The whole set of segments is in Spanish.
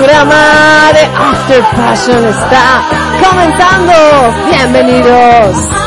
Programa de After Passion está comenzando. Bienvenidos.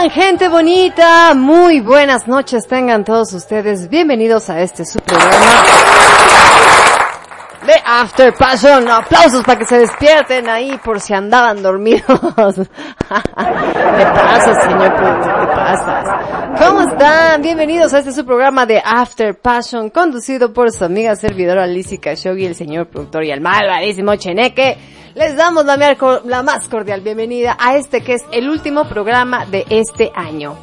Están, gente bonita? Muy buenas noches tengan todos ustedes. Bienvenidos a este su programa de After Passion. Aplausos para que se despierten ahí por si andaban dormidos. ¿Qué pasa, señor productor? ¿Qué pasa? ¿Cómo están? Bienvenidos a este su programa de After Passion, conducido por su amiga servidora Lizzy Khashoggi, el señor productor y el malvadísimo Cheneque. Les damos la, la más cordial bienvenida a este que es el último programa de este año.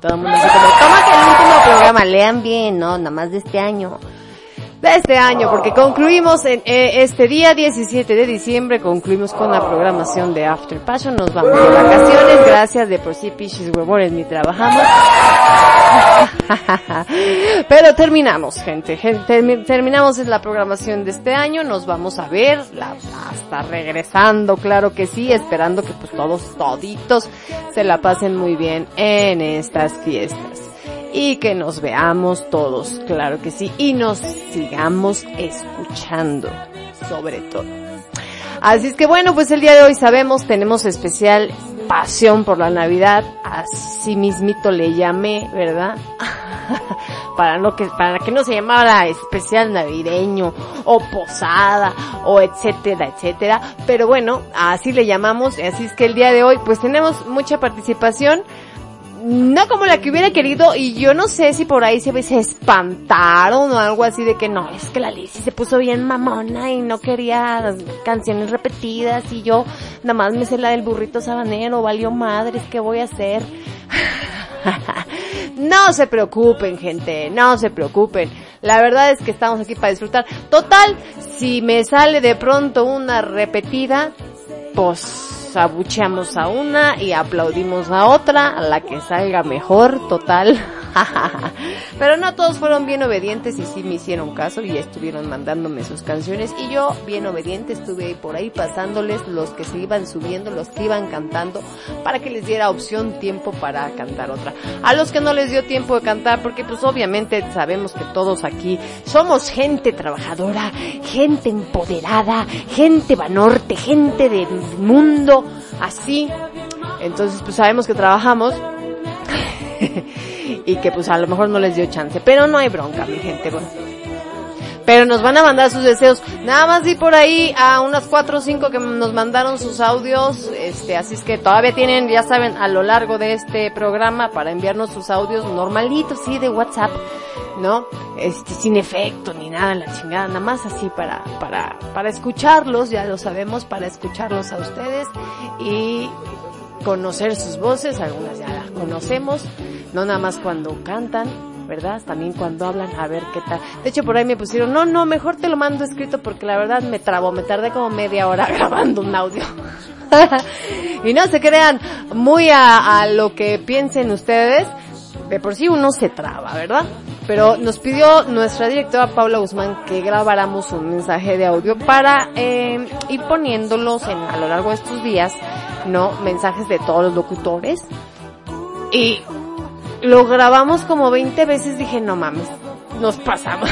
Todo el mundo dice como, ¿cómo que el último programa? Lean bien, ¿no? Nada más de este año. De este año, porque concluimos en eh, este día 17 de diciembre, concluimos con la programación de After Passion, nos vamos de vacaciones, gracias, de por sí pichis huevones ni trabajamos. Pero terminamos, gente, Gen- termi- terminamos la programación de este año, nos vamos a ver la, hasta regresando, claro que sí, esperando que pues todos, toditos, se la pasen muy bien en estas fiestas y que nos veamos todos, claro que sí, y nos sigamos escuchando, sobre todo. Así es que bueno, pues el día de hoy sabemos, tenemos especial pasión por la Navidad, así mismito le llamé, ¿verdad? para no que, para que no se llamara especial navideño o posada o etcétera, etcétera. Pero bueno, así le llamamos, así es que el día de hoy pues tenemos mucha participación no como la que hubiera querido y yo no sé si por ahí se, se espantaron o algo así de que no, es que la Lizzie se puso bien mamona y no quería canciones repetidas y yo nada más me sé la del burrito sabanero, valió madres, ¿qué voy a hacer? no se preocupen gente, no se preocupen. La verdad es que estamos aquí para disfrutar. Total, si me sale de pronto una repetida, pues abucheamos a una y aplaudimos a otra, a la que salga mejor, total. Pero no todos fueron bien obedientes y sí me hicieron caso y estuvieron mandándome sus canciones y yo bien obediente estuve por ahí pasándoles los que se iban subiendo, los que iban cantando para que les diera opción tiempo para cantar otra. A los que no les dio tiempo de cantar porque pues obviamente sabemos que todos aquí somos gente trabajadora, gente empoderada, gente vanorte, gente del mundo, así. Entonces pues sabemos que trabajamos y que pues a lo mejor no les dio chance. Pero no hay bronca, mi gente. Bueno. Pero nos van a mandar sus deseos. Nada más di por ahí a unas cuatro o cinco que nos mandaron sus audios. Este, así es que todavía tienen, ya saben, a lo largo de este programa para enviarnos sus audios normalitos, sí, de WhatsApp, ¿no? Este, sin efecto ni nada, la chingada, nada más así para, para, para escucharlos, ya lo sabemos, para escucharlos a ustedes y conocer sus voces, algunas ya las conocemos, no nada más cuando cantan, ¿verdad? También cuando hablan, a ver qué tal. De hecho, por ahí me pusieron, no, no, mejor te lo mando escrito porque la verdad me trabó, me tardé como media hora grabando un audio. y no se crean muy a, a lo que piensen ustedes, de por sí uno se traba, ¿verdad? Pero nos pidió nuestra directora Paula Guzmán que grabáramos un mensaje de audio para eh, ir poniéndolos en, a lo largo de estos días, ¿no? Mensajes de todos los locutores. Y lo grabamos como 20 veces, dije, no mames, nos pasamos.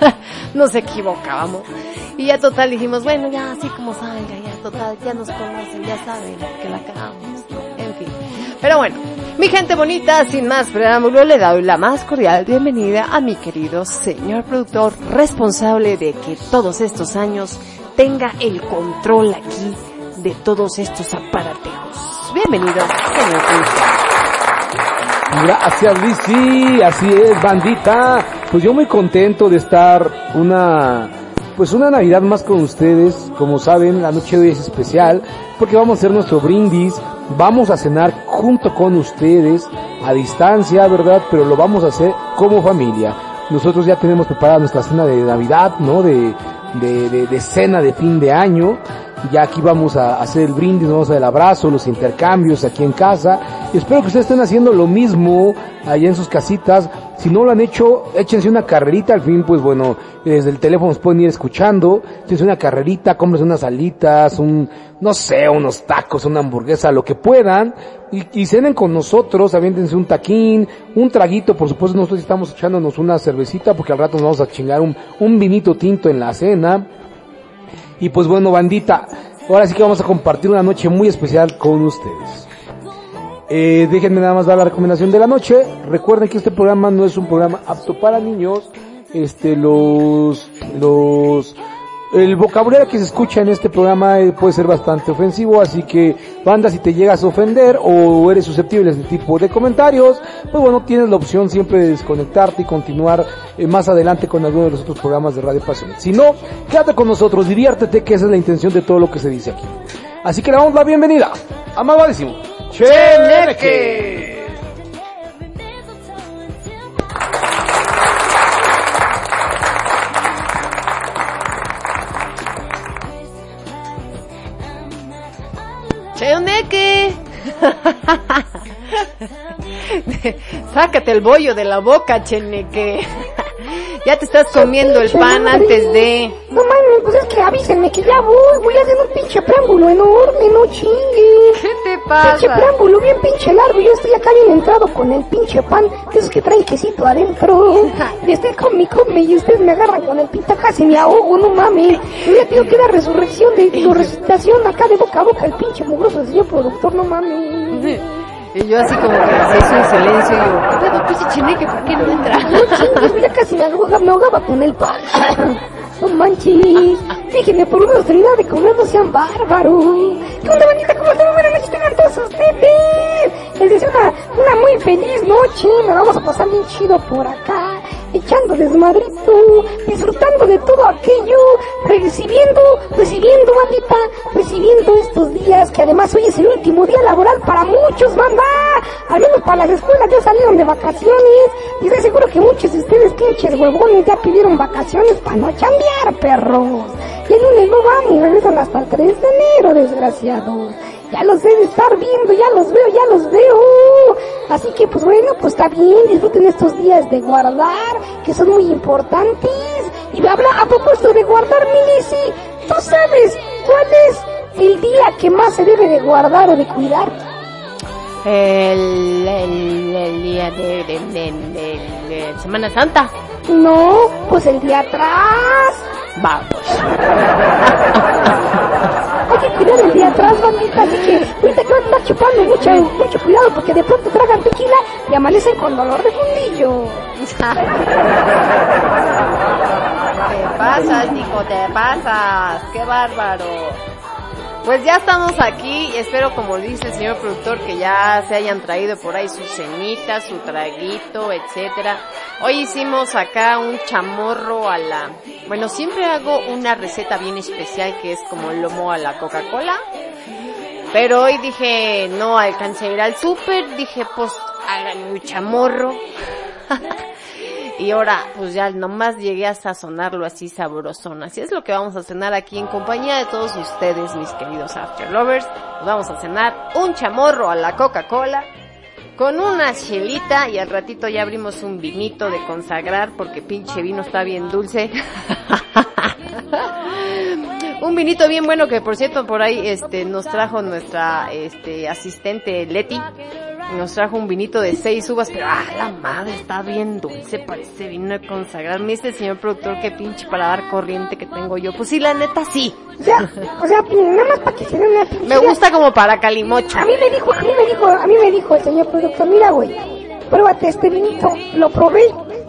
nos equivocábamos. Y ya total dijimos, bueno, ya así como salga, ya total, ya nos conocen, ya saben que la cagamos. En fin. Pero bueno, mi gente bonita, sin más preámbulo, le doy la más cordial bienvenida a mi querido señor productor responsable de que todos estos años tenga el control aquí de todos estos aparatejos. Bienvenido, señor productor. Gracias, Lizzy. Así es, bandita. Pues yo muy contento de estar una, pues una Navidad más con ustedes. Como saben, la noche de hoy es especial porque vamos a hacer nuestro brindis. Vamos a cenar junto con ustedes a distancia, ¿verdad? Pero lo vamos a hacer como familia. Nosotros ya tenemos preparada nuestra cena de Navidad, ¿no? De, de, de, cena de fin de año. Ya aquí vamos a hacer el brindis, vamos a hacer el abrazo, los intercambios aquí en casa. Y espero que ustedes estén haciendo lo mismo allá en sus casitas. Si no lo han hecho, échense una carrerita. Al fin, pues bueno, desde el teléfono nos pueden ir escuchando. Échense una carrerita, cómprense unas alitas, un, no sé, unos tacos, una hamburguesa, lo que puedan. Y, y cenen con nosotros, aviéntense un taquín, un traguito, por supuesto nosotros estamos echándonos una cervecita porque al rato nos vamos a chingar un, un vinito tinto en la cena. Y pues bueno, bandita, ahora sí que vamos a compartir una noche muy especial con ustedes. Eh, déjenme nada más dar la recomendación de la noche. Recuerden que este programa no es un programa apto para niños. Este, los, los, el vocabulario que se escucha en este programa eh, puede ser bastante ofensivo, así que banda si te llegas a ofender o eres susceptible a este tipo de comentarios, pues bueno, tienes la opción siempre de desconectarte y continuar eh, más adelante con alguno de los otros programas de Radio Pasión. Si no, quédate con nosotros, diviértete, que esa es la intención de todo lo que se dice aquí. Así que le damos la bienvenida, amadísimo. Sácate el bollo de la boca, Cheneque. ya te estás comiendo el pan antes de... No mames, pues es que avísenme que ya voy, voy a hacer un pinche preámbulo enorme, no chingue. ¿Qué te Pinche preámbulo bien pinche largo, yo estoy acá bien entrado con el pinche pan, de esos que traen quesito adentro. Y estoy con mi come y ustedes me agarran con el pinta casi me ahogo, no mames. Yo ya tengo que dar resurrección de, de resucitación acá de boca a boca, el pinche mugroso señor productor, no mames. Y yo así como que se hizo un silencio y yo, ¿qué pedo, pinche chineque? ¿Por qué no entra? No ya casi me ahogaba, me ahogaba con el pan. No manches. Déjenme por una autoridad de comer, no sean bárbaros. ¿Qué onda, bonita? ¿Cómo están? Buenas noches, todos ustedes. Les deseo una, una muy feliz noche. Me vamos a pasar bien chido por acá. Echando desmadrito, disfrutando de todo aquello, recibiendo, recibiendo, bandita, recibiendo estos días, que además hoy es el último día laboral para muchos, banda. Al menos para las escuelas ya salieron de vacaciones. Y estoy seguro que muchos de ustedes, pinches huevones, ya pidieron vacaciones para no chambear, perros. Y el lunes no van y regresan hasta el 3 de enero, desgraciados. Ya los debe estar viendo, ya los veo, ya los veo. Así que pues bueno, pues está bien, disfruten estos días de guardar, que son muy importantes. Y habla a propósito de guardar, Milisi, ¿tú sabes cuál es el día que más se debe de guardar o de cuidar? El, el, el día de, de, de, de- de Semana Santa. No, pues el día atrás. Vamos. Hay que cuidar el día atrás, bandita, así que ahorita que van a estar chupando mucho, mucho cuidado porque de pronto tragan tequila y amanecen con dolor de fundillo. Te pasas, Nico, te pasas. Qué bárbaro. Pues ya estamos aquí espero, como dice el señor productor, que ya se hayan traído por ahí su cenita, su traguito, etcétera. Hoy hicimos acá un chamorro a la... Bueno, siempre hago una receta bien especial que es como lomo a la Coca-Cola. Pero hoy dije, no alcancé a ir al súper, dije, pues háganme un chamorro. Y ahora, pues ya nomás llegué a sazonarlo así sabrosón. Así es lo que vamos a cenar aquí en compañía de todos ustedes, mis queridos After Lovers. Vamos a cenar un chamorro a la Coca-Cola con una chelita y al ratito ya abrimos un vinito de consagrar porque pinche vino está bien dulce. un vinito bien bueno que por cierto por ahí este nos trajo nuestra este asistente Leti nos trajo un vinito de seis uvas, pero ah, la madre está bien dulce, parece vino de consagrar. Me dice el señor productor que pinche para dar corriente que tengo yo. Pues sí, la neta sí. O sea, o sea, nada más para que se den una pinche Me gusta como para calimocho. A mí me dijo, a mí me dijo, a mí me dijo el señor productor, mira güey, pruébate este vinito, lo probé,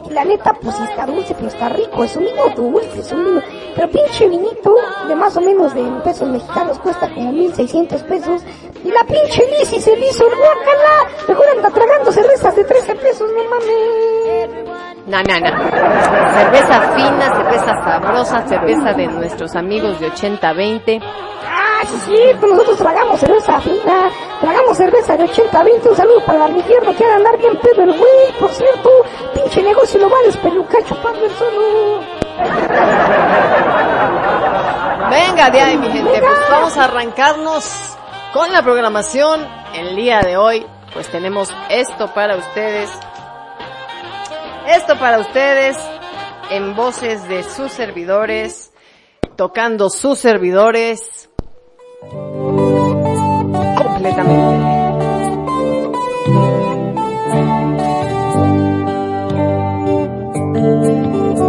la neta, pues sí está dulce, pero está rico, es un vino dulce, es un vino, pero pinche vinito de más o menos de pesos mexicanos cuesta como 1600 pesos, y la pinche Lizzy se le hizo el guacala, mejor anda tragando cervezas de 13 pesos, no mames. No, no, no. Cerveza fina, cerveza sabrosa, cerveza de nuestros amigos de 80-20. Ah, sí, es cierto, nosotros tragamos cerveza fina, tragamos cerveza de 80-20, un saludo para el infierno que ha de andar bien pedo el güey, por cierto, pinche negocio lo va a despelucar chupando el solo. Venga de ahí, mi gente, pues vamos a arrancarnos con la programación. El día de hoy, pues tenemos esto para ustedes. Esto para ustedes en voces de sus servidores, tocando sus servidores completamente. Venite,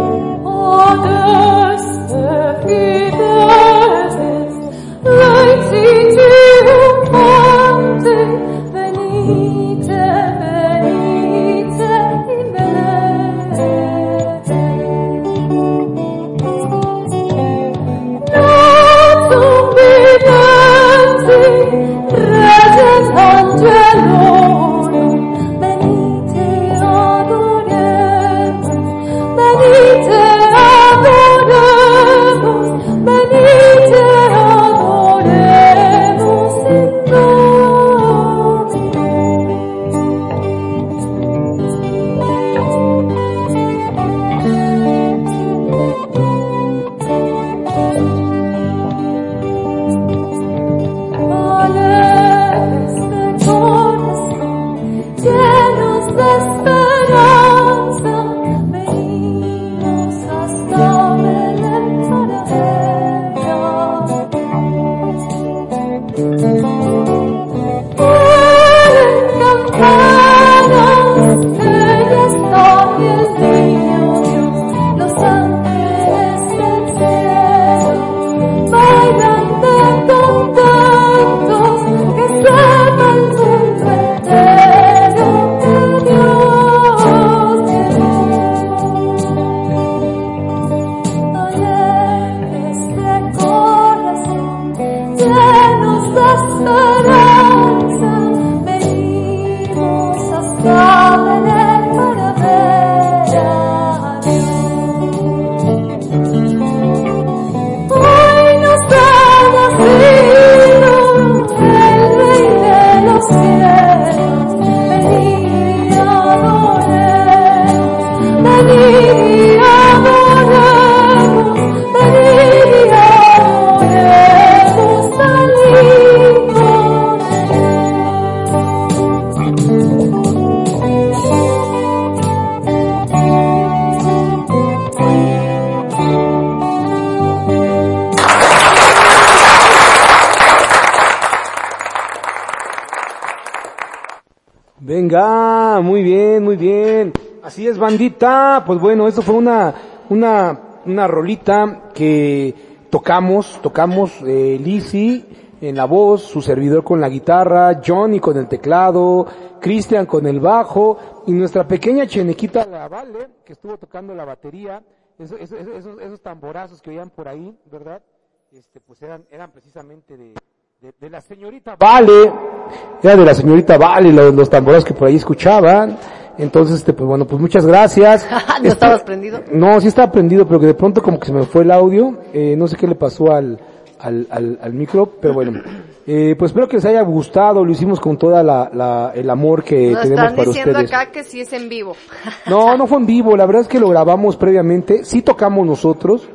bandita. Pues bueno, eso fue una, una, una rolita que tocamos, tocamos, eh, Lizzy en la voz, su servidor con la guitarra, Johnny con el teclado, Cristian con el bajo, y nuestra pequeña chenequita la Vale, que estuvo tocando la batería, Eso- eso- eso- esos, tamborazos que oían por ahí, ¿verdad? Este, pues eran, eran precisamente de, de, de la señorita Vale, era de la señorita Vale, los, los tamborazos que por ahí escuchaban. Entonces, este, pues bueno, pues muchas gracias. ¿No Este, estabas prendido? No, sí estaba prendido, pero que de pronto como que se me fue el audio. Eh, no sé qué le pasó al, al, al, al micro, pero bueno. Eh, pues espero que les haya gustado, lo hicimos con toda la, la, el amor que Nos tenemos están para diciendo ustedes. acá que sí es en vivo. No, no fue en vivo, la verdad es que lo grabamos previamente, sí tocamos nosotros,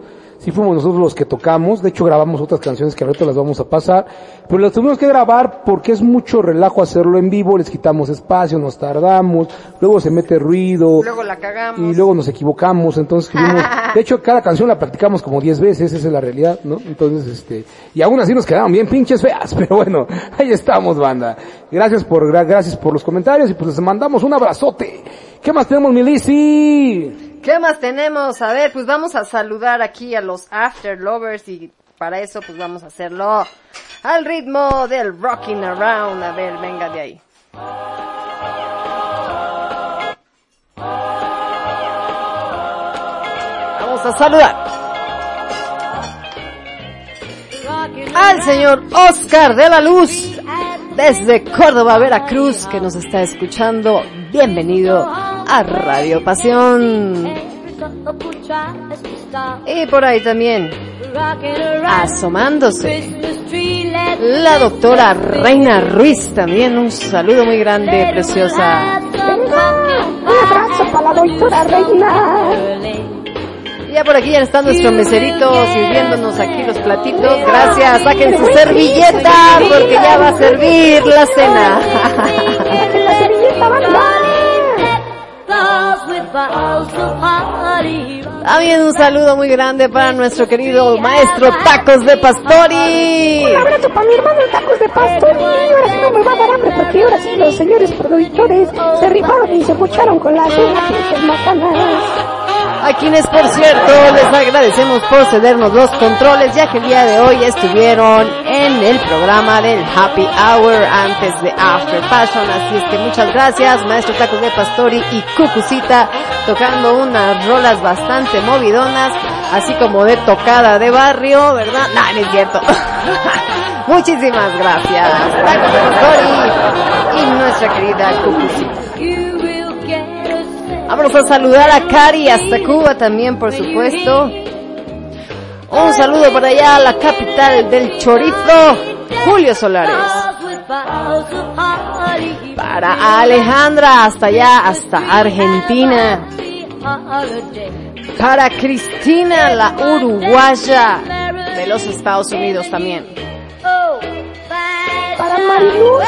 sí fuimos nosotros los que tocamos, de hecho grabamos otras canciones que ahorita las vamos a pasar, pero las tuvimos que grabar porque es mucho relajo hacerlo en vivo, les quitamos espacio, nos tardamos, luego se mete ruido, Luego la cagamos. y luego nos equivocamos, entonces tuvimos, de hecho cada canción la practicamos como 10 veces, esa es la realidad, ¿no? Entonces, este, y aún así nos quedaron bien pinches feas, pero bueno, ahí estamos, banda. Gracias por, gra- gracias por los comentarios y pues les mandamos un abrazote. ¿Qué más tenemos, mi Lizzy? ¿Qué más tenemos? A ver, pues vamos a saludar aquí a los After Lovers y para eso pues vamos a hacerlo al ritmo del Rocking Around. A ver, venga de ahí. Vamos a saludar al señor Oscar de la Luz desde Córdoba, Veracruz, que nos está escuchando. Bienvenido a Radio Pasión. Y por ahí también, asomándose, la doctora Reina Ruiz también. Un saludo muy grande, preciosa. Venga, un abrazo para la doctora Reina. Ya por aquí ya está nuestro meserito sirviéndonos aquí los platitos. Gracias, saquen su servilleta porque ya va a servir la cena. También un saludo muy grande para nuestro querido maestro Tacos de Pastori. Un abrazo para mi hermano Tacos de Pastor. Y ahora sí no me va a dar hambre porque ahora sí los señores productores se rifaron y se mocharon con las pinches macanas. A quienes, por cierto, les agradecemos por cedernos los controles, ya que el día de hoy estuvieron en el programa del Happy Hour antes de After Passion. Así es que muchas gracias, Maestro Tacos de Pastori y Cucucita, tocando unas rolas bastante movidonas, así como de tocada de barrio, ¿verdad? No, no es cierto. Muchísimas gracias, Tacos de Pastori y nuestra querida Cucucita. Vamos a saludar a Cari hasta Cuba también, por supuesto. Un saludo para allá a la capital del chorizo, Julio Solares. Para Alejandra hasta allá, hasta Argentina. Para Cristina, la uruguaya de los Estados Unidos también. Para Mariluz.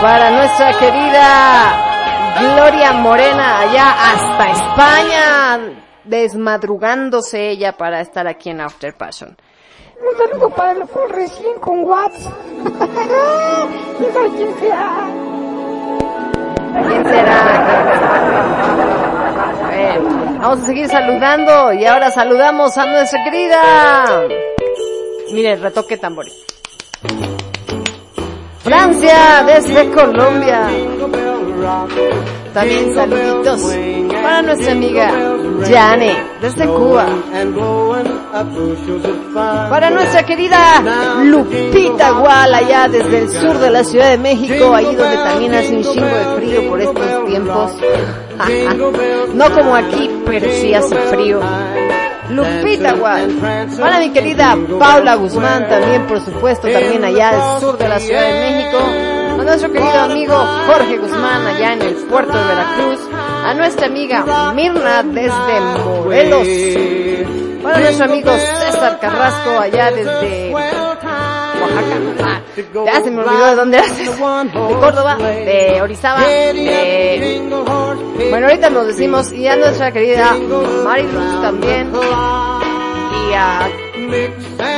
Para nuestra querida Gloria Morena allá hasta España, desmadrugándose ella para estar aquí en After Passion. Un saludo para el full recién con Watts. ¿Quién sabe quién será? Ver, vamos a seguir saludando y ahora saludamos a nuestra querida. Mire, retoque tambores. Francia, desde Colombia. También saluditos para nuestra amiga Jane, desde Cuba. Para nuestra querida Lupita Gual, allá desde el sur de la Ciudad de México, ahí donde también hace un chingo de frío por estos tiempos. no como aquí, pero sí hace frío. Lupita Gual. Para mi querida Paula Guzmán, también por supuesto, también allá al sur de la Ciudad de México. A nuestro querido amigo Jorge Guzmán, allá en el puerto de Veracruz. A nuestra amiga Mirna desde Morelos. Para nuestro amigo César Carrasco, allá desde Oaxaca. Ya se me olvidó de dónde era. De Córdoba, de Orizaba, de... Bueno, ahorita nos decimos, y a nuestra querida Mariluz también, y a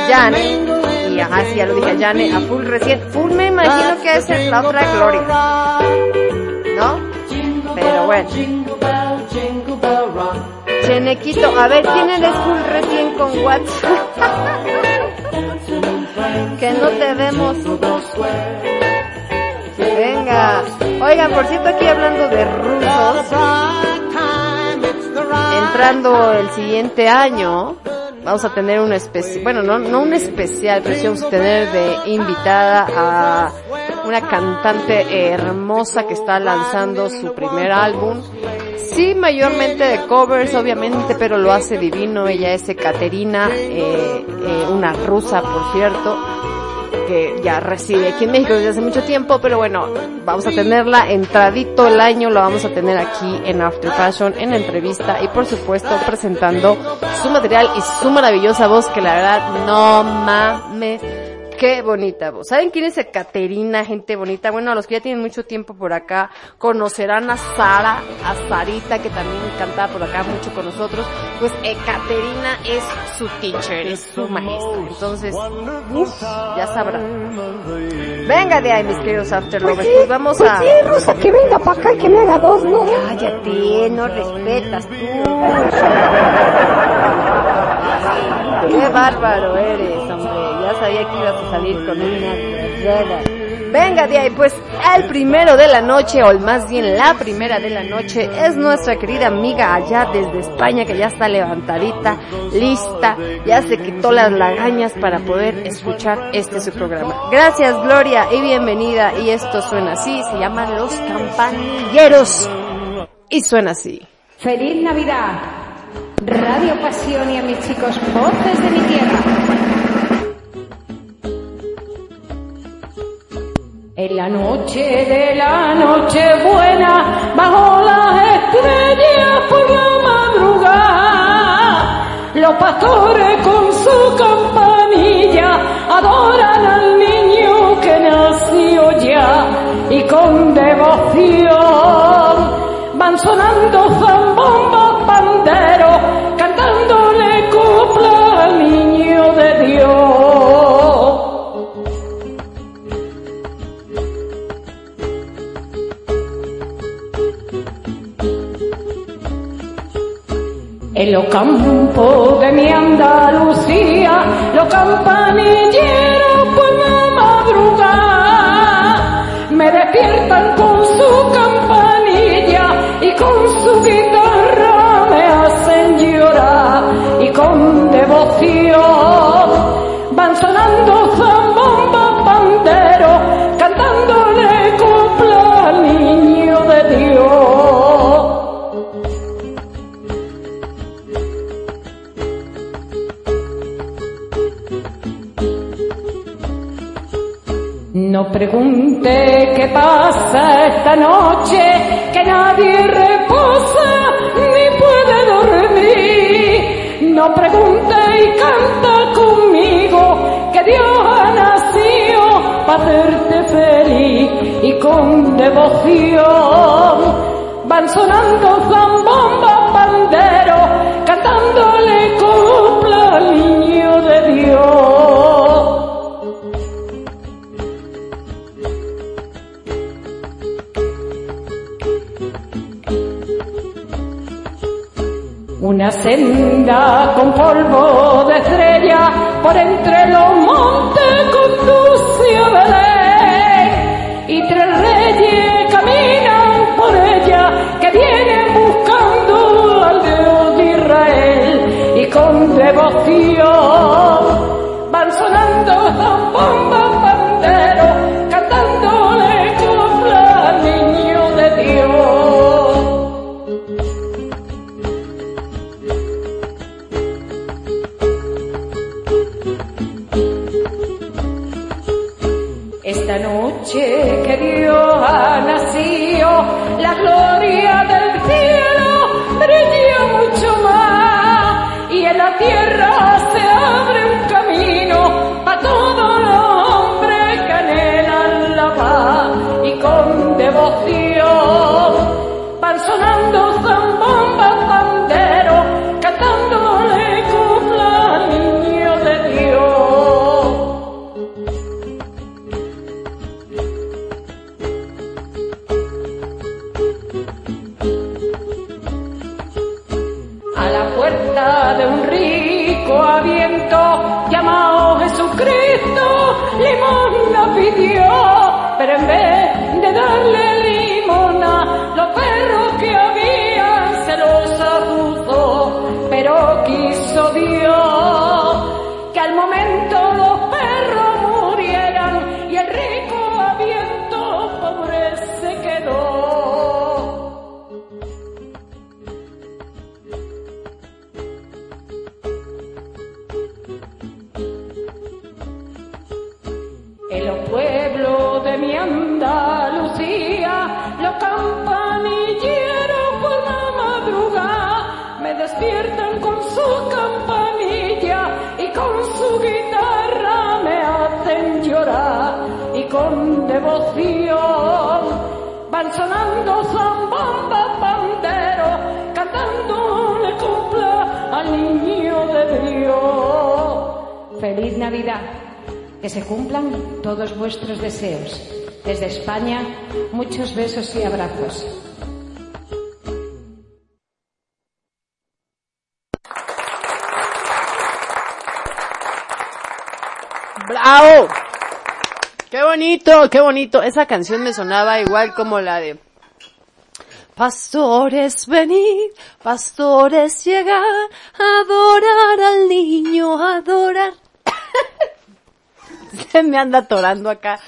Jane, y ajá, sí, ya lo dije a Jane, a Full recién. Full me imagino que es la otra Gloria. ¿No? Pero bueno. Chenequito, a ver, ¿quién eres Full recién con WhatsApp? que no te vemos. Venga. Oigan, por cierto, aquí hablando de rusos, entrando el siguiente año, vamos a tener un especial, bueno, no, no un especial, pero sí vamos a tener de invitada a una cantante hermosa que está lanzando su primer álbum. Sí, mayormente de covers, obviamente, pero lo hace divino. Ella es Ekaterina, eh, eh, una rusa, por cierto, que ya reside aquí en México desde hace mucho tiempo, pero bueno, vamos a tenerla entradito el año, lo vamos a tener aquí en After Fashion, en entrevista y por supuesto presentando su material y su maravillosa voz que la verdad no mames. Qué bonita voz. ¿Saben quién es Caterina, gente bonita? Bueno, a los que ya tienen mucho tiempo por acá, conocerán a Sara, a Sarita, que también canta por acá mucho con nosotros. Pues Caterina es su teacher, es su maestra. Entonces, uf, ya sabrán. Venga de ahí, mis queridos Afterlovers. Pues sí, Pues vamos pues a... sí, Rosa, que venga para acá y que me haga dos, ¿no? Cállate, no respetas tú. Qué bárbaro eres. Sabía que ibas a salir con una guerrera. Venga de ahí, pues el primero de la noche, o más bien la primera de la noche, es nuestra querida amiga allá desde España que ya está levantadita, lista, ya se quitó las lagañas para poder escuchar este su programa. Gracias Gloria y bienvenida. Y esto suena así, se llama Los Campanilleros. Y suena así. Feliz Navidad. Radio Pasión y a mis chicos voces de mi tierra. En la noche de la noche buena, bajo las estrellas por la madrugada, los pastores con su campanilla adoran al niño que nació ya y con devoción van sonando En los campos de mi Andalucía, los campanilleros por la madrugada. Me despiertan con su campanilla y con su guitarra me hacen llorar y con devoción van sonando No pregunte qué pasa esta noche, que nadie reposa ni puede dormir. No pregunte y canta conmigo, que Dios ha nacido para hacerte feliz y con devoción. Van sonando zambombas banderos, cantándole copla al niño de Dios. senda con polvo de estrella por entre los montes conduce a Belén. Y tres reyes caminan por ella que vienen buscando al Dios de Israel. Y con devoción tierra se abre un camino para todos los hombres que anhelan la paz y con devoción van sonando en vez de darle limona, los perros que había se los abusó, pero quiso Dios Feliz Navidad. Que se cumplan todos vuestros deseos. Desde España, muchos besos y abrazos. ¡Bravo! ¡Qué bonito, qué bonito! Esa canción me sonaba igual como la de Pastores venid, pastores llegar, adorar al niño, adorar. Se me anda atorando acá.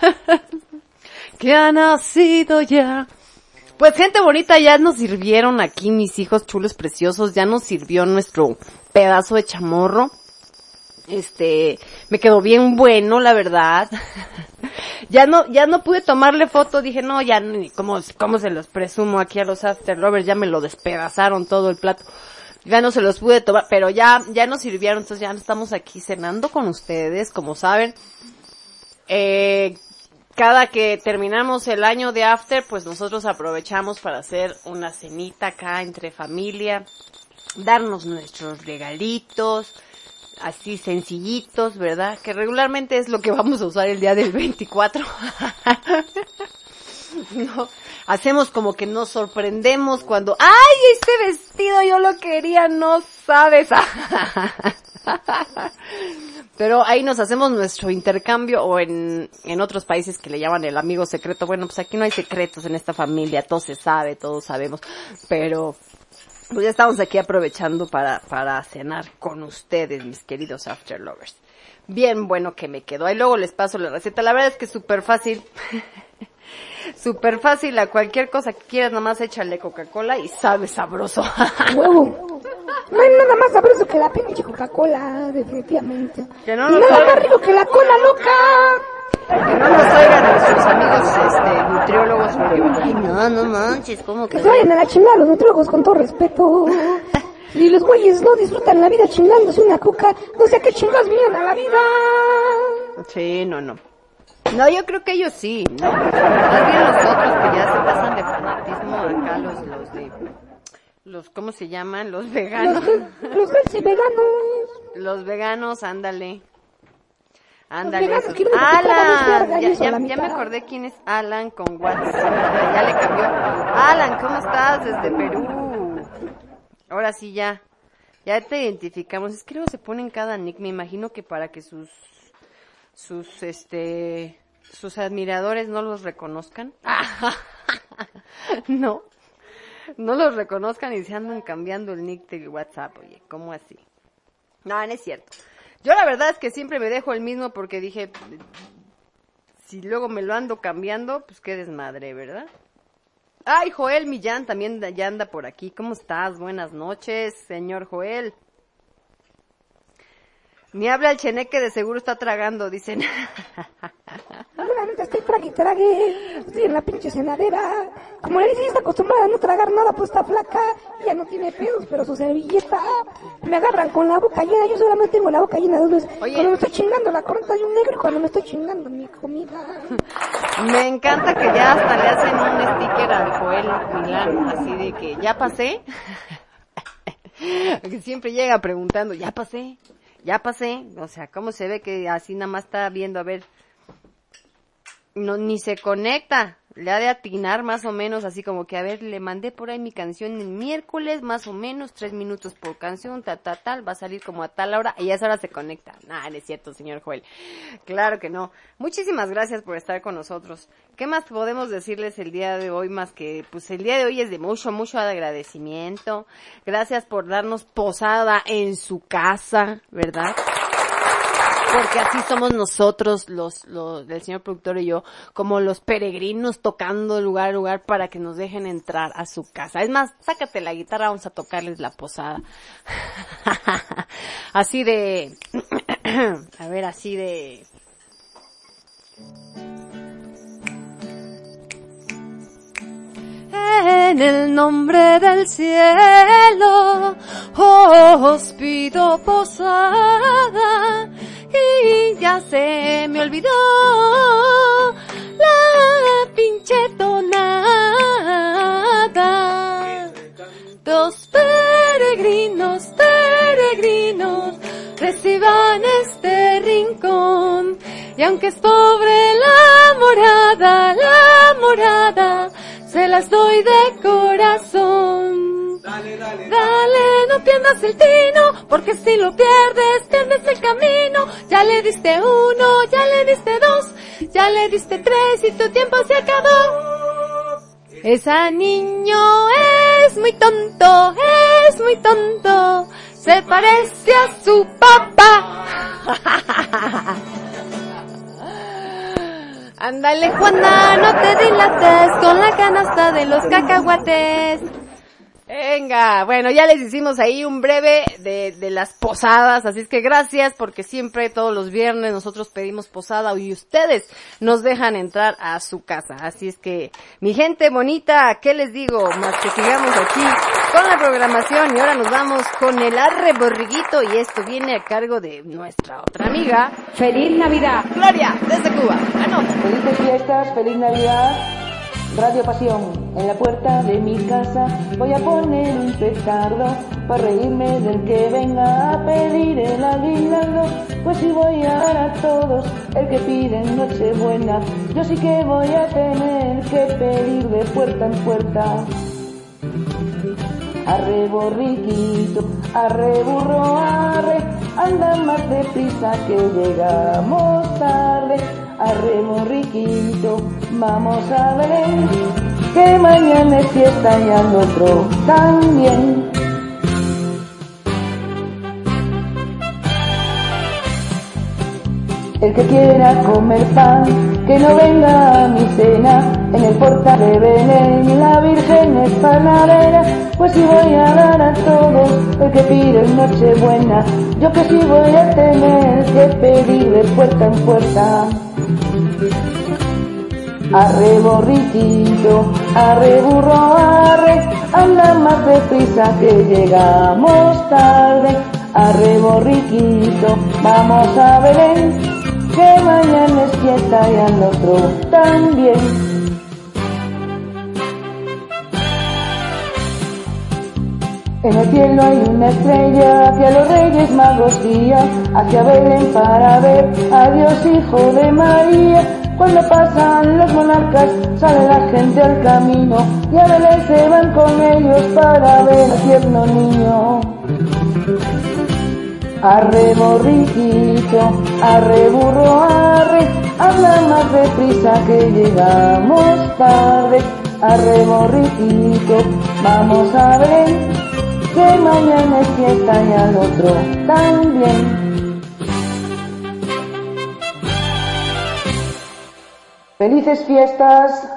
que ha nacido ya. Pues gente bonita, ya nos sirvieron aquí mis hijos chulos preciosos, ya nos sirvió nuestro pedazo de chamorro. Este, me quedó bien bueno, la verdad. ya no, ya no pude tomarle foto, dije, no, ya ni cómo, cómo se los presumo aquí a los after lovers, ya me lo despedazaron todo el plato. Ya no se los pude tomar, pero ya, ya nos sirvieron, entonces ya estamos aquí cenando con ustedes, como saben. Eh, cada que terminamos el año de after, pues nosotros aprovechamos para hacer una cenita acá entre familia, darnos nuestros regalitos, así sencillitos, ¿verdad? Que regularmente es lo que vamos a usar el día del 24. no, hacemos como que nos sorprendemos cuando, ¡ay, este vestido yo lo quería! No sabes. Pero ahí nos hacemos nuestro intercambio o en, en otros países que le llaman el amigo secreto. Bueno, pues aquí no hay secretos en esta familia, todo se sabe, todos sabemos. Pero pues ya estamos aquí aprovechando para, para cenar con ustedes, mis queridos After Lovers. Bien bueno que me quedó. Ahí luego les paso la receta. La verdad es que es súper fácil. súper fácil. A cualquier cosa que quieras, nomás échale Coca-Cola y sabe sabroso. Huevo. No hay nada más sabroso que la pinche Coca-Cola, definitivamente. Que no nada más rico que la cola loca. Que no nos oigan nuestros amigos, este, nutriólogos. porque, Ay, no, no manches, ¿cómo Que que? se vayan a la chingada los nutriólogos con todo respeto. Y los güeyes no disfrutan la vida chingándose una coca, no sé a qué chingados vienen a la vida. Sí, no, no. No, yo creo que ellos sí, ¿no? Más bien los otros que ya se pasan de fanatismo acá, los, los de, los, ¿cómo se llaman? Los veganos. Los healthy veganos. Los veganos, ándale. Ándale. luz Alan, ya, ya, me acordé quién es Alan con WhatsApp. Ya le cambió. Alan, ¿cómo estás? Desde Perú. Ahora sí ya. Ya te identificamos. Es que luego se ponen cada nick. Me imagino que para que sus, sus, este, sus admiradores no los reconozcan. no. No los reconozcan y se andan cambiando el nick del WhatsApp. Oye, ¿cómo así? No, no es cierto. Yo la verdad es que siempre me dejo el mismo porque dije, si luego me lo ando cambiando, pues qué desmadre, ¿verdad? Ay, Joel Millán también ya anda por aquí. ¿Cómo estás? Buenas noches, señor Joel. Ni habla el cheneque, de seguro está tragando, dicen. No estoy trague y trague. Estoy en la pinche cenadera. Como le dice, está acostumbrada a no tragar nada, pues está flaca. Ya no tiene pedos, pero su servilleta me agarran con la boca llena. Yo solamente tengo la boca llena de veces. Cuando me estoy chingando la corona de un negro y cuando me estoy chingando mi comida. Me encanta que ya hasta le hacen un sticker al Joel Milán, así de que ya pasé. que siempre llega preguntando, ya pasé, ya pasé. O sea, ¿cómo se ve que así nada más está viendo a ver? No, ni se conecta. Le ha de atinar más o menos, así como que, a ver, le mandé por ahí mi canción el miércoles, más o menos, tres minutos por canción, ta, ta, tal, va a salir como a tal hora, y a esa hora se conecta. Nah, no es cierto, señor Joel. Claro que no. Muchísimas gracias por estar con nosotros. ¿Qué más podemos decirles el día de hoy más que, pues el día de hoy es de mucho, mucho agradecimiento. Gracias por darnos posada en su casa, ¿verdad? Porque así somos nosotros, los, los, el señor productor y yo, como los peregrinos tocando lugar a lugar para que nos dejen entrar a su casa. Es más, sácate la guitarra, vamos a tocarles la posada. así de, a ver, así de, En el nombre del cielo os pido posada y ya se me olvidó la pinche tonada. Dos peregrinos, peregrinos, reciban este rincón. Y aunque es pobre la morada, la morada, se las doy de corazón. Dale, no pierdas el tino, porque si lo pierdes, pierdes el camino. Ya le diste uno, ya le diste dos, ya le diste tres y tu tiempo se acabó. Esa niño es muy tonto, es muy tonto, se parece a su papá. Ándale Juana, no te dilates con la canasta de los cacahuates. Venga, bueno, ya les hicimos ahí un breve de, de las posadas, así es que gracias porque siempre todos los viernes nosotros pedimos posada y ustedes nos dejan entrar a su casa. Así es que, mi gente bonita, ¿qué les digo? Más que sigamos aquí con la programación y ahora nos vamos con el arre borriguito y esto viene a cargo de nuestra otra amiga, ¡Feliz Navidad! Gloria, desde Cuba. Anoche. Felices fiestas, feliz Navidad. Radio Pasión, en la puerta de mi casa voy a poner un petardo para reírme del que venga a pedir el aguinaldo. Pues si voy a dar a todos el que piden Nochebuena, yo sí que voy a tener que pedir de puerta en puerta. Arre borriquito, arre burro, arre, anda más deprisa que llegamos tarde. Arre borriquito, vamos a Belén, que mañana es fiesta y al otro también. El que quiera comer pan, que no venga a mi cena, en el portal de Belén la Virgen es panadera, pues si voy a dar a todos el que pide Nochebuena, yo que sí voy a tener que pedir de puerta en puerta. Arre borriquito, arre burro, arre, anda más deprisa que llegamos tarde. Arre borriquito, vamos a Belén, que mañana es fiesta y al otro también. En el cielo hay una estrella hacia los reyes magos guía, hacia Belén para ver a Dios hijo de María. Cuando pasan los monarcas sale la gente al camino y a Belén se van con ellos para ver al tierno niño. Arre borriquito, arre burro, arre, habla más deprisa que llegamos tarde. Arre borriquito, vamos a ver que mañana es fiesta y al otro también. Felices fiestas.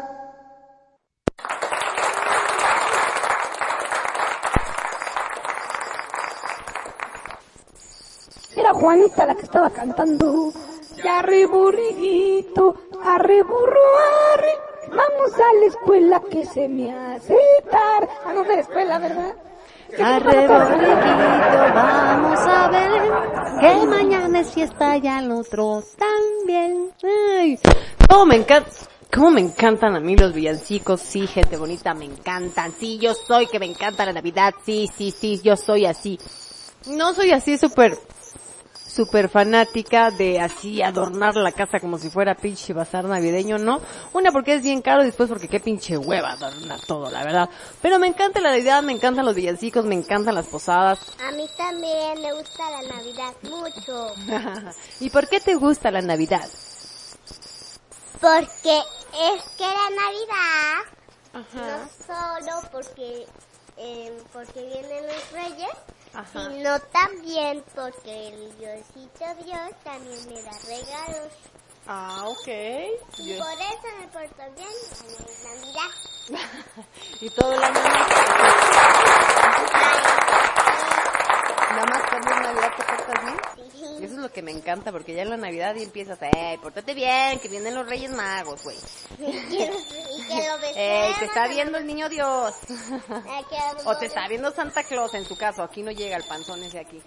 Era Juanita la que estaba cantando. Ya arre arre burro, arre. Vamos a la escuela que se me hace tarde. Vamos a la escuela, ¿verdad? Arre vamos a ver que mañana es fiesta y al otro también. Ay, cómo me encanta. Cómo me encantan a mí los villancicos, sí, gente bonita, me encantan, sí, yo soy que me encanta la Navidad, sí, sí, sí, yo soy así. No soy así súper, súper fanática de así adornar la casa como si fuera pinche bazar navideño, ¿no? Una porque es bien caro y después porque qué pinche hueva adornar todo, la verdad. Pero me encanta la Navidad, me encantan los villancicos, me encantan las posadas. A mí también me gusta la Navidad mucho. ¿Y por qué te gusta la Navidad? Porque es que la Navidad no solo porque eh, porque vienen los reyes, Ajá. sino también porque el Diosito Dios también me da regalos. Ah, ok. Y por eso me porto bien en Navidad. y todo el año nada más cuando es Navidad te portas bien. Sí. Eso es lo que me encanta, porque ya en la Navidad y empiezas, ey, pórtate bien, que vienen los Reyes Magos, güey. Ey, te está viendo el niño Dios. O te está viendo Santa Claus en tu caso, aquí no llega el panzón ese aquí.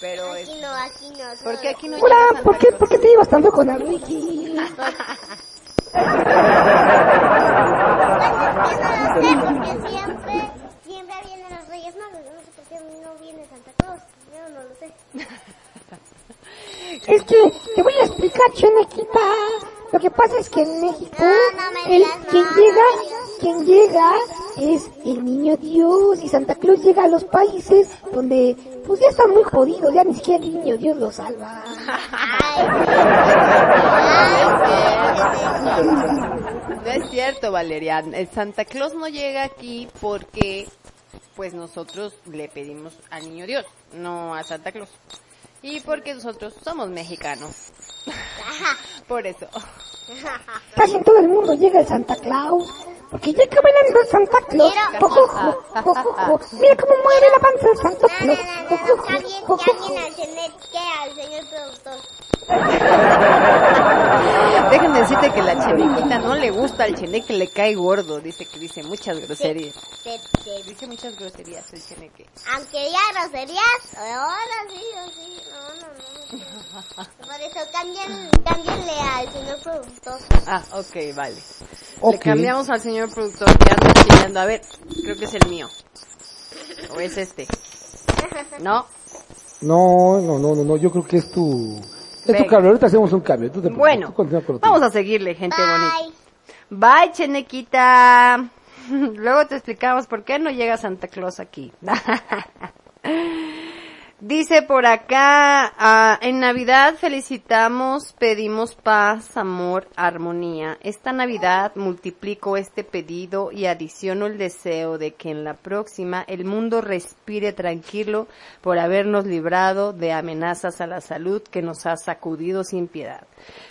Pero es... Aquí no, aquí no. ¿Por qué aquí no Hola, llega Santa ¿por qué, Claus? ¿por qué te llevas tanto con el Ricky? Bueno, yo no lo sé, porque siempre, siempre vienen los Reyes Magos. Yo no sé por qué no viene Santa Claus. Yo no lo sé. Es que te voy a explicar, Chenequita. Lo que pasa es que en México, No, no me el, digas quien llega, quien llega es el niño Dios y Santa Claus llega a los países donde pues ya están muy jodidos, ya ni siquiera el niño Dios los salva. No es cierto, Valerian. El Santa Claus no llega aquí porque, pues nosotros le pedimos al niño Dios, no a Santa Claus. Y porque nosotros somos mexicanos. Por eso. Casi en todo el mundo llega el Santa Claus. Porque llega bailando el Santa Claus. Pero- Jo, jo, jo, jo, jo, jo. Mira cómo mueve la panza el Santa Claus. no, no, no, ya bien, ya al señor productor. Déjenme decirte que la chenequita no le gusta al cheneque, le cae gordo. Dice que dice muchas groserías. Dice muchas groserías el cheneque. Aunque ya groserías, ahora sí, sí, no, no, no. Por eso cambian, cámbienle al señor productor. Ah, ok, vale. Le Ok. cambiamos al señor productor que anda chillando. A ver, creo que es el mío. O es este. ¿No? No, no, no, no, no, yo creo que es tu... Es tu Venga. cable, ahorita hacemos un cambio. Tú te preocupes, Bueno, tú con vamos a seguirle, gente bonita. Bye. Bye, Chenequita. Luego te explicamos por qué no llega Santa Claus aquí. Dice por acá, ah, en Navidad felicitamos, pedimos paz, amor, armonía. Esta Navidad multiplico este pedido y adiciono el deseo de que en la próxima el mundo respire tranquilo por habernos librado de amenazas a la salud que nos ha sacudido sin piedad.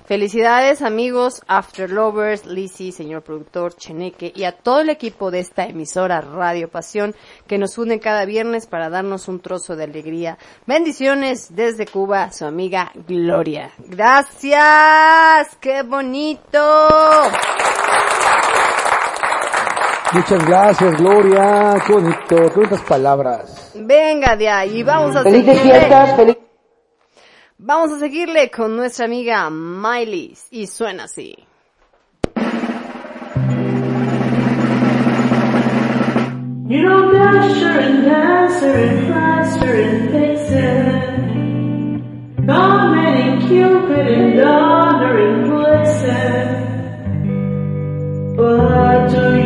Felicidades amigos, After Lovers, Lizzy, señor productor, Cheneque y a todo el equipo de esta emisora Radio Pasión que nos une cada viernes para darnos un trozo de alegría. Bendiciones desde Cuba, su amiga Gloria. Gracias, qué bonito. Muchas gracias, Gloria. Qué bonito, qué bonitas palabras. Venga de ahí, vamos a Felices seguirle. fiestas, feliz... Vamos a seguirle con nuestra amiga Miley y suena así. You know Dasher and Dancer and Prancer and Vixen Comet and Cupid and Donner and Blitzen But do you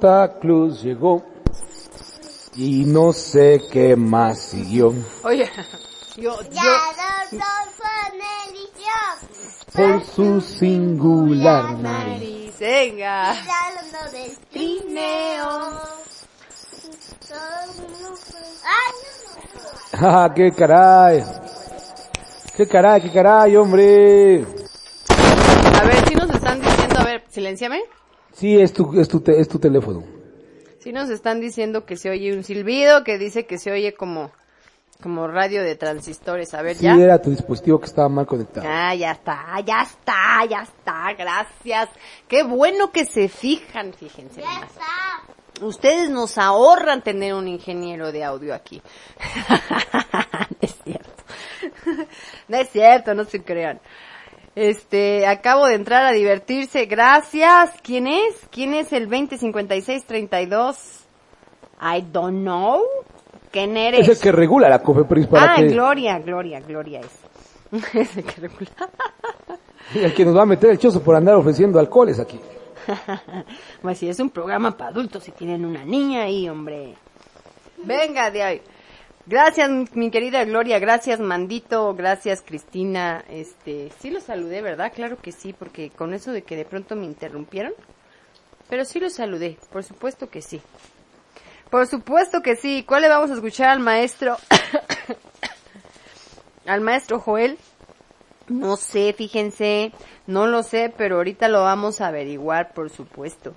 Santa Cruz llegó y no sé qué más siguió. Oye, yo, Ya yo, Por su singular nariz. venga. del trineo. Ay, no, no. ¡Ah, qué caray! ¡Qué caray, qué caray, hombre! A ver, si nos están diciendo, a ver, silenciame. Sí, es tu, es tu, te- es tu teléfono. Si nos están diciendo que se oye un silbido, que dice que se oye como, como radio de transistores. A ver, Sí, ya. era tu dispositivo que estaba mal conectado. Ah, ya está, ya está, ya está, gracias. Qué bueno que se fijan, fíjense. Ya nomás. está. Ustedes nos ahorran tener un ingeniero de audio aquí. no es cierto. no es cierto, no se crean. Este, acabo de entrar a divertirse. Gracias. ¿Quién es? ¿Quién es el 205632? I don't know. ¿Quién eres? Es el que regula la COFEPRIS para ah, que, Gloria, Gloria, Gloria es. es el que regula. el que nos va a meter el chozo por andar ofreciendo alcoholes aquí. Pues si es un programa para adultos y tienen una niña ahí, hombre. Venga de ahí. Gracias, mi querida Gloria, gracias Mandito, gracias Cristina. Este, sí los saludé, ¿verdad? Claro que sí, porque con eso de que de pronto me interrumpieron. Pero sí los saludé, por supuesto que sí. Por supuesto que sí. ¿Cuál le vamos a escuchar al maestro? al maestro Joel. No sé, fíjense, no lo sé, pero ahorita lo vamos a averiguar, por supuesto.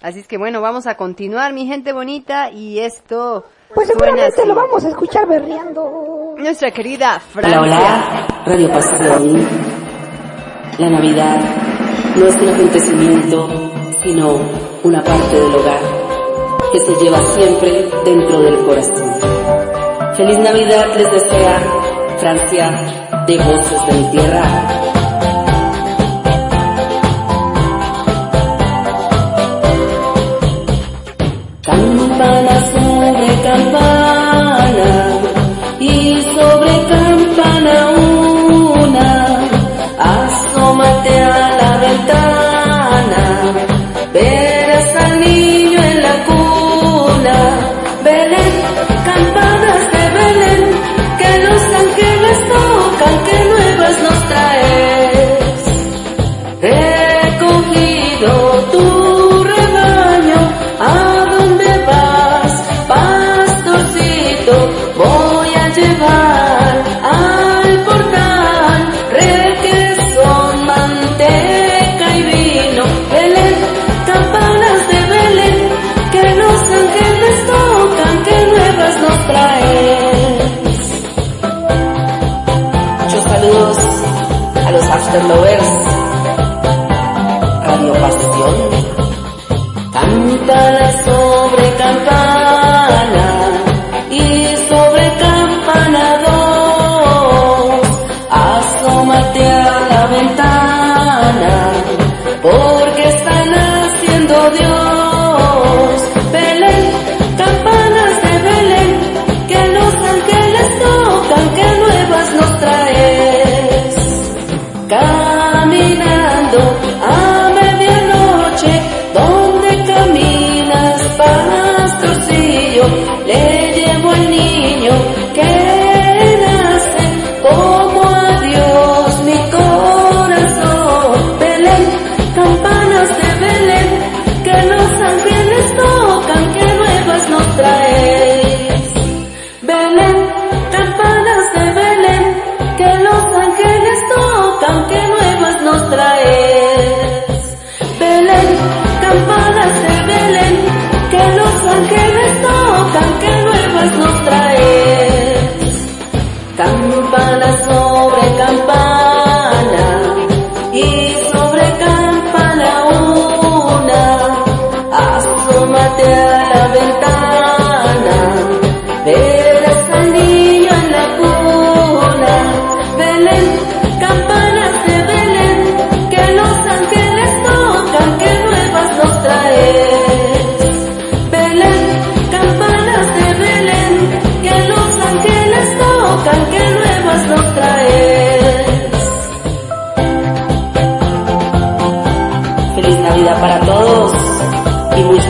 Así es que bueno, vamos a continuar, mi gente bonita, y esto Pues seguramente lo vamos a escuchar berreando. Nuestra querida Hola, Francia. hola, Radio Pasión. La Navidad no es un acontecimiento, sino una parte del hogar que se lleva siempre dentro del corazón. Feliz Navidad les desea Francia de Voces de mi Tierra. Campana sobre los afterlovers. Radio Pasión. Campana sobre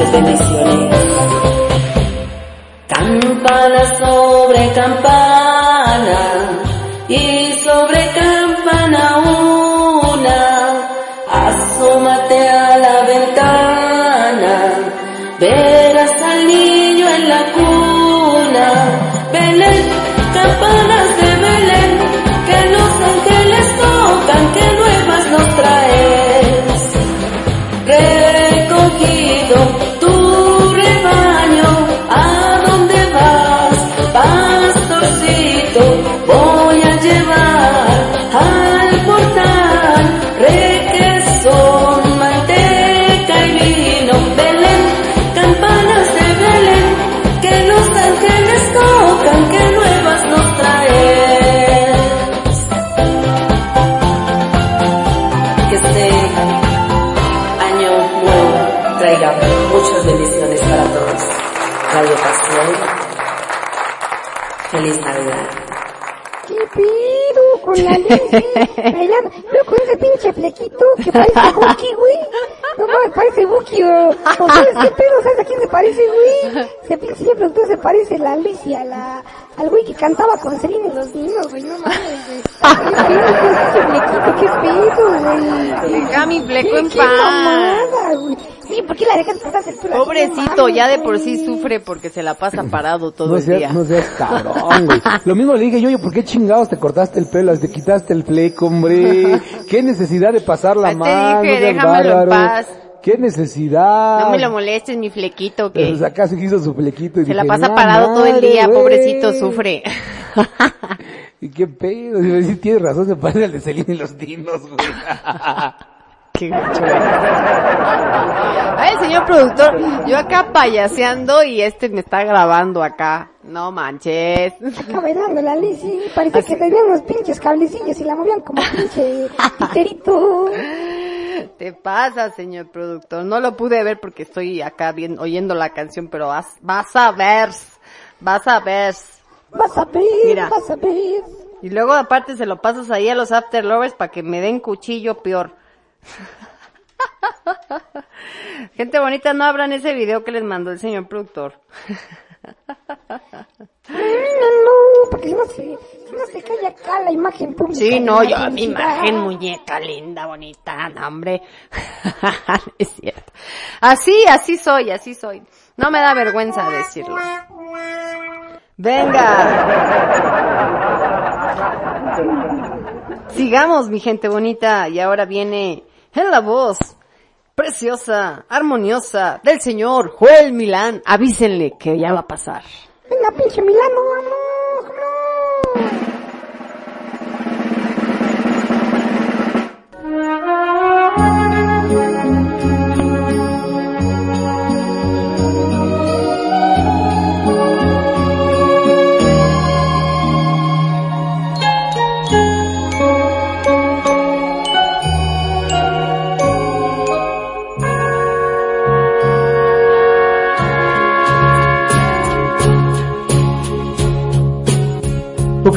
Dulces bendiciones. Campana sobre campana Bailando, pero con ese pinche flequito que parece Buki, güey. No mames, parece Buki, o, o ¿sabes qué pedo? ¿Sabes a quién se parece, güey? Ese pinche siempre entonces se parece a la Lucy, a la, al güey que cantaba con Celine y los niños, güey, no mames, güey. ¿Qué flequito? ¿Qué pedo, güey? Deja mi fleco ¿Qué- en paz. mamada, güey? Sí, ¿por qué la dejas? No Pobrecito, ya de por sí. Sufre porque se la pasa parado todo No el seas, día. no seas cabrón, güey. Lo mismo le dije yo, yo, ¿por qué chingados te cortaste el pelo? Te quitaste el fleco, hombre. ¿Qué necesidad de pasarla Ya te mal? dije, déjamelo en bárbaro. paz. ¿Qué necesidad? No me lo molestes, mi flequito, que Pues acá se hizo su flequito y se la pasa "La parado todo el día, güey". pobrecito, sufre. ¿Y qué pedo? Si tienes razón, se parece al de Celine y los dinos, güey. Qué. Ay, señor productor, yo acá payaseando y este me está grabando acá. No manches. Acá bailando la Lizzy, parecía que tenían unos pinches cablecillos y la movían como pinche titerito. Te pasa, señor productor. No lo pude ver porque estoy acá bien, oyendo la canción, pero vas, vas a ver. Vas a ver. Vas a ver, Mira. vas a ver. Y luego aparte se lo pasas ahí a los after lovers para que me den cuchillo peor. Gente bonita, no abran ese video que les mandó el señor productor. No, no, porque no se, no se cae acá la imagen pública. Sí, no, yo, mi imagen muñeca linda, bonita, no, hombre. es cierto. Así, así soy, así soy. No me da vergüenza decirlo. Venga. Sigamos, mi gente bonita, y ahora viene en la voz preciosa, armoniosa del señor Joel Milán. Avísenle que ya va a pasar. Venga, pinche Milano, vamos.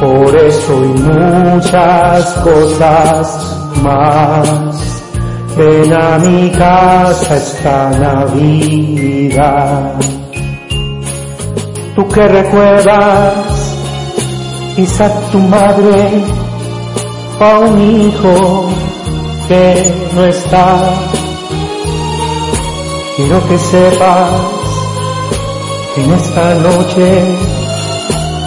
Por eso y muchas cosas más. Ven a mi casa esta Navidad. Tú que recuerdas, quizá tu madre, a un hijo que no está. Quiero que sepas En esta noche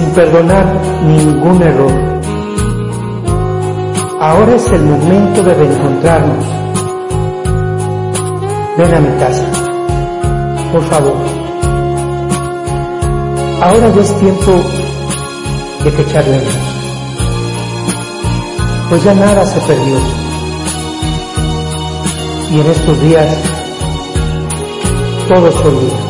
sin perdonar ningún error. Ahora es el momento de reencontrarnos. Ven a mi casa, por favor. Ahora ya es tiempo de que charlemos, pues ya nada se perdió. Y en estos días todo se olvida.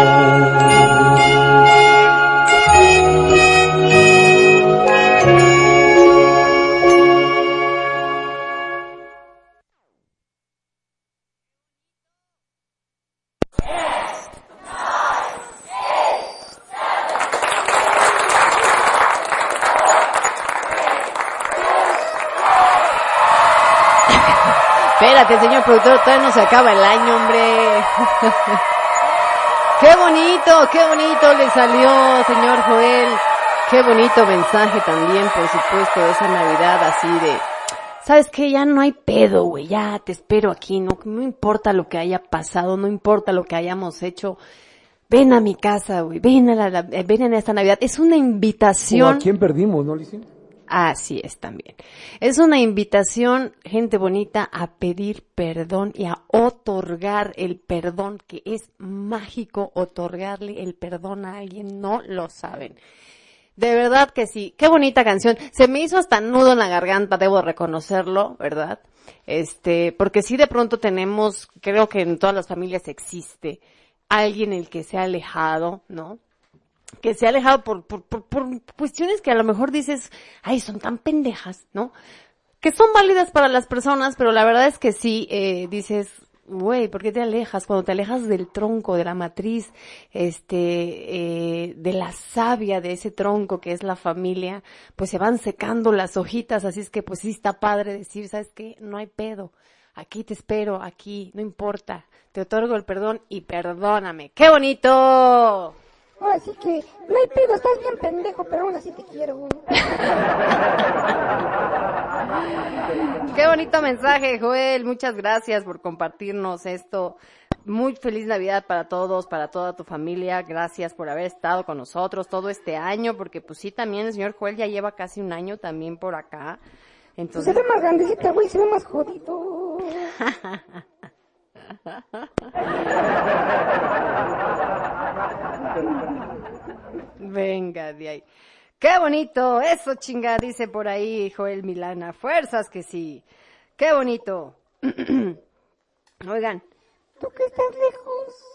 Señor productor, todavía no se acaba el año, hombre. qué bonito, qué bonito le salió, señor Joel. Qué bonito mensaje también, por supuesto, de esa Navidad así de, ¿sabes qué? Ya no hay pedo, güey, ya te espero aquí, no, no importa lo que haya pasado, no importa lo que hayamos hecho. Ven a mi casa, güey, ven a la, ven en esta Navidad. Es una ¿O invitación. a quién perdimos, no, Lizy? Así es también. Es una invitación, gente bonita, a pedir perdón y a otorgar el perdón, que es mágico otorgarle el perdón a alguien, no lo saben. De verdad que sí. Qué bonita canción. Se me hizo hasta nudo en la garganta, debo reconocerlo, ¿verdad? Este, porque sí de pronto tenemos, creo que en todas las familias existe alguien el que se ha alejado, ¿no? Que se ha alejado por, por, por, por cuestiones que a lo mejor dices, ay, son tan pendejas, ¿no? Que son válidas para las personas, pero la verdad es que sí, eh, dices, güey, ¿por qué te alejas? Cuando te alejas del tronco, de la matriz, este, eh, de la savia de ese tronco que es la familia, pues se van secando las hojitas, así es que pues sí está padre decir, ¿sabes qué? No hay pedo. Aquí te espero, aquí, no importa. Te otorgo el perdón y perdóname. ¡Qué bonito! Así que, no hay pedo, estás bien pendejo, pero aún así te quiero. Qué bonito mensaje, Joel. Muchas gracias por compartirnos esto. Muy feliz Navidad para todos, para toda tu familia. Gracias por haber estado con nosotros todo este año, porque pues sí, también el señor Joel ya lleva casi un año también por acá. Pues se Entonces, ve más grandecita, güey, se ve más jodido. venga de ahí. Qué bonito, eso chinga, dice por ahí Joel Milana. Fuerzas que sí. Qué bonito. Oigan, Tú que estás lejos,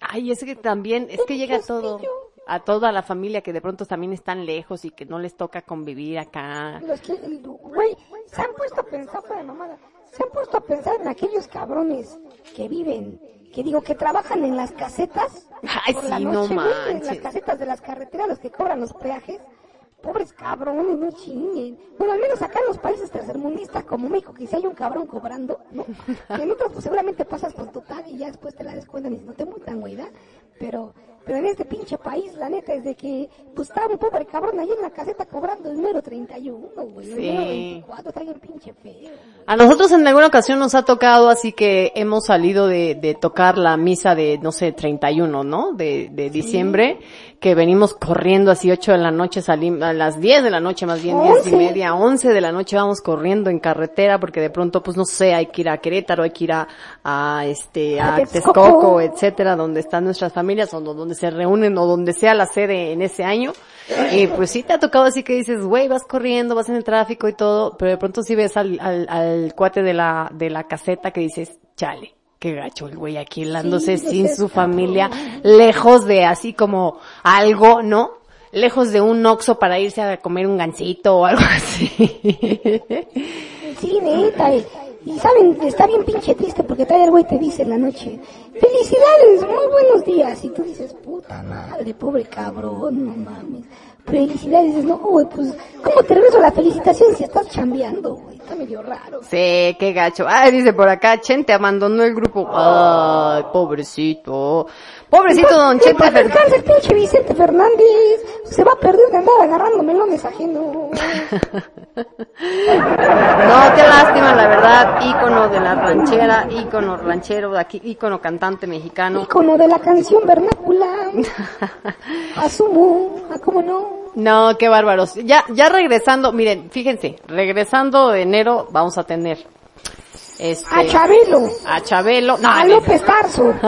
Ay, es que también, es que llega todo, a toda la familia que de pronto también están lejos y que no les toca convivir acá. Los que, güey, se han puesto a pensar, fuera mamada, se han puesto a pensar en aquellos cabrones que viven, que digo, que trabajan en las casetas. Ay, por la sí, no noche, güey, En las manches. casetas de las carreteras, los que cobran los peajes. Pobres cabrones, no chinguen. Bueno, al menos acá en los países tercermundistas como México, que si hay un cabrón cobrando, ¿no? En otros, pues seguramente pasas con tu tag y ya después te la descuentan y no te multan, güey, ¿verdad? Pero, pero en este pinche país, la neta, es de que, pues estaba un pobre cabrón ahí en la caseta cobrando el número 31, güey. El Sí. número 24, está bien pinche feo. A nosotros en alguna ocasión nos ha tocado, así que hemos salido de, de tocar la misa de, no sé, 31, ¿no? De, de diciembre, que venimos corriendo así 8 de la noche, salimos a las 10 de la noche, más bien 10 y media, 11 de la noche vamos corriendo en carretera porque de pronto, pues no sé, hay que ir a Querétaro, hay que ir a, a este, a A Texcoco. Etcétera, donde están nuestras familias o donde se reúnen o donde sea la sede en ese año. Y pues sí te ha tocado así que dices, güey, vas corriendo, vas en el tráfico y todo, pero de pronto sí ves al, al, al cuate de la, de la caseta que dices, chale, qué gacho el güey aquí helándose Sí, sin su familia, lejos de así como algo, ¿no? Lejos de un oxo para irse a comer un gansito o algo así. Sí, neta. Y, y saben, está bien pinche triste porque todavía el güey te dice en la noche, felicidades, muy buenos días. Y tú dices, puta madre, pobre cabrón, no mames. Felicidades, no, güey, pues, ¿cómo te regreso la felicitación si estás chambeando, güey? Está medio raro. Sí, qué gacho. Ay, dice por acá, Chente abandonó el grupo. Ay, pobrecito. Pobrecito don Que Chente. paz Fer- descanse el pinche Vicente Fernández. Se va a perder de andar agarrando melones ajenos. No, qué lástima, la verdad. Ícono de la ranchera, ícono ranchero de aquí, ícono cantante mexicano. Icono de la canción vernácula. Asumo, ¿a cómo no? No, qué bárbaros. Ya, ya regresando, miren, fíjense, regresando de enero vamos a tener este, A Chabelo. a Chabelo, no, a López Tarso,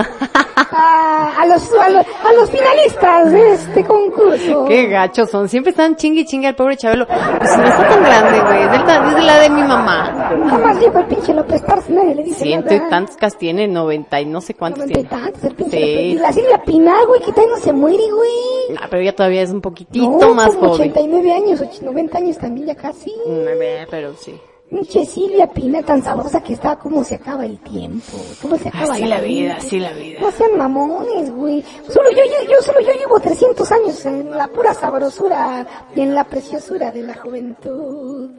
a, a los, a, los, a los finalistas de este concurso. Qué gachos son, siempre están chingue y chingue al pobre Chabelo. Pues no está tan grande, güey, es, de la de mi mamá. Jamás dijo el pinche López Tarso, nadie le dice Ciento y cas tiene, noventa y no sé cuántos Noventa y tantos, el pinche Sí. Y la Silvia Pinal, güey, que todavía no se muere, güey. Ah, pero ella todavía es un poquitito No, más como joven. 89 años, och- 90 años también ya casi. Mm, Pero sí. Pinche Silvia Pinal tan sabrosa que está, cómo se acaba el tiempo, cómo se acaba Así la vida, así la vida. No sean mamones, güey. Solo yo, yo, yo, solo yo llevo 300 años en la pura sabrosura y en la preciosura de la juventud.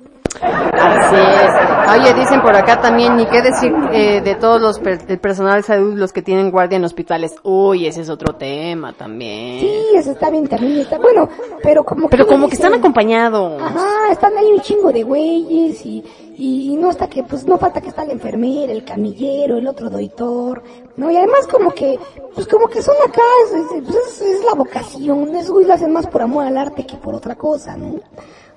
Así es. Oye, dicen por acá también, ni qué decir eh, de todos los per- personal de salud, los que tienen guardia en hospitales. Uy, ese es otro tema también. Sí, eso está bien, también está. Bueno, pero como Pero que como que están acompañados. Ajá, están ahí un chingo de güeyes y, y, y no está que, pues no falta que está la enfermera, el camillero, el otro doctor, ¿no? Y además como que, pues como que son acá, es, es- pues, es- es la vocación, esos güeyes lo hacen más por amor al arte que por otra cosa, ¿no?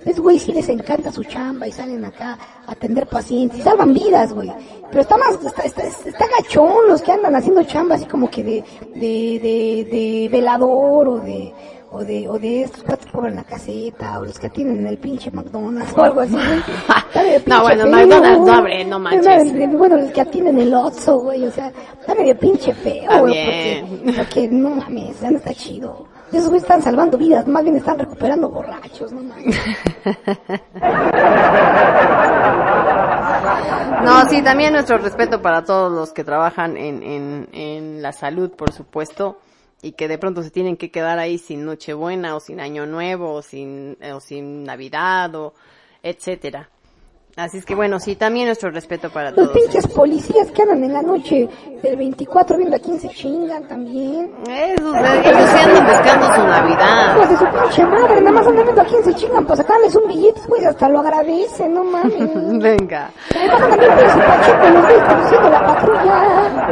Esos güeyes sí les encanta su chamba y salen acá a atender pacientes y salvan vidas, güey. Pero está más, está, está, está gachón los que andan haciendo chamba así como que de, de, de, de velador o de, o de, o de estos cuatro que cobran la caseta, o los que tienen en el pinche McDonald's o algo así, güey. No, bueno, feo. McDonald's no abre, no manches. No, Bueno, los que atienden el Otso, güey, o sea, está medio pinche feo, güey, porque, porque no mames, ya no está chido. Esos están salvando vidas, más bien están recuperando borrachos, no. No, sí, también nuestro respeto para todos los que trabajan en, en, en la salud, por supuesto, y que de pronto se tienen que quedar ahí sin Nochebuena o sin Año Nuevo o sin, o sin Navidad o etcétera. Así es que bueno, sí, también nuestro respeto para Los todos. pinches policías que andan en la noche del 24 viendo a quién se chingan también. Esos, ellos sí andan buscando su Navidad. Hijos de su pinche madre, nada más andan viendo a quién se chingan para sacarles un billete, güey, hasta lo agradecen, no mames. Venga, los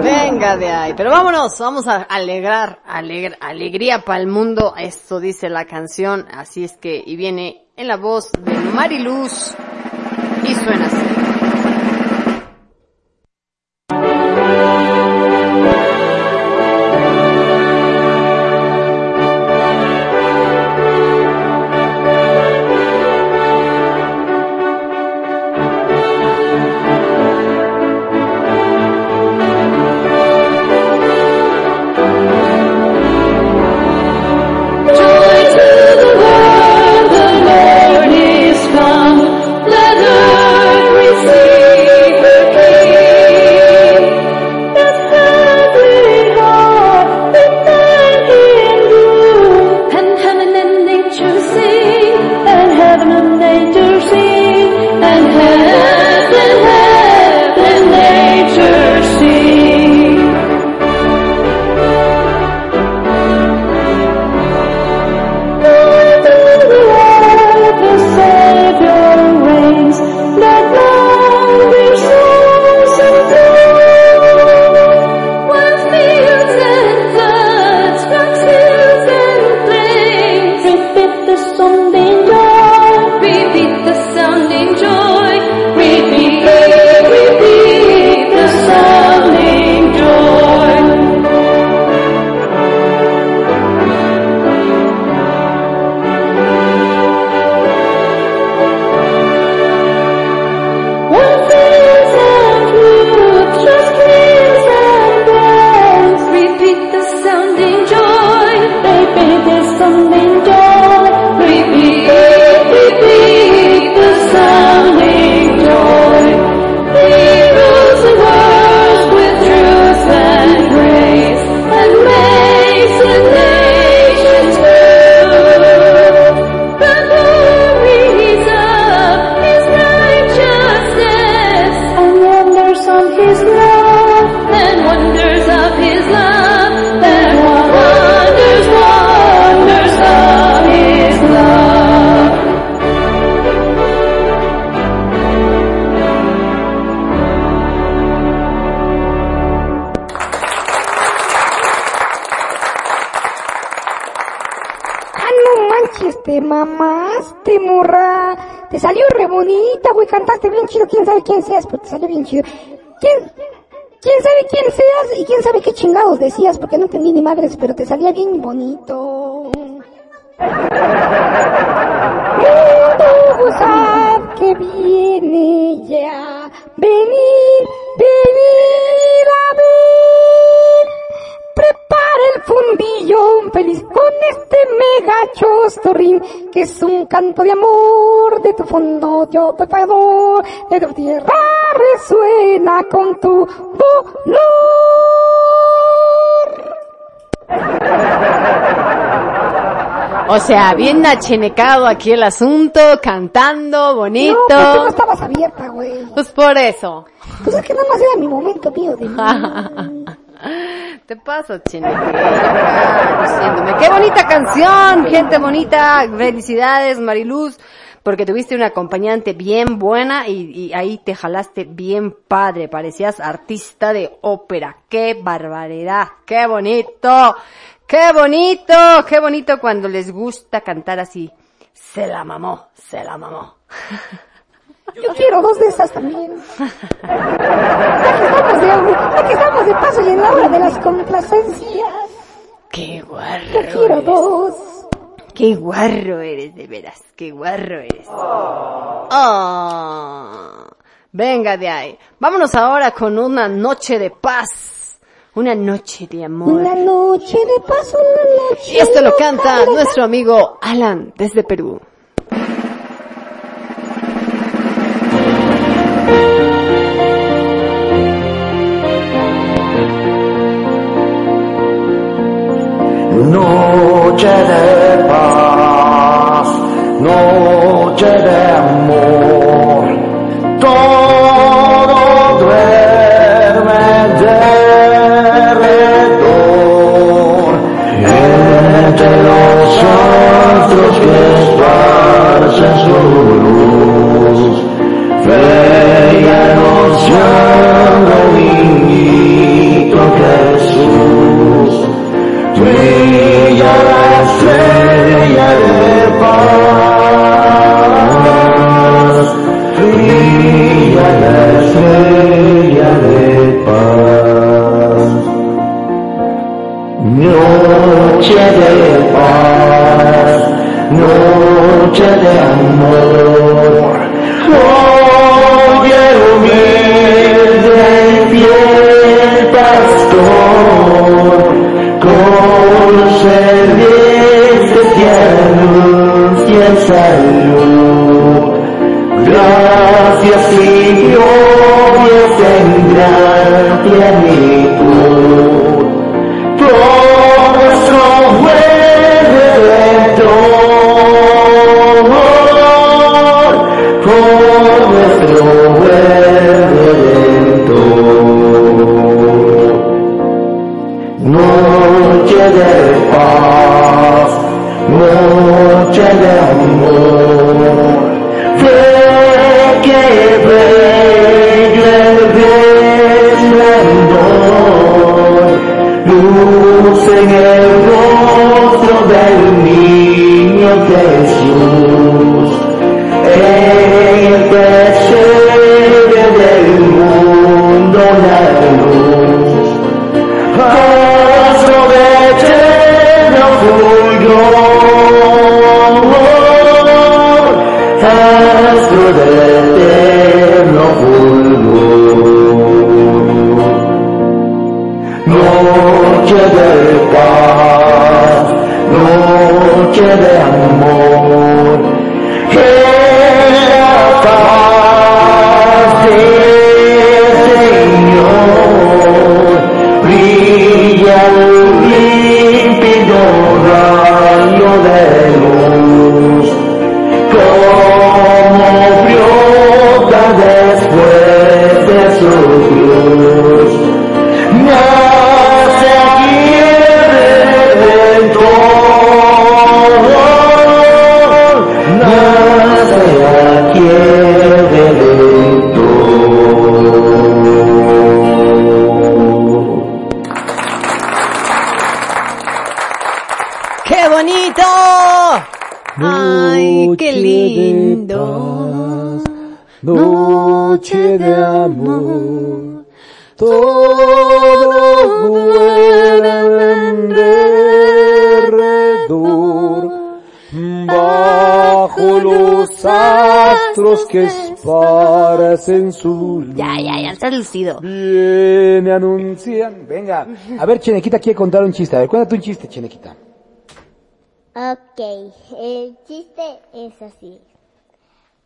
venga de ahí. Pero vámonos, vamos a alegrar, alegr- alegría para el mundo. Esto dice la canción. Así es que, y viene en la voz de Mariluz. Y suena ¿Quién, quién sabe quién seas? Y quién sabe qué chingados decías, porque no entendí ni madres, pero te salía bien bonito. Mundo gozad que viene ya. Venid, venid a ver. Prepara el fundillo feliz con este mega chostorrín que es un canto de amor de tu fondo yo puedo de tu tierra resuena con tu dolor O sea, bien achenecado aquí el asunto, cantando, bonito. no no estabas abierta güey Pues por eso. pues es que nada más era mi momento mío de mí. Te paso, luciéndome. Qué bonita canción, gente bonita. Felicidades, Mariluz, porque tuviste una acompañante bien buena y, y ahí te jalaste bien padre. Parecías artista de ópera. Qué barbaridad, qué bonito, qué bonito, qué bonito cuando les gusta cantar así. Se la mamó, se la mamó. Yo quiero dos de esas también. Ya que estamos de, paso y en la hora de las complacencias. Qué guarro. Yo quiero dos. Qué guarro eres, de veras. Qué guarro eres. Oh. Venga de ahí. Vámonos ahora con una noche de paz. Una noche de amor. Una noche de paz, una noche. Y esto lo canta nuestro amigo Alan desde Perú. Noche de paz, noche de amor, Noche de paz, noche de amor, oye humilde y fiel pastor, con servicios que anuncian salud. Gracias y glorias en gran esparcen su luz. Ya, ya, ya, estás lucido. Viene anuncian. Venga, a ver, Chenequita quiere contar un chiste. A ver, cuéntate un chiste, Chenequita. Ok, el chiste es así.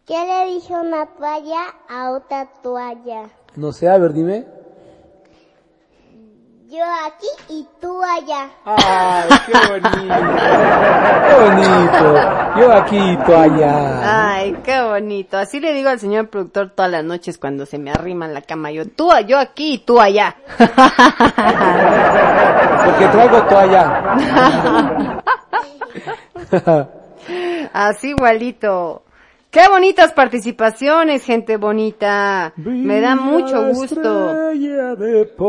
¿Qué le dijo una toalla a otra toalla? No sé, a ver, dime. Yo aquí y tú allá. Ay, qué bonito. Qué bonito. Yo aquí, tú allá. Ay, qué bonito. Así le digo al señor productor todas las noches cuando se me arrima en la cama. Yo, tú, yo aquí y tú allá. Porque traigo toalla. Así igualito. Qué bonitas participaciones, gente bonita. Me da mucho gusto. Estrella de paz.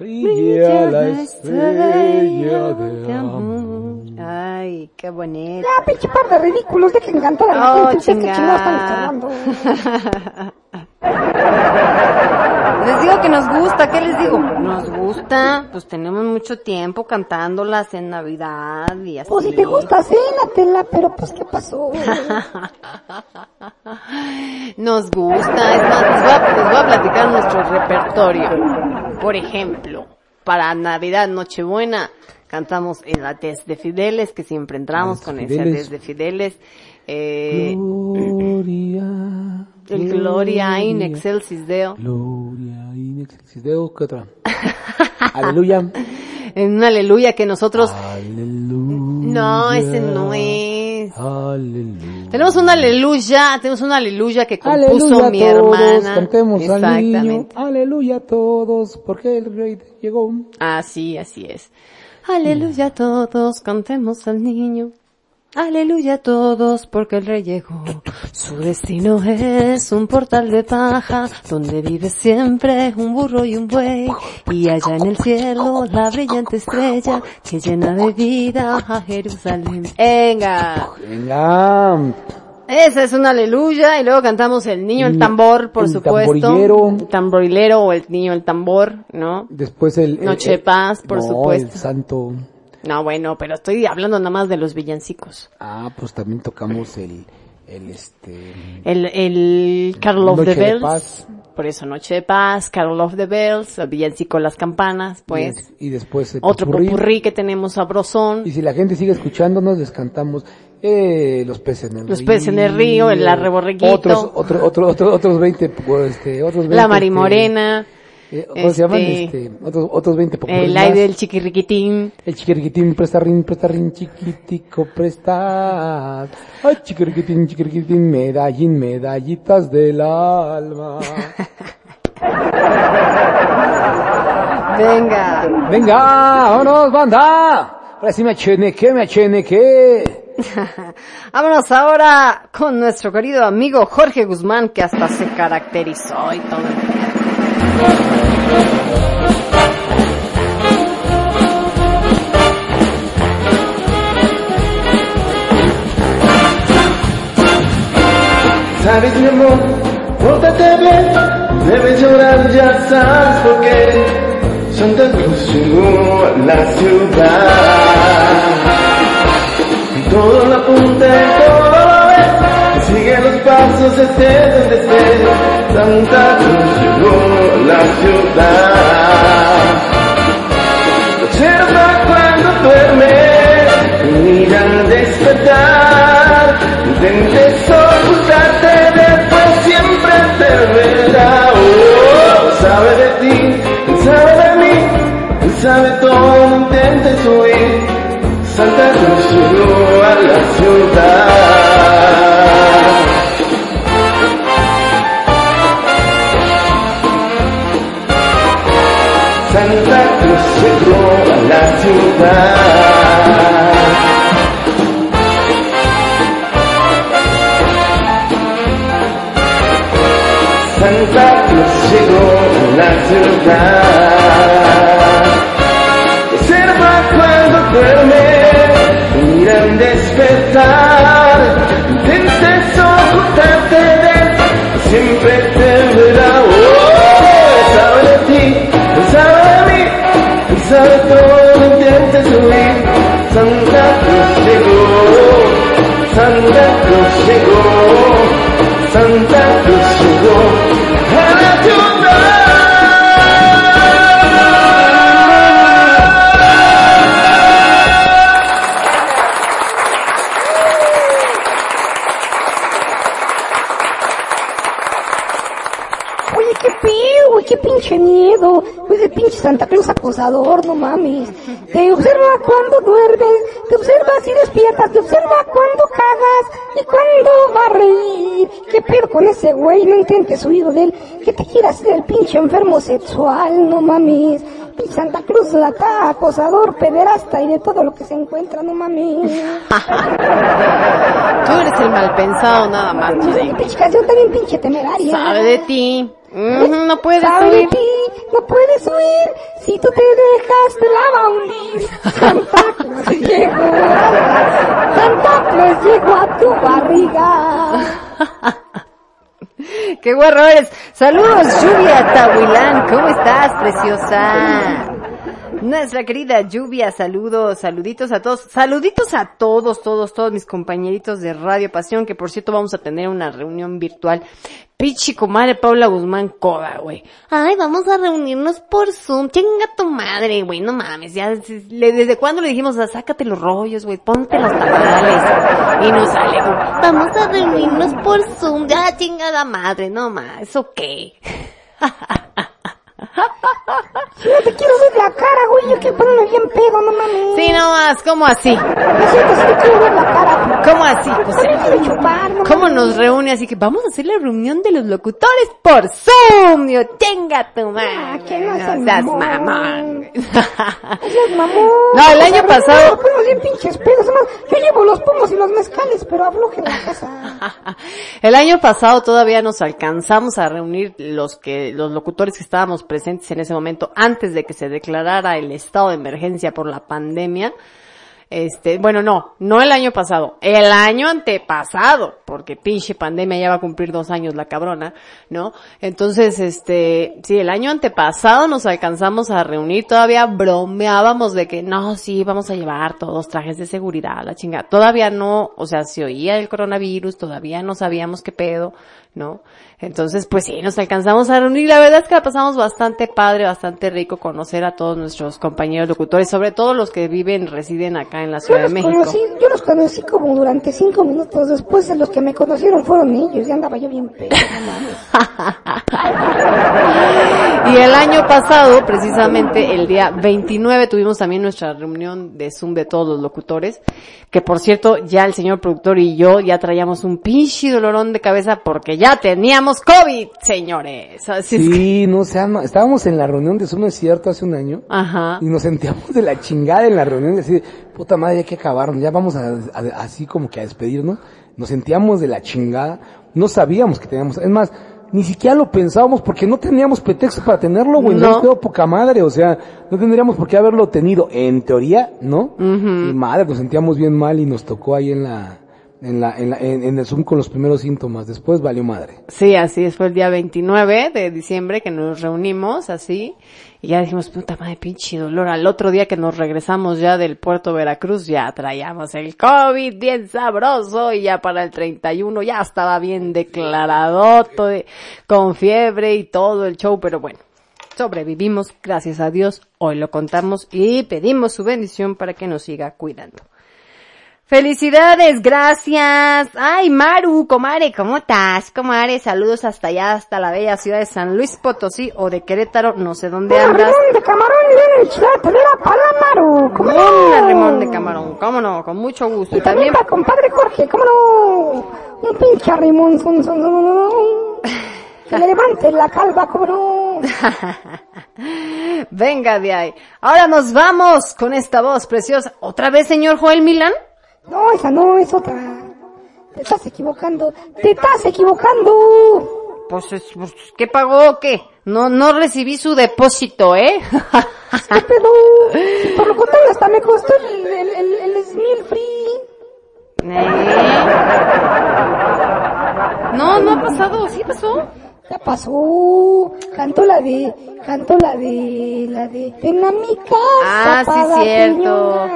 Brilla la estrella de amor. Ay, qué bonito. Ya, pinche par de ridículos, dejen cantar a la Oh, gente, que chingados están chingada. Les digo que nos gusta, ¿qué les digo? Nos gusta, pues tenemos mucho tiempo cantándolas en Navidad y así. Pues si te gusta, cénatela, pero pues ¿qué pasó? Nos gusta, es más, les voy, a, les voy a platicar nuestro repertorio. Por ejemplo, para Navidad, Nochebuena, cantamos el Ates de Fideles, que siempre entramos con ese. Ates de Fideles. Eh, Gloria. El Gloria in Excelsis Deo. Gloria in excelsis Deo. ¿Qué otra? Aleluya. En una aleluya que nosotros... Aleluya. No, ese no es. Aleluya. Tenemos una aleluya, tenemos una aleluya que compuso Aleluya mi todos, hermana. cantemos al niño. Exactamente. Aleluya a todos, porque el rey llegó. Así, así es. Aleluya a todos, cantemos al niño. Aleluya a todos, porque el rey llegó. Su destino es un portal de paja, donde vive siempre un burro y un buey. Y allá en el cielo, la brillante estrella, que llena de vida a Jerusalén. Venga. Venga. Esa es una aleluya y luego cantamos el niño el tambor, por el supuesto. tamborilero. El tamborilero o el niño el tambor, ¿no? Después el... Noche el- de paz, por no, supuesto. el santo. No, bueno, pero estoy hablando nada más de los villancicos. Ah, pues también tocamos el, el este... El, el Carol of the de Bells. Paz. Por eso Noche de Paz, Carol of the Bells, el villancico Las Campanas, pues. Y, y después el Otro popurrí. popurrí que tenemos sabrosón. Y si la gente sigue escuchándonos, les cantamos eh, los peces en el Los río. peces en el río, el arreborreguito. Otros, otro, otro, otro, otros 20, pues, este, otros 20. La Marimorena. este, eh, ¿Cómo se llaman? este, Este, otros, otros 20 popurrí El aire del chiquirriquitín. El chiquiriquitín, presta rin, presta rin, chiquitico, presta. Ay, chiquiriquitín, chiquiriquitín, medallín, medallitas del alma. Venga. Venga, vámonos, banda. Ahora sí me achenequé, me achenequé. Vámonos ahora con nuestro querido amigo Jorge Guzmán, que hasta se caracterizó y todo. el. Sabes mi amor, pórtate bien, debes llorar, ya sabes por qué. Santa Cruz llegó a la ciudad. Todo todo lo ves, estés donde. Santa Cruz llegó a la ciudad. Observa cuando duermes, mira al despertar. Intentes ocultarte, después siempre te verá. Oh, sabe de ti, sabe de mí, sabe todo, intentes huir. Santa Cruz llegó a la ciudad. Cruz llegó a la ciudad. Santa Cruz llegó a la ciudad. Acosador, no mames. Te observa cuando duermes, te observa si despiertas, te observa cuando cagas y cuando va a reír. ¿Qué pedo con ese güey? No intentes huir de él. Que te quieras ser el pinche enfermo sexual, no mames. Pinche Santa Cruz lata, acosador, pederasta y de todo lo que se encuentra, no mames. Tú eres el mal pensado nada más, Chile. Pinche canción también pinche temeraria. Sabe de ti. Ujú, no puedes Sabe de huir. ti, no puedes huir. Si tú te dejas, te la llegó. Santa Claus llegó a tu barriga. ¡Qué guarro! Saludos, Lluvia Tahuilán. ¿Cómo estás, preciosa? Nuestra querida Lluvia, saludos, saluditos a todos, saluditos a todos, todos, todos mis compañeritos de Radio Pasión, que por cierto vamos a tener una reunión virtual. Pichi, comadre Paula Guzmán Coda, güey. Ay, vamos a reunirnos por Zoom. Chinga tu madre, güey, no mames. Ya, ¿desde cuándo le dijimos, ah, sácate los rollos, güey, ponte los tamales? Y nos sale, güey, vamos a reunirnos por Zoom. Ya, chingada madre, no más, ¿eso no te quiero ver la cara, güey, yo quiero ponerme bien pedo, no mames. Sí, no más, ¿cómo así? Te quiero ver la cara. ¿Cómo así? Pues, No quiero chupar, no ¿Cómo nos reúne? Así que vamos a hacer la reunión de los locutores por Zoom. Yo, tenga tu madre. Ah, que no seas seas mamón. Seas mamón. No, el año pasado- ponemos bien pinches pedos. Además, yo llevo los pomos y los mezcales, pero afloje la casa. El año pasado todavía nos alcanzamos a reunir los que, los locutores que estábamos presentes en ese momento antes de que se declarara el estado de emergencia por la pandemia. Este, bueno, no, no el año pasado, el año antepasado, porque pinche pandemia ya va a cumplir dos años la cabrona, ¿no? Entonces, este, sí, el año antepasado nos alcanzamos a reunir, todavía bromeábamos de que no, sí, vamos a llevar todos trajes de seguridad, la chingada. Todavía no, o sea, se oía el coronavirus, todavía no sabíamos qué pedo, ¿no? Entonces, pues sí, nos alcanzamos a reunir. La verdad es que la pasamos bastante padre, bastante rico conocer a todos nuestros compañeros locutores, sobre todo los que viven, residen acá en la Yo Ciudad de los, México. conocí, yo los conocí como durante cinco minutos. Después de los que me conocieron fueron ellos. Ya andaba yo bien pedo. Y el año pasado, precisamente el día 29, tuvimos también nuestra reunión de Zoom de todos los locutores, que por cierto, ya el señor productor y yo ya traíamos un pinche dolorón de cabeza porque ya teníamos COVID, señores. Así es que- Sí, no sé, no, estábamos en la reunión de Zoom, es cierto, hace un año. Ajá. Y nos sentíamos de la chingada en la reunión, y así, puta madre, ya que acabaron, ya vamos a, a- así como que a despedirnos. Nos sentíamos de la chingada, no sabíamos que teníamos, es más, ni siquiera lo pensábamos porque no teníamos pretexto para tenerlo, güey, No. quedó poca madre, o sea, no tendríamos por qué haberlo tenido, en teoría, ¿no? Y madre, nos sentíamos bien mal y nos tocó ahí en la, en la, en la, en, en el Zoom con los primeros síntomas, después valió madre. Sí, así es, fue el día 29 de diciembre que nos reunimos así y ya dijimos, puta madre, pinche dolor. Al otro día que nos regresamos ya del puerto Veracruz ya traíamos el COVID bien sabroso y ya para el 31 ya estaba bien declarado, todo, con fiebre y todo el show, pero bueno. sobrevivimos, gracias a Dios, hoy lo contamos y pedimos su bendición para que nos siga cuidando. Felicidades, gracias. Ay, Maru, comare, ¿cómo estás? Comare, saludos hasta allá, hasta la bella ciudad de San Luis Potosí o de Querétaro, no sé dónde andas. Limón de camarón viene el chilate, mira, para Maru. ¿Cómo no? de camarón, cómo no, con mucho gusto. Y Y también, para compadre Jorge, ¿cómo no? Un pinche son, son, son, son. Que le levante la calva, ¿cómo no? venga de ahí. Ahora nos vamos con esta voz preciosa. ¿Otra vez, señor Joel Milán? No, esa no, es otra. Te estás equivocando, te estás equivocando. Pues, es- pues, ¿qué pagó o qué? No, no recibí su depósito, ¿eh? ¿Qué pedo? Por lo contrario, hasta me costó el, el, el, el Smil Free. ¿Eh? No, no ha pasado, sí pasó. Ya pasó. Cantó la de, cantó la de, la de, ven a mi casa. Ah, sí, cierto.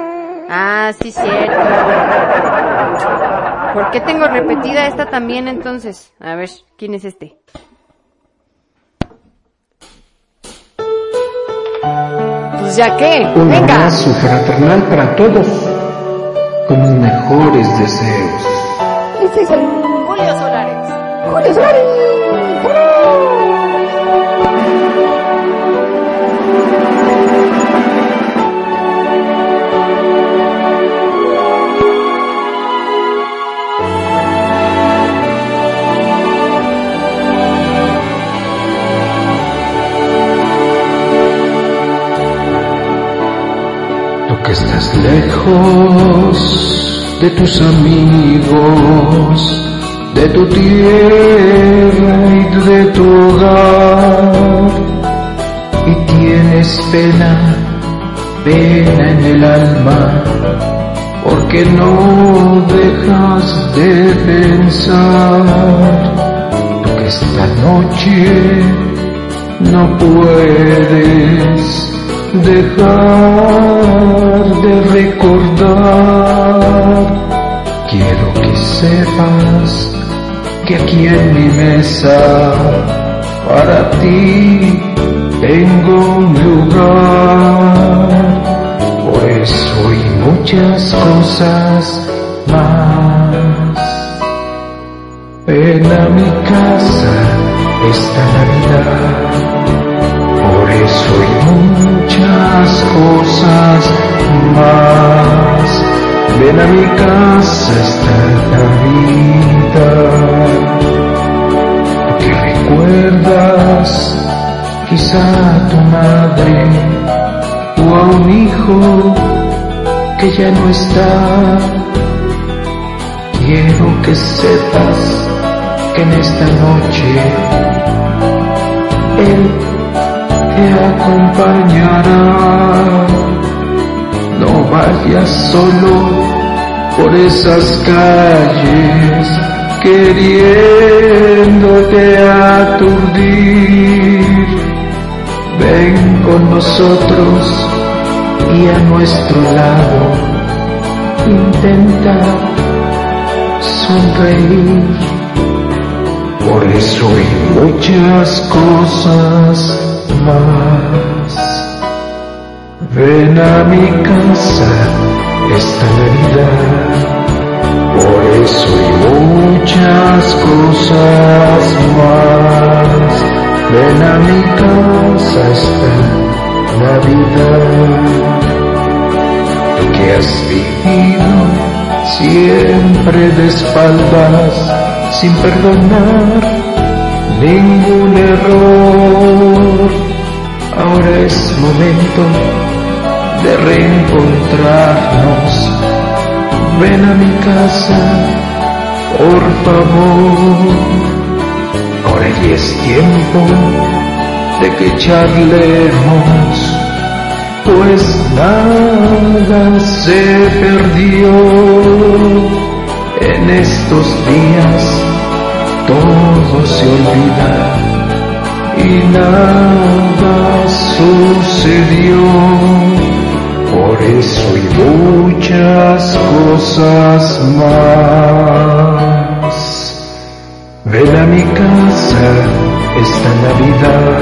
Ah, sí, cierto. ¿Por qué tengo repetida esta también entonces? A ver, ¿quién es este? Pues ya qué, Un venga. abrazo fraternal para todos, con mis mejores deseos. Este es el Julio Solares. Julio Solari. Estás lejos de tus amigos, de tu tierra y de tu hogar, y tienes pena, pena en el alma, porque no dejas de pensar. Que esta noche no puedes dejar de recordar. Quiero que sepas que aquí en mi mesa para ti tengo un lugar. Por eso y muchas cosas más. Ven a mi casa esta Navidad. Por eso y muchas cosas más. Ven a mi casa esta Navidad. Que recuerdas quizá a tu madre o a un hijo que ya no está. Quiero que sepas que en esta noche Él te acompañará. No vayas solo por esas calles queriéndote aturdir. Ven con nosotros y a nuestro lado intenta sonreír. Por eso y muchas cosas más. Ven a mi casa esta Navidad. Por eso y muchas cosas más. Ven a mi casa esta Navidad. Que has vivido siempre de espaldas sin perdonar ningún error. Ahora es momento de reencontrarnos. Ven a mi casa, por favor. Ahora ya es tiempo de que charlemos, pues nada se perdió. En estos días todo se olvida y nada sucedió. Por eso y muchas cosas más. Ven a mi casa esta Navidad.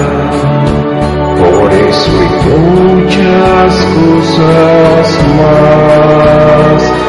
eso y muchas cosas más.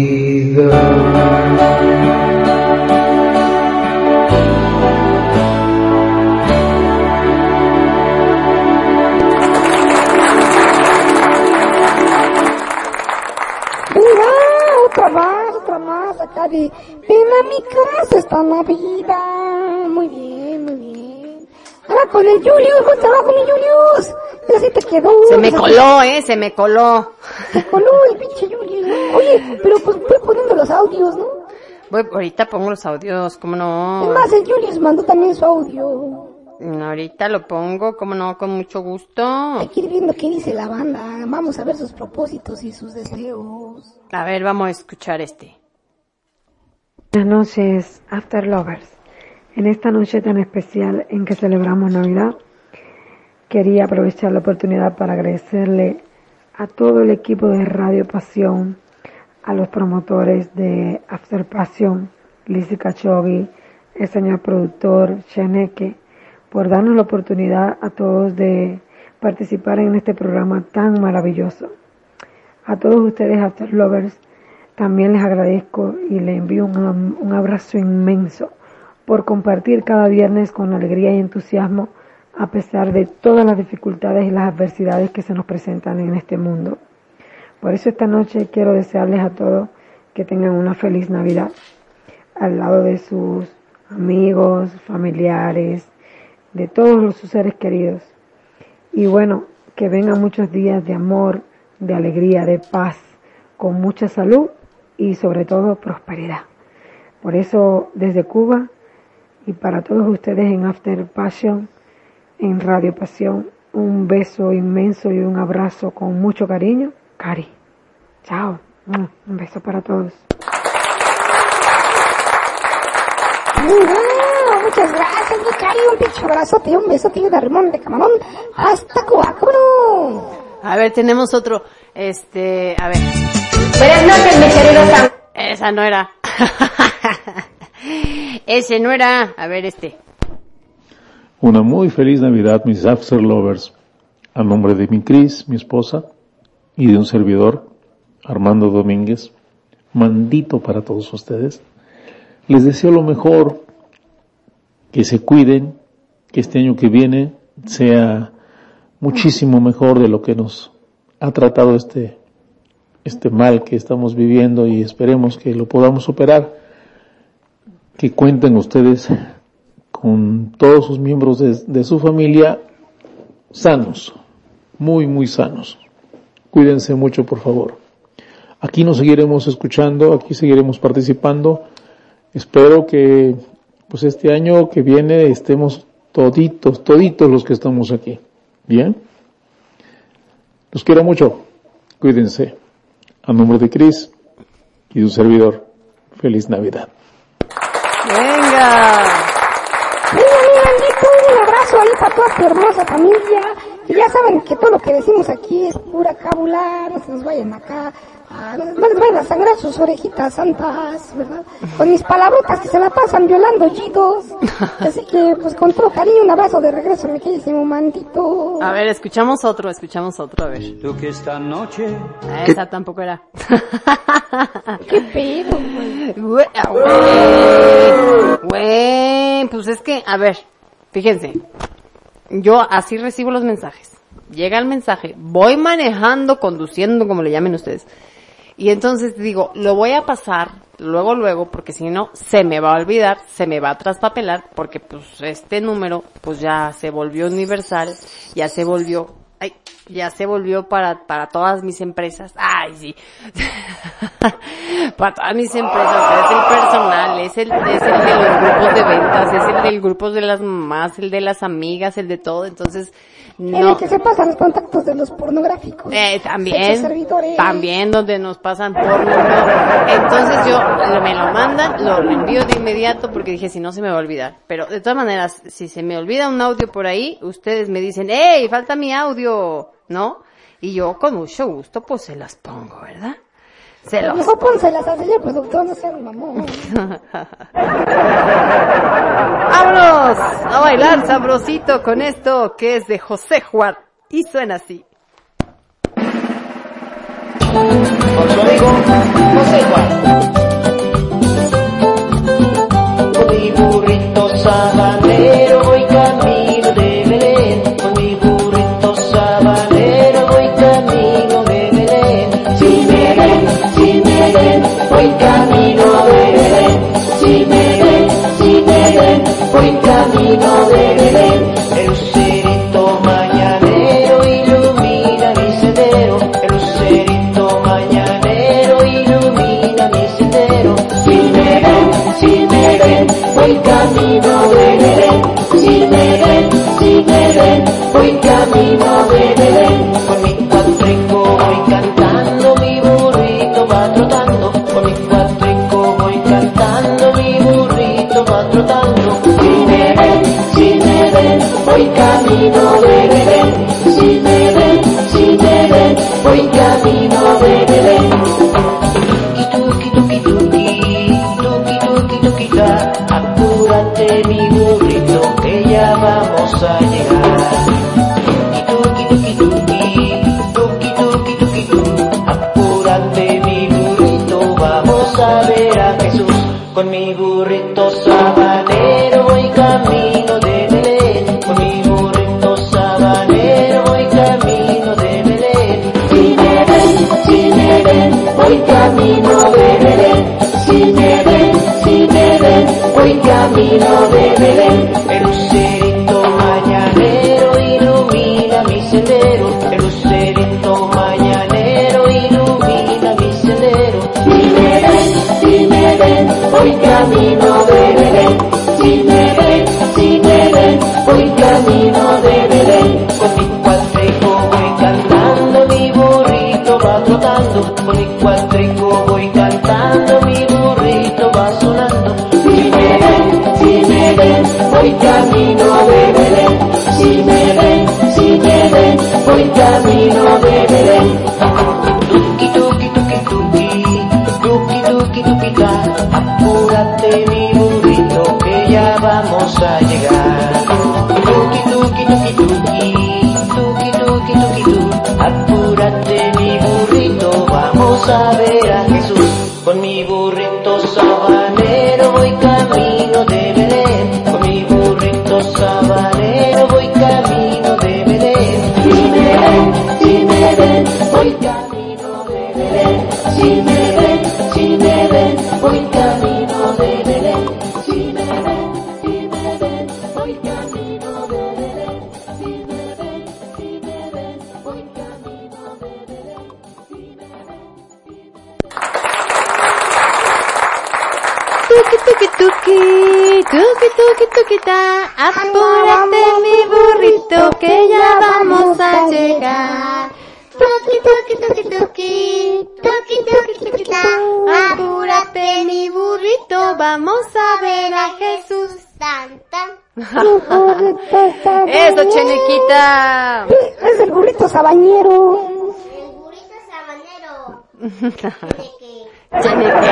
Navidad. Muy bien, muy bien. Ahora con el Julius, buen trabajo mi Julius. Ya se te quedó. Se me coló, eh, se me coló. Se coló el pinche Julius. ¿no? Oye, pero pues voy poniendo los audios, ¿no? Voy, ahorita pongo los audios, ¿cómo no? Es más, el Julius mandó también su audio. Ahorita lo pongo, ¿cómo no? Con mucho gusto. Hay que ir viendo qué dice la banda. Vamos a ver sus propósitos y sus deseos. A ver, vamos a escuchar este. Buenas noches, After Lovers. En esta noche tan especial en que celebramos Navidad, quería aprovechar la oportunidad para agradecerle a todo el equipo de Radio Pasión, a los promotores de After Pasión, Lizzy Cachogi, el señor productor Chaneque, por darnos la oportunidad a todos de participar en este programa tan maravilloso. A todos ustedes, After Lovers, también les agradezco y les envío un, un abrazo inmenso por compartir cada viernes con alegría y entusiasmo a pesar de todas las dificultades y las adversidades que se nos presentan en este mundo. Por eso esta noche quiero desearles a todos que tengan una feliz Navidad al lado de sus amigos, familiares, de todos los, sus seres queridos. Y bueno, que vengan muchos días de amor, de alegría, de paz, con mucha salud y sobre todo prosperidad. Por eso desde Cuba y para todos ustedes en After Passion, en Radio Pasión, un beso inmenso y un abrazo con mucho cariño. Cari. Chao. Un beso para todos. Muchas gracias, mi cari. Un pinche abrazote y un besote y un arrimón de camarón. Hasta Cuba, ¿cómo no? A ver, tenemos otro. Este, a ver. Buenas noches, mi querido Sam. Esa no era. Ese no era. A ver, este. Una muy feliz Navidad, mis After Lovers. A nombre de mi Cris, mi esposa, y de un servidor, Armando Domínguez, mandito para todos ustedes. Les deseo lo mejor, que se cuiden, que este año que viene sea muchísimo mejor de lo que nos ha tratado este, este mal que estamos viviendo y esperemos que lo podamos superar. Que cuenten ustedes con todos sus miembros de, su familia sanos, muy, muy sanos. Cuídense mucho, por favor. Aquí nos seguiremos escuchando, aquí seguiremos participando. Espero que, pues este año que viene estemos toditos, toditos los que estamos aquí. Bien. Los quiero mucho. Cuídense. A nombre de Cris y un servidor. Feliz Navidad. Venga. Un abrazo ahí para toda tu hermosa familia. Y ya saben que todo lo que decimos aquí es pura cábula, no se nos vayan acá, a, no les vayan a sangrar sus orejitas santas, ¿verdad? Con mis palabrotas que se la pasan violando yidos. Así que, pues con todo cariño, un abrazo de regreso, mi queridísimo mandito. A ver, escuchamos otro, escuchamos otro, a ver. Tú que esta noche Ah, Esa tampoco era. ¿Qué pedo, güey? Güey, ah, güey. Güey, pues es que, a ver, fíjense. Yo así recibo los mensajes. Llega el mensaje, voy manejando, conduciendo, como le llamen ustedes. Y entonces digo, lo voy a pasar luego, luego, porque si no, se me va a olvidar, se me va a traspapelar, porque pues este número, pues ya se volvió universal, ya se volvió Ay, ya se volvió para, para todas mis empresas. Ay, sí. para todas mis empresas. Es el personal, es el, es el de los grupos de ventas, es el del grupo de las mamás, el de las amigas, el de todo. Entonces, En el que se pasan los contactos de los pornográficos. Eh, también, también donde nos pasan porno. ¿no? Entonces yo me lo mandan, lo envío de inmediato porque dije si no se me va a olvidar. Pero de todas maneras, si se me olvida un audio por ahí, ustedes me dicen, ¡Ey, falta mi audio! ¿No? Y yo con mucho gusto pues se las pongo, ¿verdad? Se los Mejor pónselas al señor productor, no sean mamón. ¡Vámonos! A bailar sabrosito con esto que es de José Juan. Y suena así. Con su amigo José Juan. Camino camino de Belén. Si me ven, si me ven, voy camino de Belén. El lucerito mañanero ilumina mi sendero. El lucerito mañanero ilumina mi sendero. Si me ven, si me ven, voy camino camino de Belén. Si me ven, si me ven, voy camino Cheneque.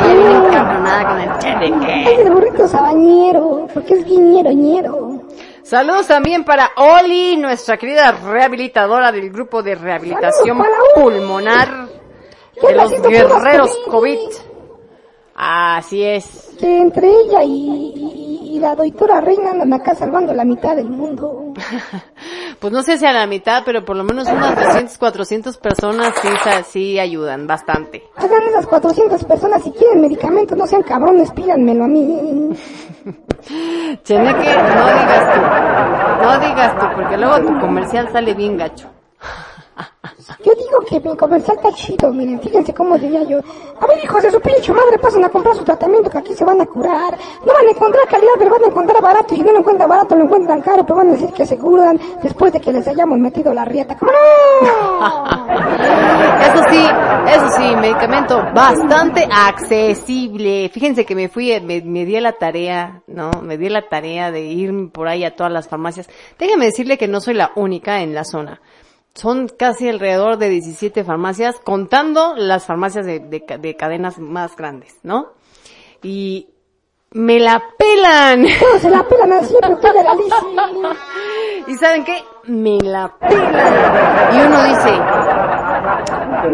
Ella viene encabronada con el cheneque. el burrito sabañero, porque es guiñero, ñero. Saludos también para Oli, nuestra querida rehabilitadora del grupo de rehabilitación pulmonar de los guerreros COVID. Así es. Que entre ella y, y- y la doctora Reina andan acá salvando la mitad del mundo. Pues no sé si a la mitad, pero por lo menos unas 200, 400 personas sí, sí ayudan bastante. Hagan esas 400 personas si quieren medicamentos, no sean cabrones, pídanmelo a mí. Cheneque, no digas tú. No digas tú, porque luego tu comercial sale bien gacho. Yo digo que mi comercial está chido, miren, fíjense cómo diría yo. A ver, hijos de su pinche madre, pasen a comprar su tratamiento que aquí se van a curar. No van a encontrar calidad, pero van a encontrar barato. Y si no lo encuentran barato, lo encuentran caro, pero van a decir que se curan después de que les hayamos metido la rieta. ¿Cómo no? Eso sí, eso sí, medicamento bastante accesible. Fíjense que me fui, me, me di la tarea, ¿no? Me di la tarea de ir por ahí a todas las farmacias. Déjeme decirle que no soy la única en la zona. Son casi alrededor de 17 farmacias, contando las farmacias de, de ca- de cadenas más grandes, ¿no? Y me la pelan. Se la pelan así, pero legalísimo. ¿Y saben qué? Me la pelan. Y uno dice,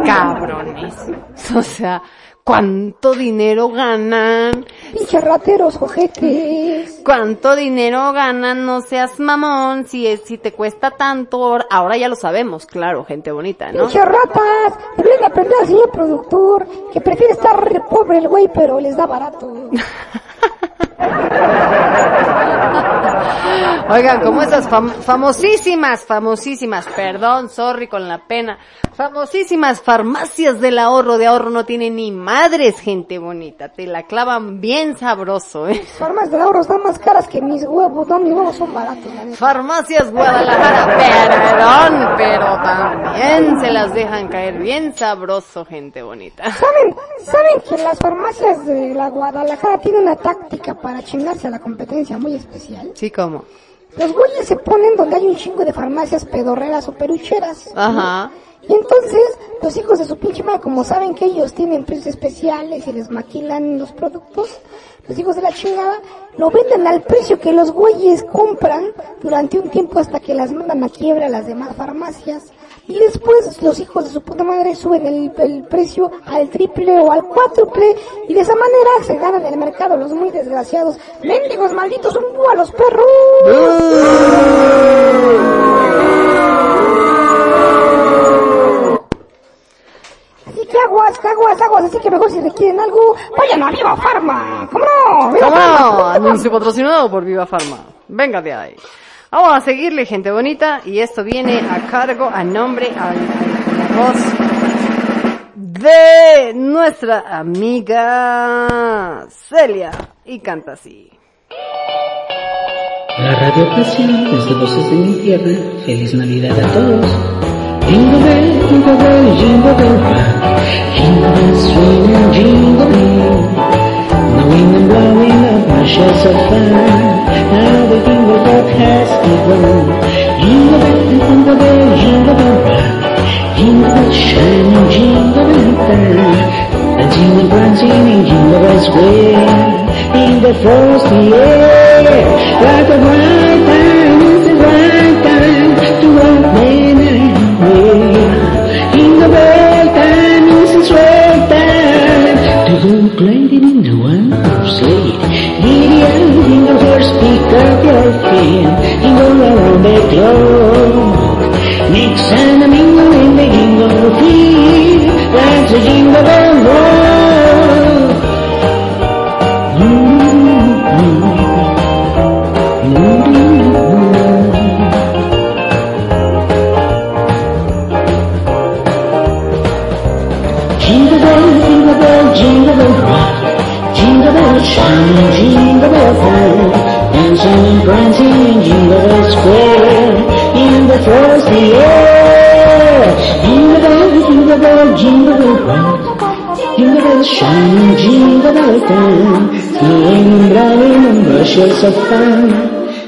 cabrones. O sea, ¿cuánto dinero ganan? Pinche rateros, ojetes. ¿Cuánto dinero ganan? No seas mamón. Si es, si te cuesta tanto, ahora ya lo sabemos, claro, gente bonita, ¿no? Pinche ratas. Deberían de aprender al señor productor, que prefiere estar re pobre el güey, pero les da barato. Oigan, como esas fam- famosísimas, famosísimas, perdón, sorry con la pena, famosísimas farmacias del ahorro, de ahorro no tienen ni madres, gente bonita, te la clavan bien sabroso, ¿eh? Farmas del ahorro están más caras que mis huevos, no, mis huevos son baratos. Farmacias Guadalajara, perdón, pero también se las dejan caer bien sabroso, gente bonita. ¿Saben, ¿Saben que las farmacias de la Guadalajara tienen una táctica para chingarse a la competencia muy especial? Sí, como. Los güeyes se ponen donde hay un chingo de farmacias pedorreras o perucheras. Ajá. Y entonces, los hijos de su pinche madre, como saben que ellos tienen precios especiales y les maquilan los productos, los hijos de la chingada lo venden al precio que los güeyes compran durante un tiempo hasta que las mandan a quiebra a las demás farmacias. Y después los hijos de su puta madre suben el, el precio al triple o al cuádruple y de esa manera se ganan el mercado los muy desgraciados. ¡Mendigos malditos, un búho a los perros! Así que aguas, aguas, aguas, así que mejor si requieren algo, vayan a Viva Farma. ¿Cómo no? ¡Viva ¿Cómo Farma! no? Anuncio patrocinado por Viva Farma. Venga de ahí. Vamos a seguirle, gente bonita, y esto viene a cargo, a nombre, a, la voz de nuestra amiga Celia, y canta así. La Radio Pasión desde Voces de mi Tierra, feliz Navidad a todos. Jingle bell, jingle bell, jingle bell jingle bells swinging, jingle bell. Blowing and blowing up marshals of fun, now the jingle bell has begun. Jingle bell, jingle bell, jingle bell rock, jingle bells shining, jingle bell time. And prancing in Jingle Bell Square, in the frosty air, like a bright time, it's the right frosty. Jingle bell, jingle bell, jingle bell rock. Jingle bell shine, jingle bell fun. Snowing and blowing and bushels of fun.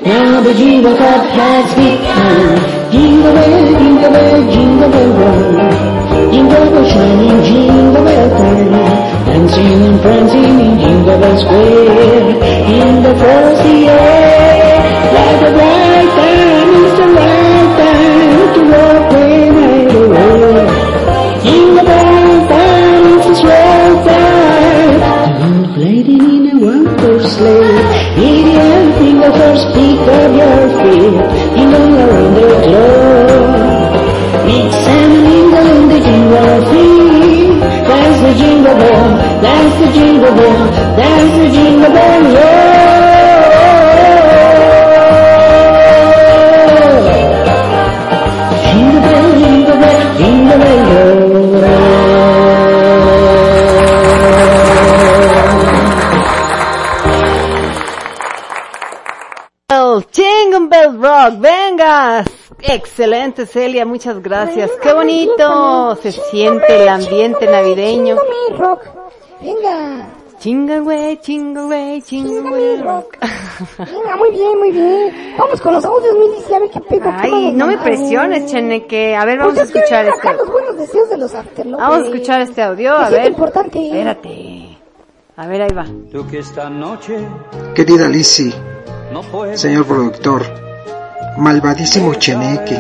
Now the jingle cup has begun. Jingle bell, jingle bell, jingle bell. Jingle bell shining, jingle bell time. Dancing and prancing in Jingle Bell Square. In the frosty air. Like a bright sleigh. Jingle the first peak of your feet, jingle around the clock. Examining on the jingle feet, that's the jingle bell, that's the jingle bell, that's the jingle bell roll. Excelente Celia, muchas gracias. Qué bonito se siente el ambiente navideño. mi rock. Venga. Way, jingle way, jingle way rock. Venga, muy bien, muy bien. Vamos con los audios, Milis, y a ver qué pedo. Ay, no me presiones, Cheneque. A ver, vamos a Pues es que escuchar este. acá los buenos deseos de los afterlovers. Vamos a escuchar este audio, a ver. importante. Espérate. A ver, ahí va. Tú que esta noche Querida Lizzie, no puedes señor productor, malvadísimo Cheneque,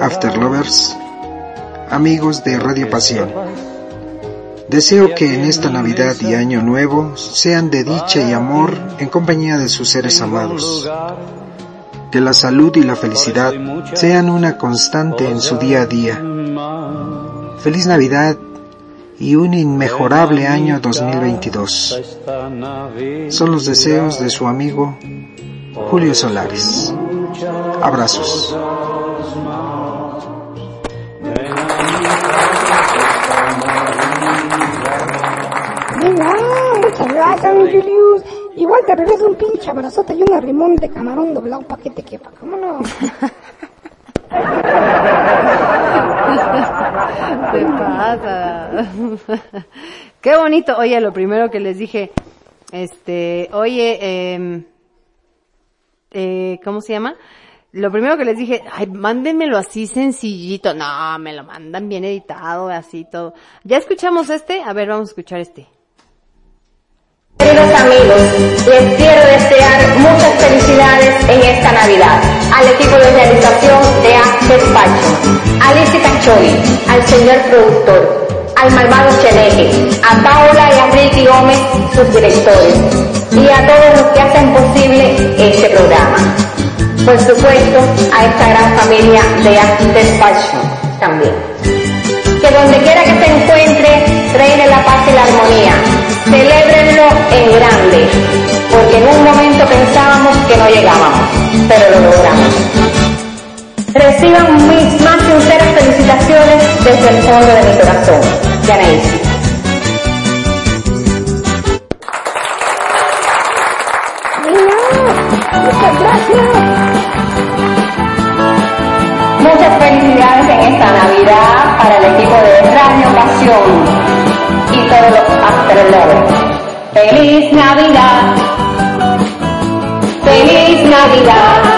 Afterlovers, amigos de Radio Pasión. Deseo que en esta Navidad y Año Nuevo sean de dicha y amor en compañía de sus seres amados. Que la salud y la felicidad sean una constante en su día a día. Feliz Navidad y un inmejorable año 2022. Son los deseos de su amigo Julio Solares. Abrazos. Venga, muchas gracias, mi Julius. Igual te regreso un pinche abrazote y un rimón de camarón doblado pa' que te quepa. ¿Cómo no? Te pasa. Qué bonito. Oye, lo primero que les dije, este, oye, eh, eh, ¿cómo se llama? Lo primero que les dije, ay, mándenmelo así sencillito. No, me lo mandan bien editado, así todo. ¿Ya escuchamos este? A ver, vamos a escuchar este. Queridos amigos, les quiero desear muchas felicidades en esta Navidad. Al equipo de realización de Access Fashion, a Alicia Cacholi, al señor productor, al malvado Cheneque, a Paola y a Ricky Gómez, sus directores, y a todos los que hacen posible este programa. Por supuesto, a esta gran familia de Access Fashion también que donde quiera que se encuentre, reine la paz y la armonía. Celébrenlo en grande, porque en un momento pensábamos que no llegábamos, pero lo logramos. Reciban mis más sinceras felicitaciones desde el fondo de mi corazón. Yanaísi. Muchas gracias. Muchas felicidades en esta Navidad para el equipo de Radio Pasión y todos los After. ¡Feliz Navidad! ¡Feliz Navidad!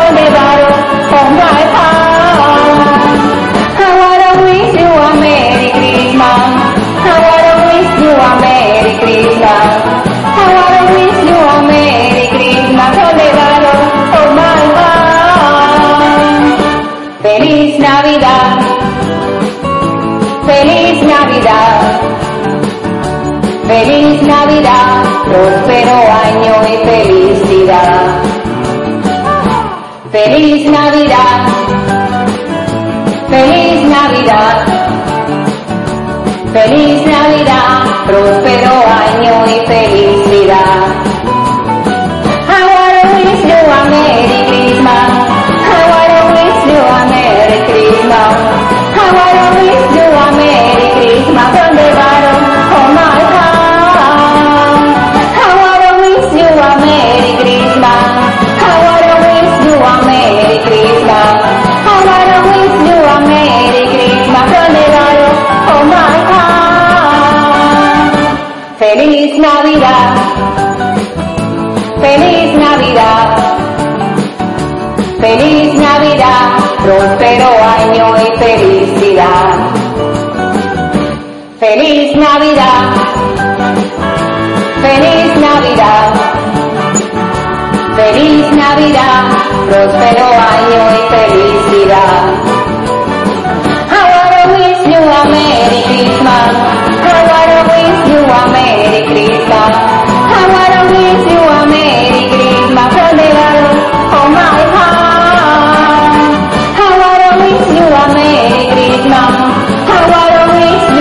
Próspero año y felicidad. Feliz Navidad. Feliz Navidad. Feliz Navidad. Próspero año y felicidad. I wanna wish a Merry Christmas. I wanna wish a Merry Christmas. I wanna wish a Merry Christmas from the Feliz Navidad. Feliz Navidad. Feliz Navidad, próspero año y felicidad. Feliz Navidad, feliz Navidad, feliz Navidad, próspero año y felicidad. I wanna wish you.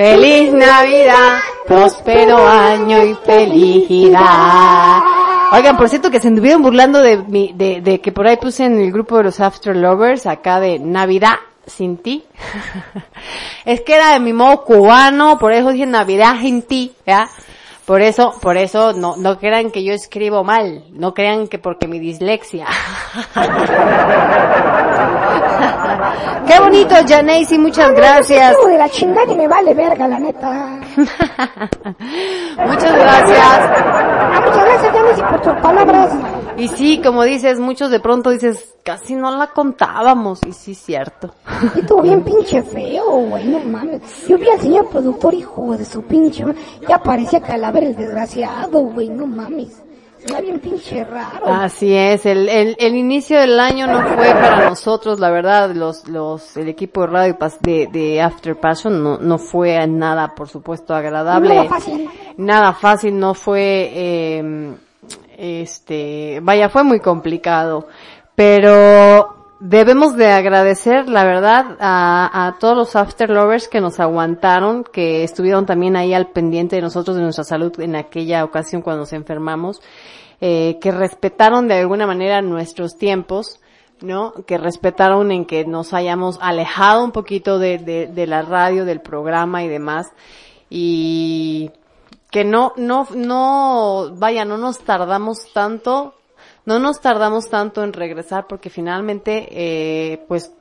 Feliz Navidad, próspero año y felicidad. Oigan, por cierto que se anduvieron burlando de mi, de, de que por ahí puse en el grupo de los After Lovers acá de Navidad sin ti. es que era de mi modo cubano, por eso dije Navidad sin ti, ¿ya? Por eso, por eso, no, no crean que yo escribo mal, no crean que porque mi dislexia. Qué bonito, Janacy, muchas gracias. De la chingada y me vale verga, la neta. Muchas gracias. Ah, muchas gracias, Janice, por tus palabras. Y sí, como dices, muchos de pronto dices, casi no la contábamos, y sí, cierto. Y tú bien pinche feo, güey, no mames. Yo vi al señor productor, hijo de su pinche, ya parecía calavera el desgraciado, güey, no mames. Era bien pinche raro. Así es, el, el, el inicio del año no fue para nosotros, la verdad, los, los, el equipo de radio de, de After Passion no, no fue nada, por supuesto, agradable. Nada fácil. Nada fácil, no fue, eh, este, vaya, fue muy complicado. Pero debemos de agradecer, la verdad, a, todos los after lovers que nos aguantaron, que estuvieron también ahí al pendiente de nosotros, de nuestra salud en aquella ocasión cuando nos enfermamos, eh, que respetaron de alguna manera nuestros tiempos, ¿no? Que respetaron en que nos hayamos alejado un poquito de, de, de la radio, del programa y demás. Y que no, no, no, vaya, no nos tardamos tanto, no nos tardamos tanto en regresar porque finalmente, eh, pues,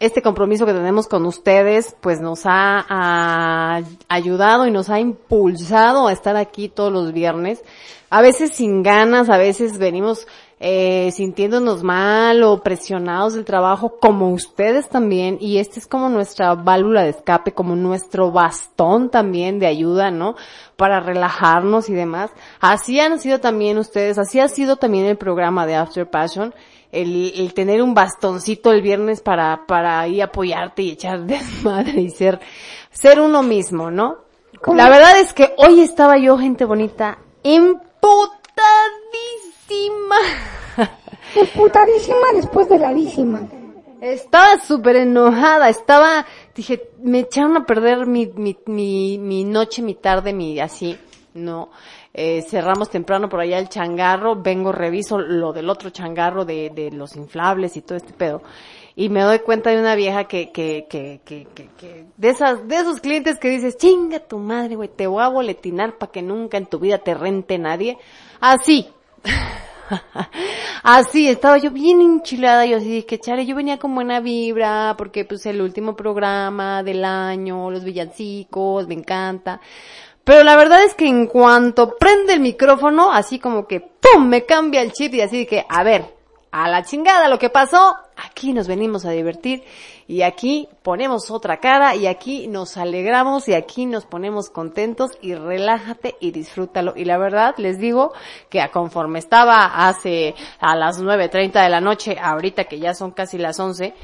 este compromiso que tenemos con ustedes, pues nos ha, ha ayudado y nos ha impulsado a estar aquí todos los viernes. A veces sin ganas, a veces venimos eh, sintiéndonos mal o presionados del trabajo, como ustedes también, y este es como nuestra válvula de escape, como nuestro bastón también de ayuda, ¿no? Para relajarnos y demás. Así han sido también ustedes, así ha sido también el programa de After Passion, el, el tener un bastoncito el viernes para, para ahí apoyarte y echar desmadre y ser, ser uno mismo, ¿no? La verdad es que hoy estaba yo, gente bonita, emputadísima. Emputadísima después de la dísima. Estaba súper enojada, estaba, dije, me echaron a perder mi, mi, mi, mi noche, mi tarde, mi así, no. Eh, cerramos temprano por allá el changarro, vengo, reviso lo del otro changarro de, de los inflables y todo este pedo. Y me doy cuenta de una vieja que, que, que, que, que, que- de esas, de esos clientes que dices, chinga tu madre, güey, te voy a boletinar para que nunca en tu vida te rente nadie. Así. Así, estaba yo bien enchilada, yo así dije, chale, yo venía con buena vibra, porque pues el último programa del año, los villancicos, me encanta. Pero la verdad es que en cuanto prende el micrófono, así como que ¡pum! me cambia el chip y así de que, a ver, a la chingada lo que pasó, aquí nos venimos a divertir y aquí ponemos otra cara y aquí nos alegramos y aquí nos ponemos contentos y relájate y disfrútalo. Y la verdad les digo que a conforme estaba hace a las 9.30 de la noche, ahorita que ya son casi las 11,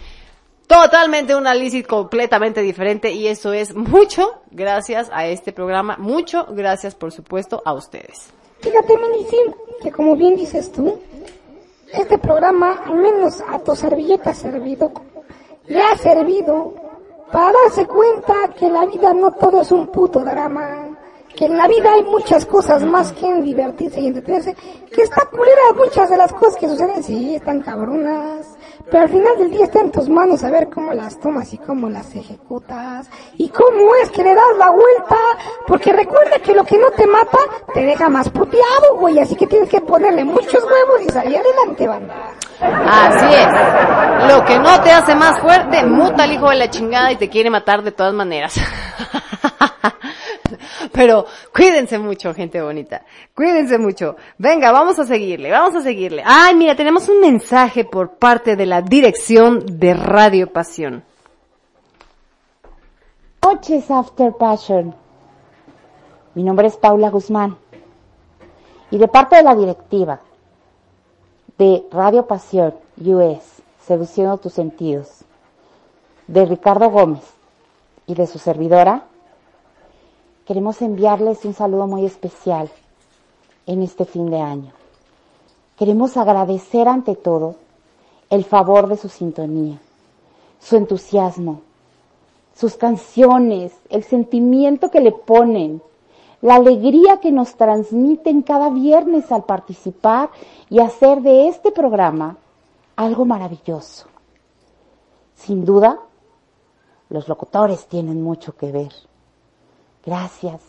totalmente una Lizzie completamente diferente y eso es mucho gracias a este programa, mucho gracias por supuesto a ustedes. Fíjate, que como bien dices tú, este programa, al menos a tu servilleta servido, le ha servido para darse cuenta que la vida no todo es un puto drama, que en la vida hay muchas cosas más que en divertirse y entretenerse, que está culera muchas de las cosas que suceden, sí, están cabronas, pero al final del día está en tus manos saber cómo las tomas y cómo las ejecutas, y cómo es que le das la vuelta, porque recuerda que lo que no te mata, te deja más puteado, güey, así que tienes que ponerle muchos huevos y salir adelante, banda. Así es. Lo que no te hace más fuerte, muta al hijo de la chingada y te quiere matar de todas maneras. Pero cuídense mucho, gente bonita. Cuídense mucho. Venga, vamos a seguirle, vamos a seguirle. Ay, mira, tenemos un mensaje por parte de la dirección de Radio Pasión. noches After Passion. Mi nombre es Paula Guzmán y de parte de la directiva de Radio Pasión US, Seduciendo tus sentidos, de Ricardo Gómez y de su servidora, queremos enviarles un saludo muy especial en este fin de año. Queremos agradecer ante todo el favor de su sintonía, su entusiasmo, sus canciones, el sentimiento que le ponen, la alegría que nos transmiten cada viernes al participar y hacer de este programa algo maravilloso. Sin duda, los locutores tienen mucho que ver. Gracias.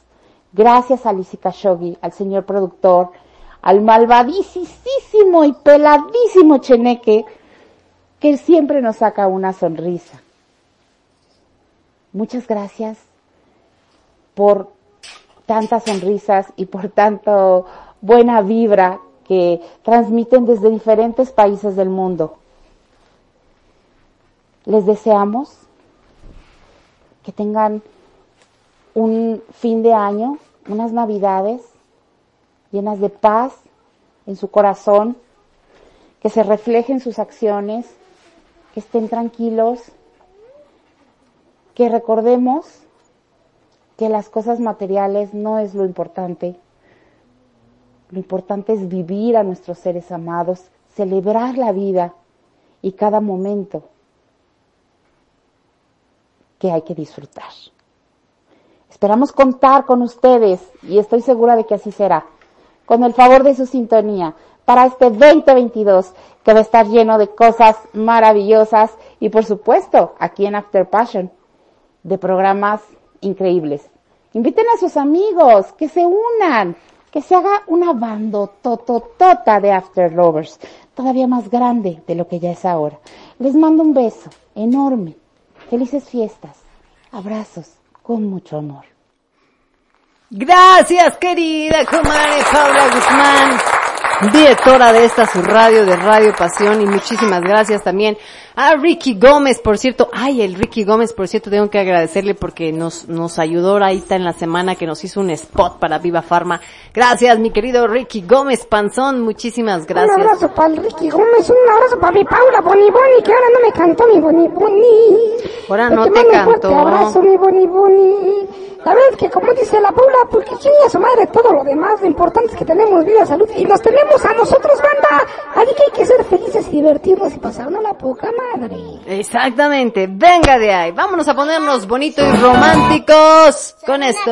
Gracias a Lizzy Khashoggi, al señor productor, al malvadísimo y peladísimo Cheneque, que siempre nos saca una sonrisa. Muchas gracias por tantas sonrisas y por tanto buena vibra que transmiten desde diferentes países del mundo. Les deseamos que tengan un fin de año, unas navidades llenas de paz en su corazón, que se reflejen sus acciones, que estén tranquilos, que recordemos que las cosas materiales no es lo importante. Lo importante es vivir a nuestros seres amados, celebrar la vida y cada momento que hay que disfrutar. Esperamos contar con ustedes y estoy segura de que así será, con el favor de su sintonía para este 2022 que va a estar lleno de cosas maravillosas y por supuesto aquí en After Passion de programas increíbles. Inviten a sus amigos, que se unan, que se haga una bandotototota de After Lovers, todavía más grande de lo que ya es ahora. Les mando un beso enorme. Felices fiestas. Abrazos con mucho amor. Gracias, querida comadre Paula Guzmán, directora de esta su radio, de Radio Pasión, y muchísimas gracias también a Ricky Gómez, por cierto, ay, el Ricky Gómez, por cierto, tengo que agradecerle porque nos, nos ayudó ahorita en la semana que nos hizo un spot para Viva Farma. Gracias, mi querido Ricky Gómez Panzón, muchísimas gracias. Un abrazo para el Ricky Gómez, un abrazo para mi Paula Boni Boni, que ahora no me cantó mi Boni Boni. Ahora no te mando un fuerte cantó. abrazo, mi Boni Boni. La verdad es que como dice la Paula, porque chinga su madre todo lo demás, lo importante es que tenemos vida, salud y nos tenemos a nosotros, banda. Así que hay que ser felices y divertirnos y pasarnos la poca madre. Exactamente, venga de ahí, vámonos a ponernos bonitos y románticos con esto.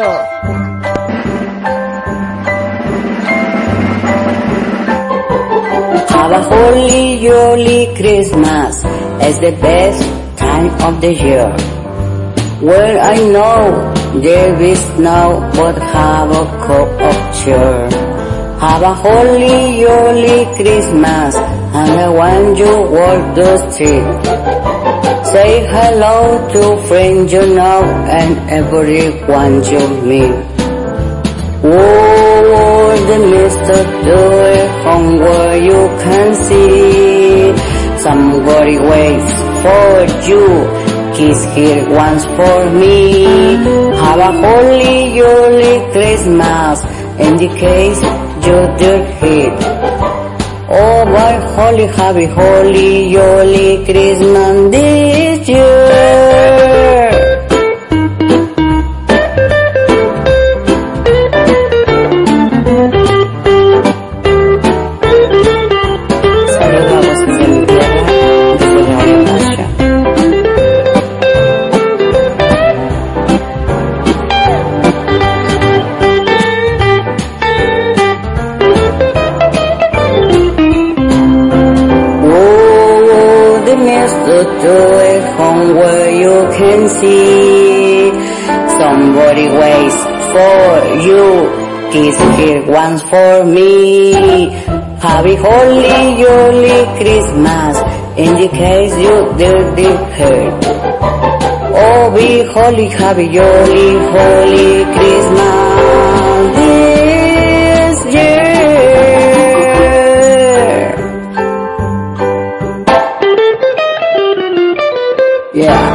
Have a holy jolly Christmas as the best time of the year. Well, I know there is no but have a cup of cheer. Have a holy jolly Christmas and I want you walk the street. Say hello to friends you know and everyone you meet. Oh, the. Doy from where you can see somebody waits for you. Kiss here once for me. Have a holy, jolly Christmas in the case you did hit. Oh, my holy, happy, holy, jolly Christmas this year. Door home where you can see somebody waits for you. Kiss here once for me. Happy holy jolly Christmas in the case you dirty hurt. Oh, be holy, happy jolly, holy Christmas Yeah.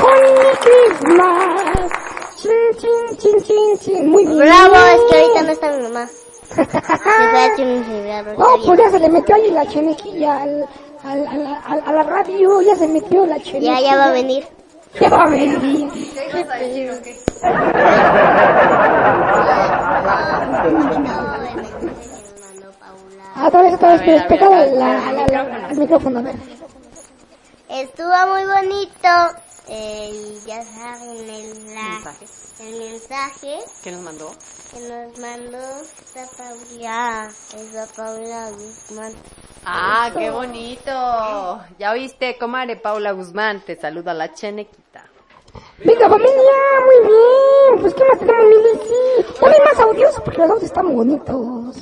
Holy Christmas. Chin, chin, chin, chin, chin. Muy bien. Bravo, es que ahorita no está mi mamá. No, pues ya se le metió ahí la chenequilla al, al, al- al- a la radio, ya se metió la chenequilla. Ya, ya va a venir. Ya va a venir. Ah, otra vez, otra vez, pero pegada la, la, la- al micrófono, a ver. Estuvo muy bonito. Eh, ya saben el, la, el mensaje ¿Qué nos mandó? que nos mandó esta Paula. Esa Paula Guzmán. Ah, qué bonito. Ya oíste, comadre Paula Guzmán, te saluda la chenequita. Venga, familia, muy bien. Pues, ¿qué más tenemos, Milici? Pone más audios porque los audios están bonitos.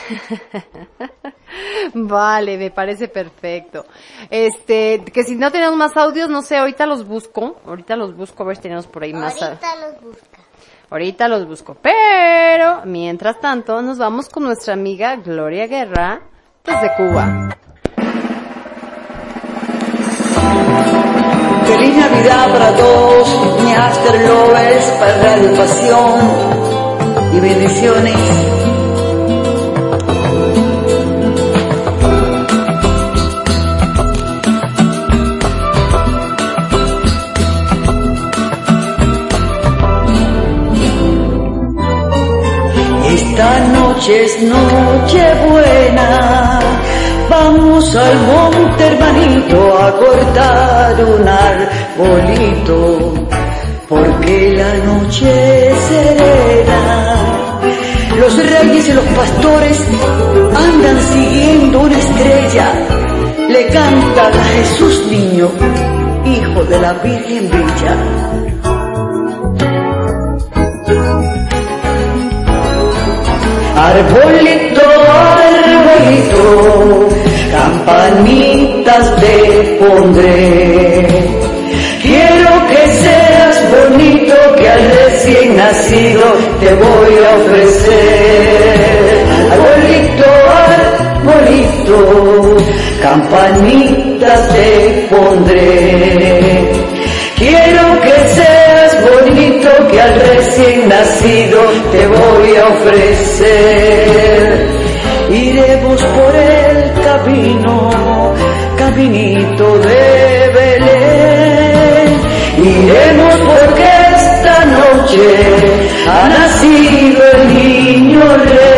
Vale, me parece perfecto. Este, que si no tenemos más audios, no sé, ahorita los busco. Ahorita los busco a ver si tenemos por ahí más. Ahorita los busca. Ahorita los busco. Pero, mientras tanto, nos vamos con nuestra amiga Gloria Guerra desde Cuba. Feliz Navidad para todos, mi After Lovers, para Radio Pasión y bendiciones. Esta noche es noche buena, vamos al monte hermanito a cortar un arbolito, porque la noche es serena. Los reyes y los pastores andan siguiendo una estrella, le cantan a Jesús niño, hijo de la Virgen Bella. Arbolito, arbolito, campanitas te pondré. Quiero que seas bonito, que al recién nacido te voy a ofrecer. Arbolito, arbolito, campanitas te pondré. Quiero que seas al recién nacido te voy a ofrecer. Iremos por el camino, caminito de Belén. Iremos porque esta noche ha nacido el niño rey.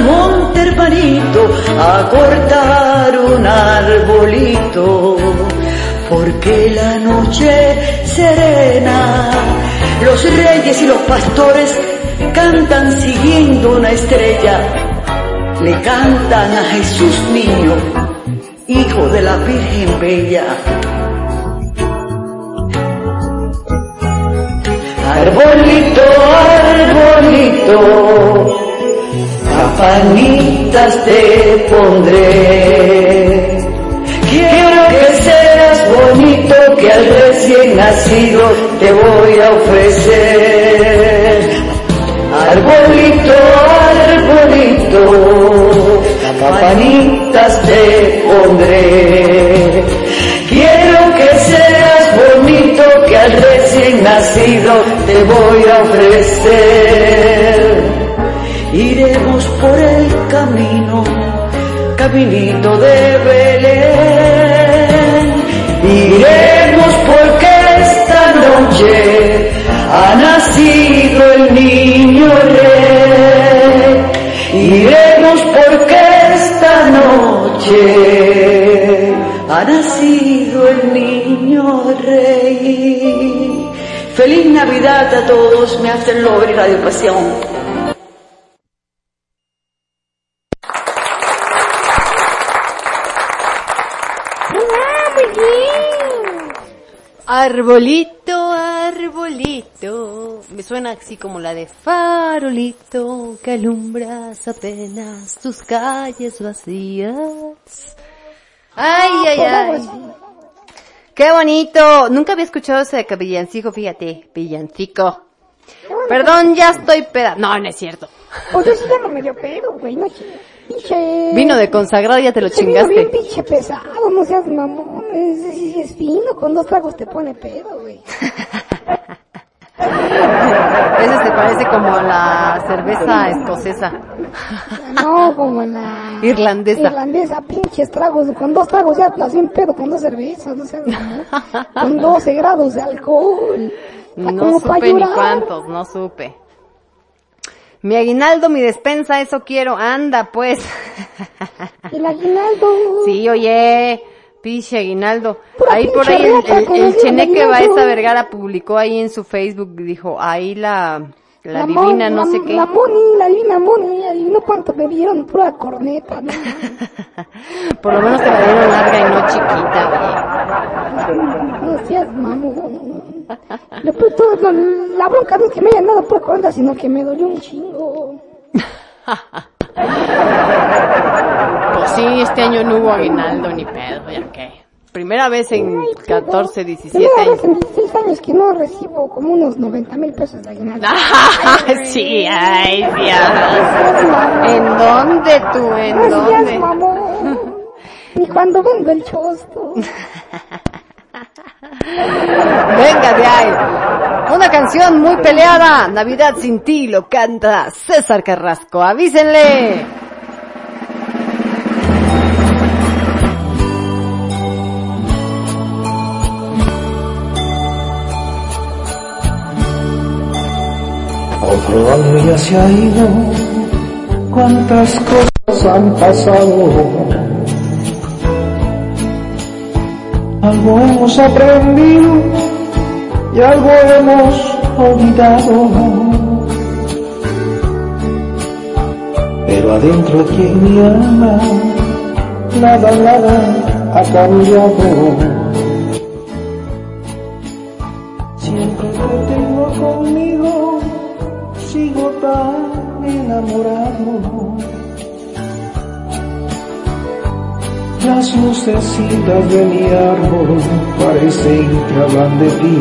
Monte hermanito a cortar un arbolito, porque la noche serena, los reyes y los pastores cantan siguiendo una estrella, le cantan a Jesús niño, hijo de la Virgen Bella. Arbolito, arbolito, campanitas te pondré. Quiero que seas bonito, que al recién nacido te voy a ofrecer. Arbolito, arbolito, campanitas te pondré. Quiero que seas bonito, que al recién nacido te voy a ofrecer. Iremos por el camino, caminito de Belén. Iremos porque esta noche ha nacido el niño rey. Iremos porque esta noche ha nacido el niño rey. Feliz Navidad a todos, After Lover y Radio Pasión. Arbolito, arbolito. Me suena así como la de farolito que alumbras apenas tus calles vacías. Ay, ay, ay. Qué bonito. Nunca había escuchado ese de villancico, fíjate. Villancico. Perdón, ya estoy peda. No, no es cierto. Sí ya no me dio pedo, güey, no ch- pinche... Vino de consagrado ya te lo Ese vino bien chingaste. pinche pesado, no seas mamón, es, es, es fino, con dos tragos te pone pedo, güey. Ese te parece como la cerveza escocesa. No, como la... Irlandesa. Irlandesa, pinches tragos, con dos tragos ya estás bien pedo, con dos cervezas, no mamón. Con 12 grados de alcohol. No supe ni cuántos, no supe. Mi aguinaldo, mi despensa, eso quiero. Anda, pues. El aguinaldo. Sí, oye, pinche aguinaldo. Pura Ahí por ahí el, el- que el cheneque. Baeza Vergara publicó ahí en su Facebook, dijo, ahí la, la, mon- divina no la- sé qué. La Moni, la divina Moni, adivino cuánto me dieron, pura corneta, ¿no? Por lo menos te la dieron larga y no chiquita, No seas mamón. Lo peor de todo, la bronca no es que me hayan dado pura corneta, sino que me dolió un chingo. Pues sí, este año no hubo aguinaldo ni pedo, ya que. Primera vez en 14, 17 Primera años. en 16 años que no recibo como unos 90 mil pesos de aguinaldo. sí, ay, Dios. ¿En dónde tú? ¿En dónde? Ni cuando vendo el chosto. Venga de ahí. Una canción muy peleada. Navidad sin ti lo canta César Carrasco. Avísenle. Otro año ya se ha ido, cuántas cosas han pasado. Algo hemos aprendido y algo hemos olvidado. Pero adentro aquí en mi alma, nada, nada ha cambiado. Siempre que tengo conmigo, sigo tan enamorado. Las lucecitas de mi árbol parecen que hablan de ti.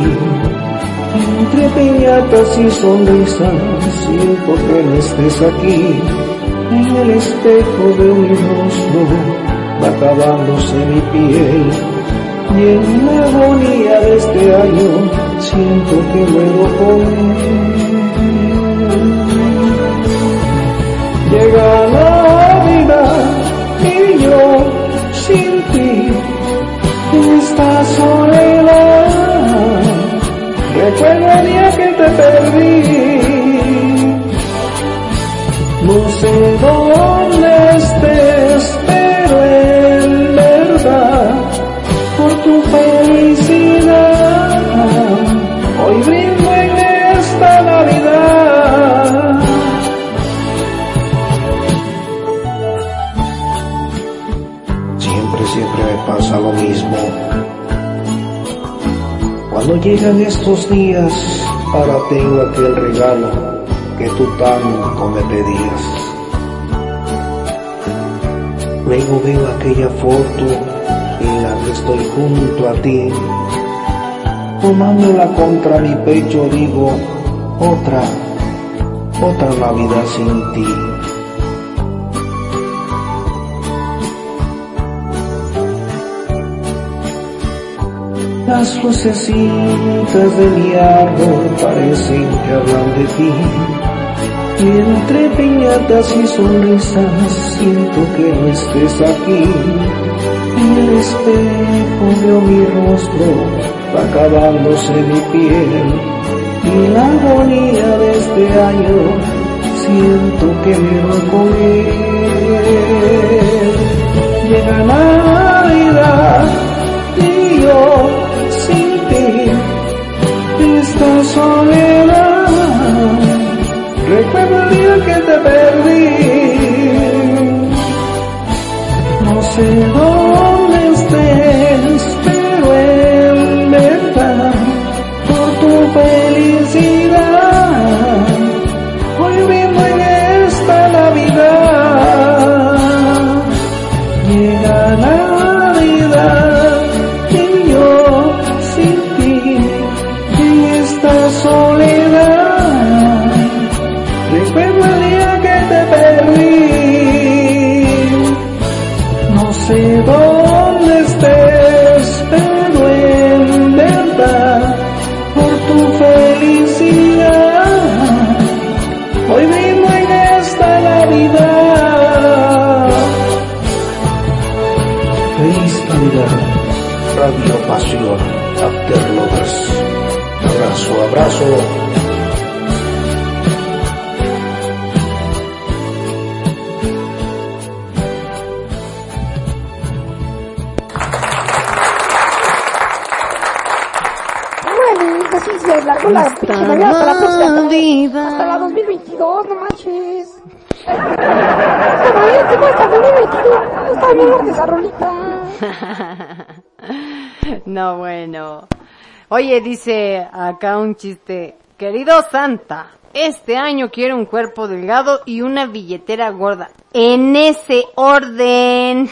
Entre piñatas y sonrisas siento que no estés aquí. En el espejo de mi rostro va acabándose mi piel. Y en la agonía de este año siento que muero él. Llega la sin ti esta soledad. Recuerdo el día que te perdí. No sé dónde llegan estos días, ahora tengo aquel regalo que tú tanto me pedías. Luego veo aquella foto en la que estoy junto a ti. Tomándola contra mi pecho digo, otra, otra Navidad sin ti. Las lucecitas de mi árbol parecen que hablan de ti. Y entre piñatas y sonrisas siento que no estés aquí. En el espejo veo mi rostro, va acabándose mi piel. Y la agonía de este año, siento que me voy con él. Llega Navidad y yo esta soledad. Recuerdo el día que te perdí. No sé dónde Pasión, After Lovers. Abrazo, abrazo. Bueno, así se largó la pinche hasta la próxima. Hasta la 2022, no manches. Esta Navidad tengo hasta 2022. Está bien fuerte esa rolita. No, bueno. Oye, dice acá un chiste. Querido Santa, este año quiero un cuerpo delgado y una billetera gorda. En ese orden.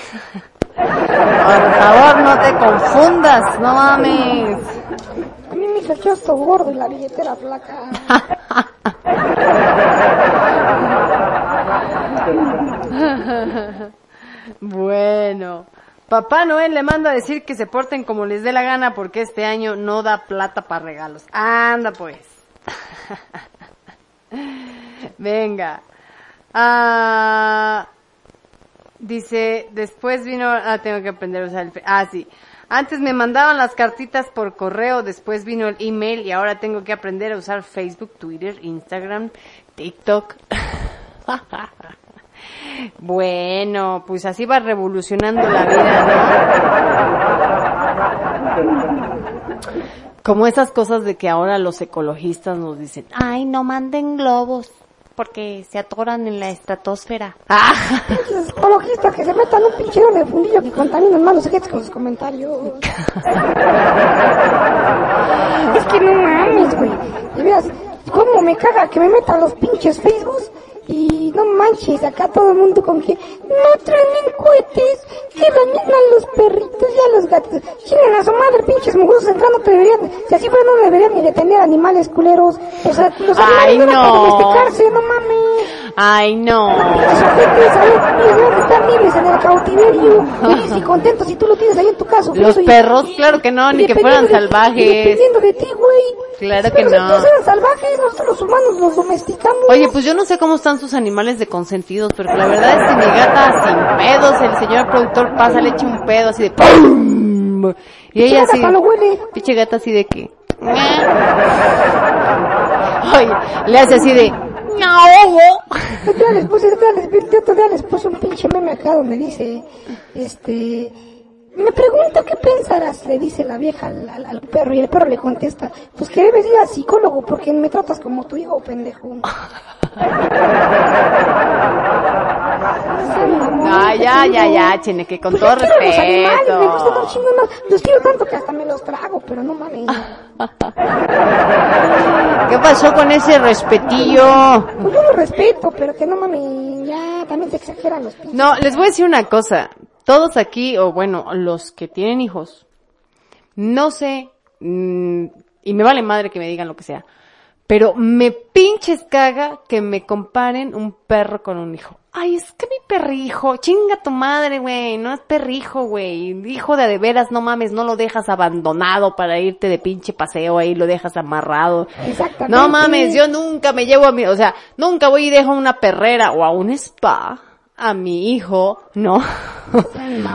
Por favor, no te confundas, no mames. A mí me el chosto gordo y la billetera flaca. bueno. Papá Noel le manda a decir que se porten como les dé la gana porque este año no da plata para regalos. Anda pues. Venga. Ah, dice, después vino, ah, tengo que aprender a usar el, ah, sí. Antes me mandaban las cartitas por correo, después vino el email y ahora tengo que aprender a usar Facebook, Twitter, Instagram, TikTok. Bueno, pues así va revolucionando la vida, ¿no? Como esas cosas de que ahora los ecologistas nos dicen, ay, no manden globos, porque se atoran en la estratosfera. Ah, ecologistas que se metan un pinche en el fundillo que contaminan más los objetos con sus comentarios. es que no mames, güey. De veras, cómo me caga que me metan los pinches Facebooks y no manches, acá todo el mundo con que no traen cohetes, que dañan a los perritos y a los gatos. Chinen a su madre, pinches mugrosos entrando, te deberían, si así fuera no deberían ni detener animales culeros. O sea, los Ay, animales no. no. domesticarse, no mames. ay, no. Pinches ojetes ahí, ellos deben de estar libres en el cautiverio, felices y contentos si tú lo tienes ahí en tu caso. Los y- perros, claro que no, ni que fueran de- salvajes. Dependiendo de ti, güey. Claro que Pero si no. todos eran salvajes, nosotros los humanos los domesticamos. Oye, pues yo no sé cómo están sus animales de consentidos, pero la verdad es que mi gata sin pedos, el señor productor pasa, le echa un pedo así de ¡pum! Y ella así, pinche gata así de que, oye, le hace así de, Otro día les puse, les, día les puse un pinche meme acá donde dice, este, me pregunto qué pensarás, le dice la vieja al, al- al perro y el perro le contesta, pues que debes ir al psicólogo porque me tratas como tu hijo, pendejo. Ah, ya, ya, ya, chene, que con Pues todo quiero los animales, me gusta respeto. un chingo más. Los quiero tanto que hasta me los trago, pero no mames. ¿Qué pasó con ese respetillo? Pues yo los respeto, pero que no mames, ya también te exageran los pinches. No, les voy a decir una cosa. Todos aquí, o bueno, los que tienen hijos, no sé, mm, y me vale madre que me digan lo que sea, pero me pinches caga que me comparen un perro con un hijo. Ay, es que mi perrijo, chinga tu madre, güey, no es perrijo, güey. Hijo de de veras, no mames, no lo dejas abandonado para irte de pinche paseo ahí, lo dejas amarrado. Exactamente. No mames, yo nunca me llevo a mi, o sea, nunca voy y dejo a una perrera o a un spa a mi hijo, ¿no?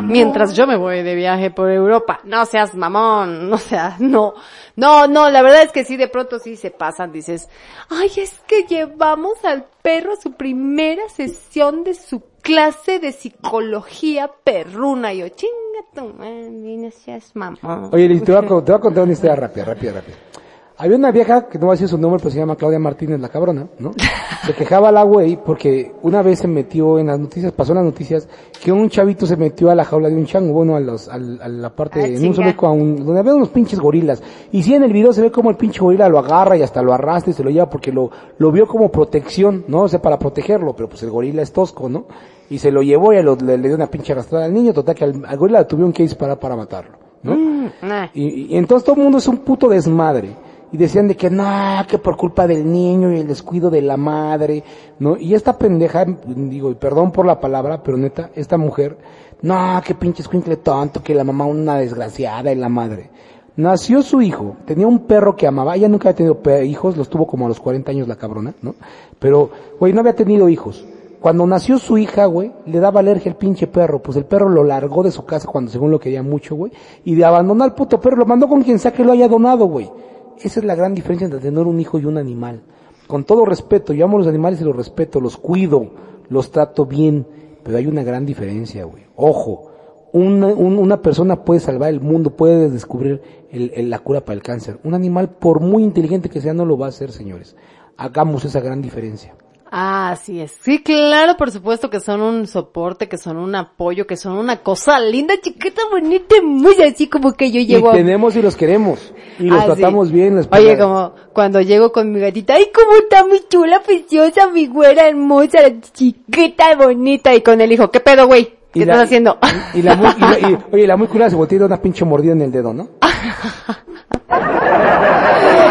Mientras yo me voy de viaje por Europa. No seas mamón, no seas, no. No, no, la verdad es que sí, de pronto sí se pasan, dices, ay, es que llevamos al perro a su primera sesión de su clase de psicología perruna. Y yo, chinga tu madre, no seas mamón. Oye, Liz, te voy, a, te voy a contar una historia rápida, rápida, rápida. Había una vieja, que no voy a decir su nombre, pero se llama Claudia Martínez, la cabrona, ¿no? Se quejaba la güey porque una vez se metió en las noticias, pasó en las noticias, que un chavito se metió a la jaula de un chango, bueno, a, los, al- a la parte, Ah, en un zoológico, a un- donde había unos pinches gorilas. Y sí, en el video se ve como el pinche gorila lo agarra y hasta lo arrastra y se lo lleva porque lo, lo vio como protección, ¿no? O sea, para protegerlo, pero pues el gorila es tosco, ¿no? Y se lo llevó y lo- le, le dio una pinche arrastrada al niño, total que al, al gorila tuvieron que disparar para matarlo, ¿no? Mm, nah. Y, y entonces todo el mundo es un puto desmadre. Y decían de que no, que por culpa del niño y el descuido de la madre, ¿no? Y esta pendeja, digo, y perdón por la palabra, pero neta, esta mujer, no, que pinche escuincle tonto, que la mamá una desgraciada y la madre. Nació su hijo, tenía un perro que amaba, ella nunca había tenido hijos, los tuvo como a los 40 años la cabrona, ¿no? Pero, güey, no había tenido hijos. Cuando nació su hija, güey, le daba alergia al pinche perro, pues el perro lo largó de su casa cuando según lo quería mucho, güey, y de abandonar al puto perro, lo mandó con quien sea que lo haya donado, güey. Esa es la gran diferencia entre tener un hijo y un animal. Con todo respeto, yo amo a los animales y los respeto, los cuido, los trato bien, pero hay una gran diferencia, güey. Ojo, una, un- una persona puede salvar el mundo, puede descubrir el- la cura para el cáncer. Un animal, por muy inteligente que sea, no lo va a hacer, señores. Hagamos esa gran diferencia. Ah, así es. Sí, claro, por supuesto que son un soporte, que son un apoyo, que son una cosa linda, chiquita, bonita, muy así como que yo llego y tenemos y los queremos. Y los Ah, sí. tratamos bien. les Oye, como cuando llego con mi gatita, ay, cómo está muy chula, preciosa, mi güera hermosa, la chiquita, bonita, y con el hijo, ¿qué pedo, güey? ¿Qué Y estás la- haciendo? Y la muy, y la- y- oye, la muy curada se voltea y da una pinche mordida en el dedo, ¿no?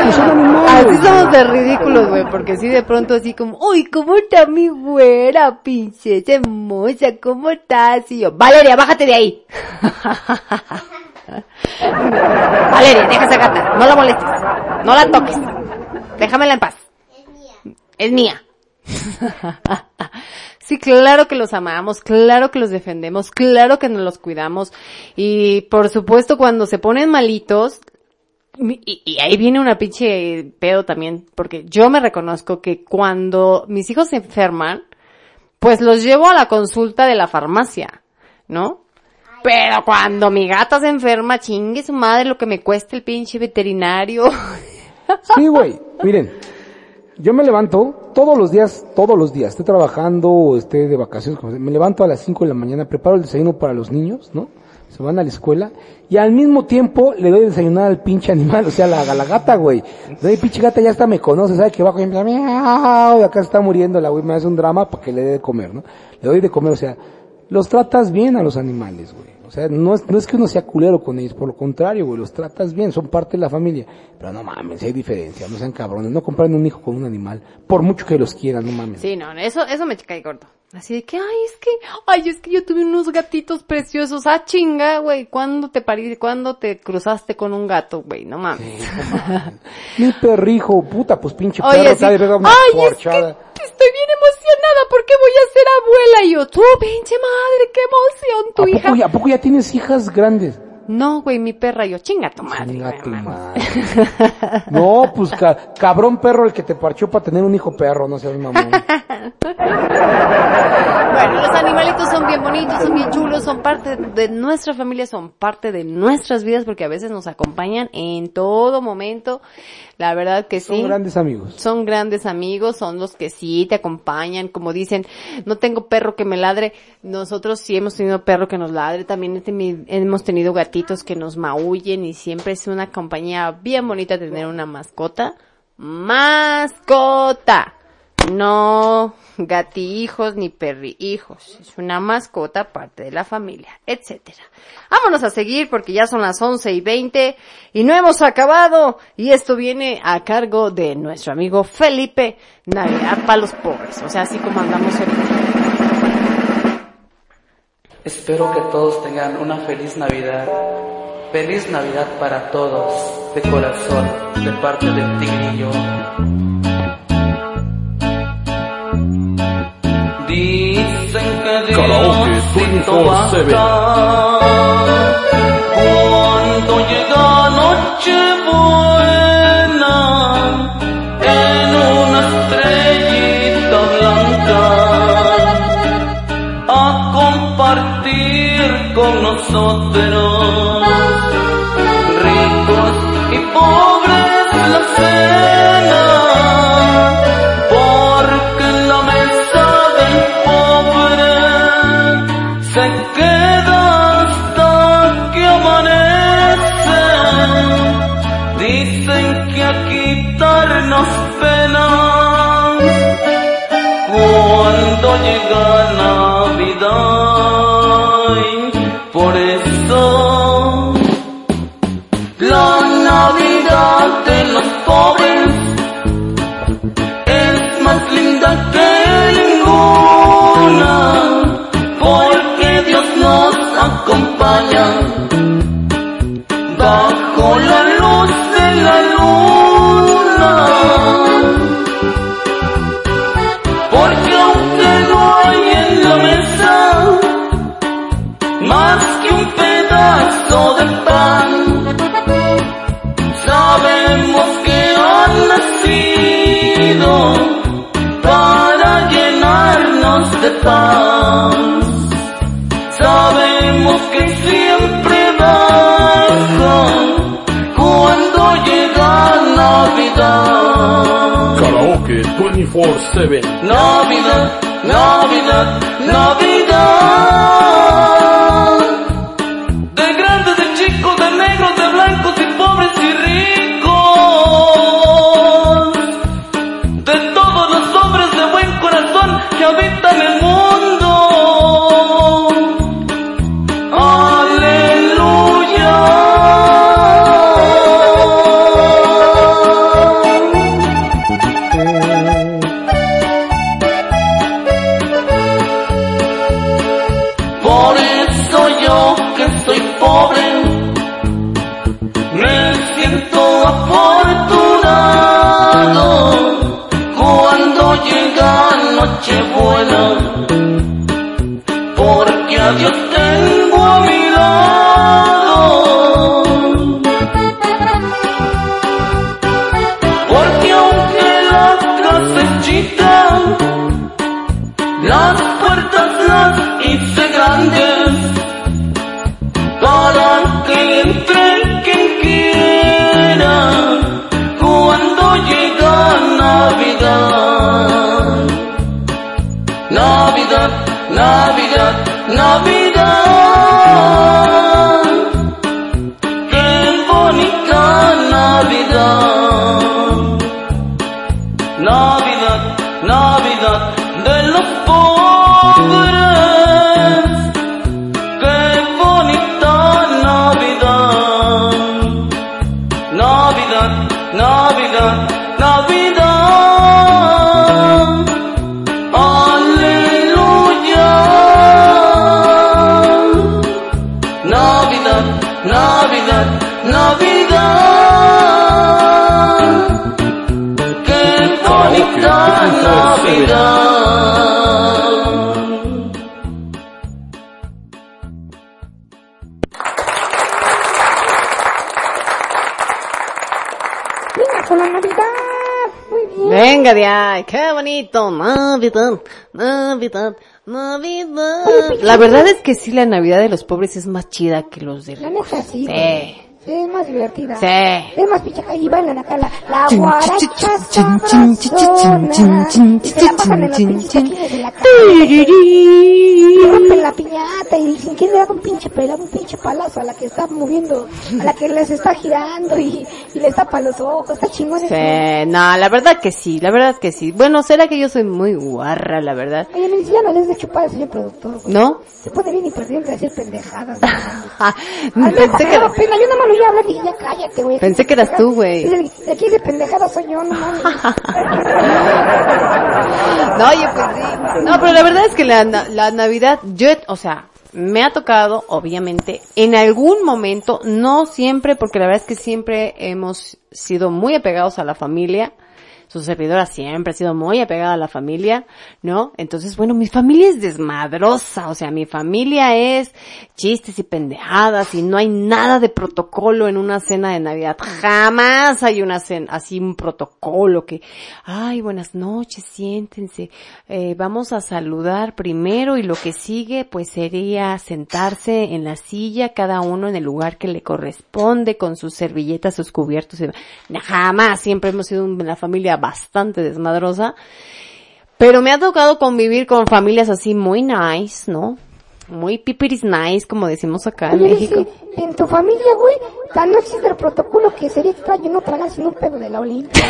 Pues. Así somos de ridículos, güey, porque sí de pronto así como, uy, ¿cómo está mi güera, princesa hermosa? ¿Cómo estás? Y yo, Valeria, bájate de ahí. Valeria, deja esa gata, no la molestes, no la toques, déjamela en paz. Es mía. Sí, claro que los amamos, claro que los defendemos, claro que nos los cuidamos y por supuesto cuando se ponen malitos, y, y ahí viene una pinche pedo también, porque yo me reconozco que cuando mis hijos se enferman, pues los llevo a la consulta de la farmacia, ¿no? Pero cuando mi gata se enferma, chingue su madre lo que me cuesta el pinche veterinario. Sí, güey. Miren, yo me levanto todos los días, todos los días, esté trabajando o esté de vacaciones, me levanto a las 5 de la mañana, preparo el desayuno para los niños, ¿no? Se van a la escuela y al mismo tiempo le doy de desayunar al pinche animal, o sea, la, a la gata, güey. La pinche gata ya hasta me conoce, sabe que y empieza, miau, y acá está muriendo la güey, me hace un drama para que le dé de comer, ¿no? Le doy de comer, o sea, los tratas bien a los animales, güey. O sea, no es, no es que uno sea culero con ellos, por lo contrario, güey, los tratas bien, son parte de la familia. Pero no mames, hay diferencia, no sean cabrones, no compren un hijo con un animal, por mucho que los quieran, no mames. Sí, no, eso, eso me cae corto. Así de que, ay, es que, ay, es que yo tuve unos gatitos preciosos. Ah, chinga, güey, ¿cuándo te parí, cuándo te cruzaste con un gato, güey? No mames. Mi perrijo, puta, pues pinche Oye, perro, sí. está de Ay, es porchada. que estoy bien emocionada porque voy a ser abuela. Y yo, tú, pinche madre, qué emoción, tu ¿A hija. poco, ¿A poco ya tienes hijas grandes? No, güey, mi perra. Y yo, chinga tu madre. Chinga tu madre. No, pues ca- cabrón perro el que te parchó para tener un hijo perro, no seas mamón. Bueno, los animalitos son bien bonitos, son bien chulos, son parte de nuestra familia, son parte de nuestras vidas porque a veces nos acompañan en todo momento. La verdad que sí. Son grandes amigos. Son grandes amigos, son los que sí te acompañan, como dicen, no tengo perro que me ladre, nosotros sí hemos tenido perro que nos ladre, también hemos tenido gatitos que nos maullen y siempre es una compañía bien bonita tener una mascota. Mascota. No gatihijos ni perrihijos. Es una mascota parte de la familia, etcétera. Vámonos a seguir porque ya son las 11 y 20 y no hemos acabado. Y esto viene a cargo de nuestro amigo Felipe Navidad para los pobres. O sea, así como andamos ahorita. Espero que todos tengan una feliz Navidad. Feliz Navidad para todos, de corazón, de parte del tigrillo. Dicen que Diosito 24/7. baja. Cuando llega Nochebuena con nosotros ricos y pobres la cena porque la mesa del pobre se queda hasta que amanece. Dicen que a quitarnos penas cuando llega Navidad Navidad de los pobres 24/7. Navidad, Navidad, Navidad. Con la Navidad. Muy bien. Venga de ahí, qué bonito, Navidad, Navidad, Navidad. La verdad es que sí, la Navidad de los pobres es más chida que los de La neta sí. Sí. Es más divertida. Sí. Es más pichaca y bailan acá la, la guaracha sabrosona. Y se la pasan en los pinches de la casa. Y rompen la piñata y dicen, ¿quién le da un pinche pela, un pinche palazo a la que está moviendo, a la que les está girando y, y les tapa los ojos? Está chingón eso. Sí, no, la verdad que sí, la verdad que sí. Bueno, será que yo soy muy guarra, la verdad. Oye, me ya no les de chupar, señor productor. güey. ¿No? Se pone bien imperdible de hacer pendejadas. Pensé que, me pena, yo nada más lo y ya cállate, güey. Pensé que eras tú, güey. De aquí de pendejada soy yo, no mames. No, oye, pues sí. No, pero la verdad es que la, la Navidad, yo, o sea, me ha tocado, obviamente, en algún momento, no siempre, porque la verdad es que siempre hemos sido muy apegados a la familia. Su servidora siempre ha sido muy apegada a la familia, ¿no? Entonces, bueno, mi familia es desmadrosa, o sea, mi familia es chistes y pendejadas y no hay nada de protocolo en una cena de Navidad. Jamás hay una cena, así un protocolo que, ay, buenas noches, siéntense, eh, vamos a saludar primero y lo que sigue pues sería sentarse en la silla, cada uno en el lugar que le corresponde, con sus servilletas, sus cubiertos. Jamás, siempre hemos sido una familia bastante desmadrosa. Pero me ha tocado convivir con familias así muy nice, ¿no? Muy pipiris nice, como decimos acá en México. en tu familia, güey, tan no existe el protocolo que sería extraño no tragar sin un pedo de la Olimpia.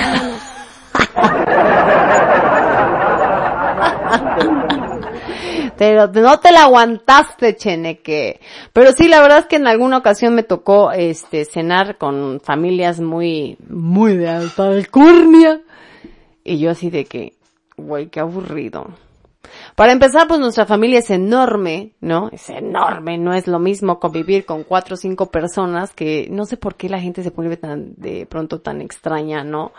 Pero no te la aguantaste, Cheneque. Pero sí, la verdad es que en alguna ocasión me tocó, este, cenar con familias muy, muy de alta alcurnia. Y yo así de que, güey, qué aburrido. Para empezar, pues nuestra familia es enorme, ¿no? Es enorme, no es lo mismo convivir con cuatro o cinco personas que no sé por qué la gente se pone tan, de pronto tan extraña, ¿no?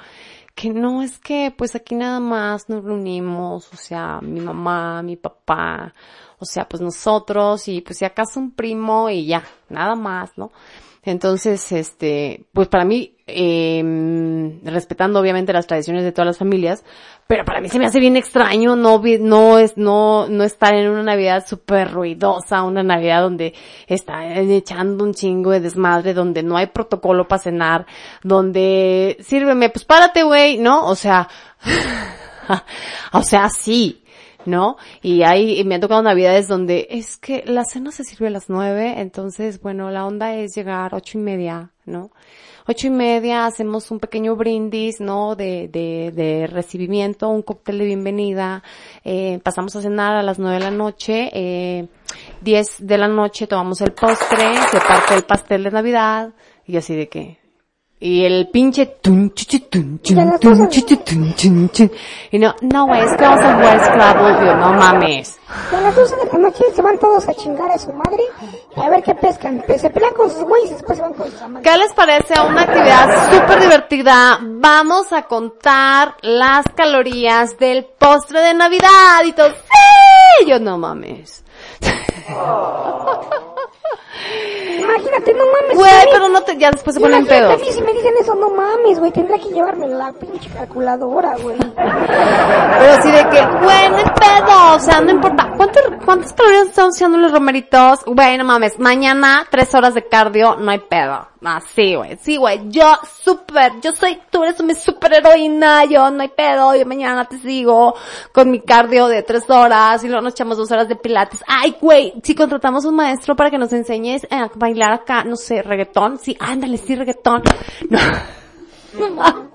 Que no es que, pues aquí nada más nos reunimos, o sea, mi mamá, mi papá, o sea, pues nosotros y pues si acaso un primo y ya, nada más, ¿no? Entonces, este, pues para mí, eh, respetando obviamente las tradiciones de todas las familias, pero para mí se me hace bien extraño no no es no no estar en una Navidad súper ruidosa, una Navidad donde están echando un chingo de desmadre, donde no hay protocolo para cenar, donde sírveme, pues párate, güey, ¿no? O sea, o sea, sí, ¿no? Y hay, y me han tocado navidades donde es que la cena se sirve a las nueve, entonces, bueno, la onda es llegar ocho y media, ¿no? Ocho y media hacemos un pequeño brindis, ¿no? De, de, de recibimiento, un cóctel de bienvenida, eh, pasamos a cenar a las nueve de la noche, eh, diez de la noche tomamos el postre, se parte el pastel de Navidad, y así de que, y el pinche tun, chu, chu, tun, chun, tun, chu, chu, tun, chun, chun. Y no, no, güey, es que vamos a jugar Scrabble, yo, no mames. Y a las 12 de la noche se van todos a chingar a su madre y a ver qué pescan. Pues se pelean con sus güeyes y después se van con sus amantes. ¿Qué les parece una actividad súper divertida? Vamos a contar las calorías del postre de Navidad y todo. ¡Sí! Yo no mames. Imagínate, no mames. Güey, pero no te, ya después se ponen pedos. a mí si me dicen eso, no mames, güey. Tendré que llevarme la pinche calculadora, güey. Pero así de que, güey, no hay pedo, o sea, no importa. ¿Cuántas, cuántas calorías están usando los romeritos? Güey, no mames, mañana tres horas de cardio, no hay pedo. Ah, sí, güey, sí, güey, yo súper, yo soy, tú eres mi super heroína, yo no hay pedo, yo mañana te sigo con mi cardio de tres horas y luego nos echamos dos horas de pilates. Ay, güey, si contratamos un maestro para que nos enseñes a bailar acá, no sé, reggaetón, sí, ándale, sí, reggaetón. No.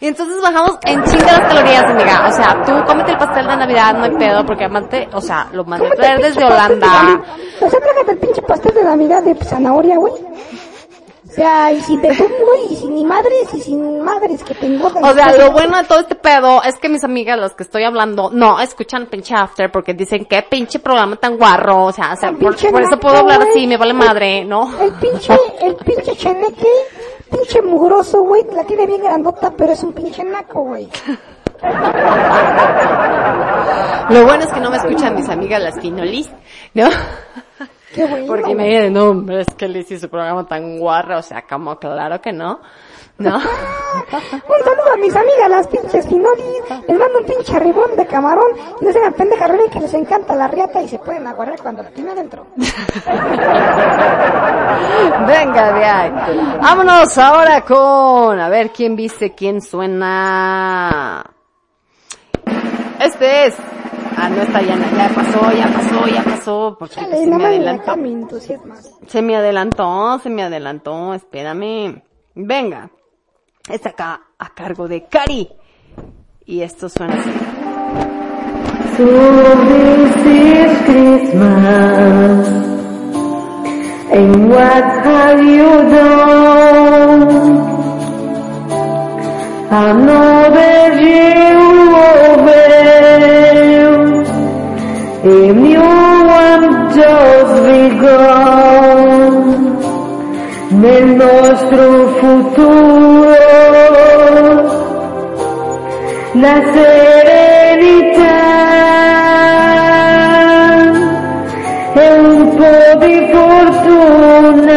Y entonces bajamos en chinga las calorías, amiga. O sea, tú cómete el pastel de Navidad, no hay pedo, porque amante, o sea, lo mandé traer desde Holanda. O sea, trágate el pinche pastel de Navidad de zanahoria, güey. O sea, y sin güey, y sin ni madres, y sin madres que te engordan. O sea, lo bueno de todo este pedo es que mis amigas, las que estoy hablando, no escuchan pinche after porque dicen que pinche programa tan guarro, o sea, o sea, por, eso puedo hablar así, me vale madre, ¿no? El pinche, el pinche cheneque, pinche mugroso, güey, la tiene bien grandota, pero es un pinche naco, güey. Lo bueno es que no me escuchan mis amigas las finolis, ¿no? Qué bueno. Porque me dicen, no, hombre, es que le hice su programa tan guarro, o sea, como claro que no, ¿no? Un saludo a mis amigas, las pinches finolis. Les mando un pinche arribón de camarón. Y no sean pendejas, que les encanta la riata y se pueden aguardar cuando la tienen adentro. Venga de ahí. Vámonos ahora con, a ver quién viste, quién suena. Este es. Ah, no está ya, ya pasó, ya pasó, ya pasó, porque Chale, pues, se me adelantó. me. Se me adelantó, se me adelantó, espérame. Venga. Está acá a cargo de Cari. Y esto suena así. So this is Christmas, and what have you done? Another year over, Nel nostro futuro la serenità e un po' fortuna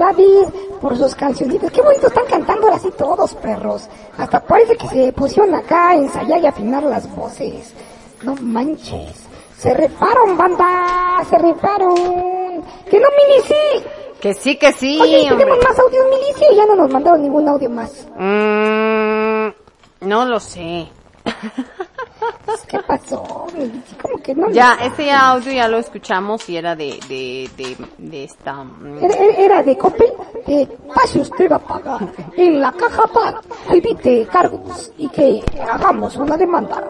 felicidades por sus cancioncitas. Qué bonito están cantando ahora sí todos, perros. Hasta parece que se pusieron acá a ensayar y afinar las voces. No manches. Se reparon, banda, se reparon. Que no, Milici. Que sí, que sí. Oye, tenemos más audios, Milici, ya no nos mandaron ningún audio más. Mm, no lo sé. Ya, ese audio ya lo escuchamos y era de, de, de, de esta... mm, Era, era- era de Coppel, de pase usted a pagar en la caja para evite cargos y que hagamos una demanda.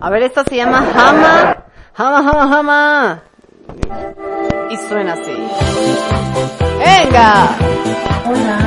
A ver, esta se llama Hama. Hama, Hama, Hama. Y suena así. ¡Venga! Hola.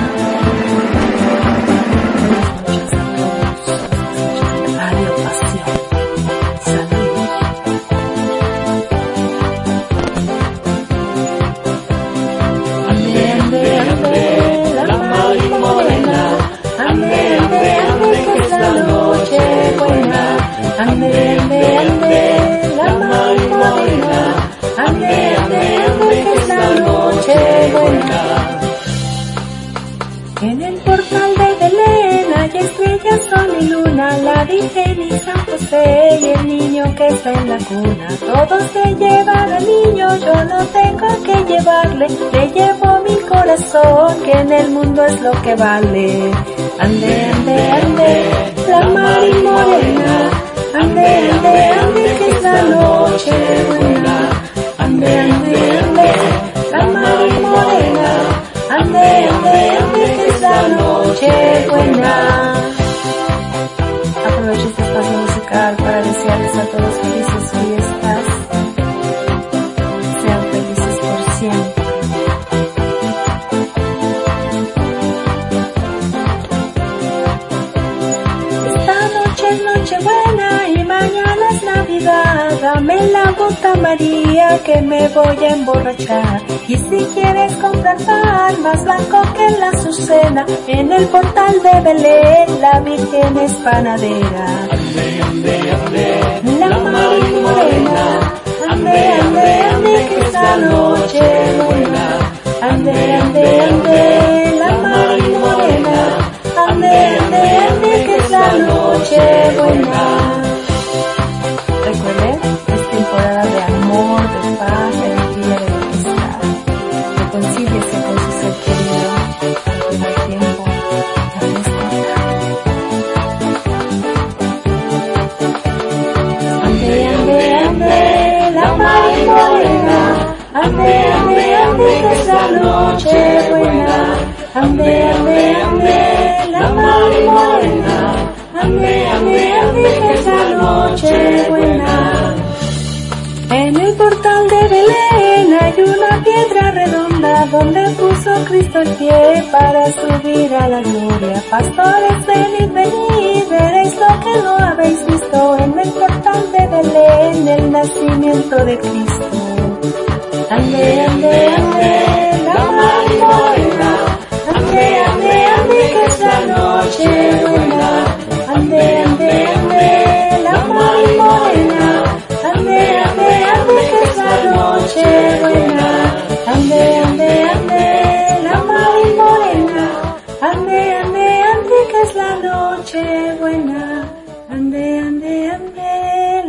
Y José y el niño que está en la cuna. Todos se llevan al niño, yo no tengo que llevarle, le llevo mi corazón, que en el mundo es lo que vale. Ande, ande, ande, la Mari Morena, ande, ande, ande, que es la noche buena. Ande, ande, ande, la Mari Morena, ande, ande, ande, que es la noche buena. Bota María que me voy a emborrachar. Y si quieres comprar pan más blanco que la azucena, en el portal de Belén la Virgen es panadera. La Mari Morena, ande, ande, ande, que esta noche buena. Ande, ande, ande, la Mari Morena, ande, ande, ande, que es la noche buena. Que es la noche buena. En el portal de Belén hay una piedra redonda donde puso Cristo el pie para subir a la gloria. Pastores, venid, venid, veréis lo que no habéis visto en el portal de Belén, el nacimiento de Cristo. Ande, ande, ande, la Mari Morena. Ande, ande, ande, que es la noche. Ande, ande, ande, Morena. Ande, ande, ande, que es la noche buena. Ande, ande, ande, la Mari Morena. Ande, ande, ande, que es la noche buena. Ande, ande, ande,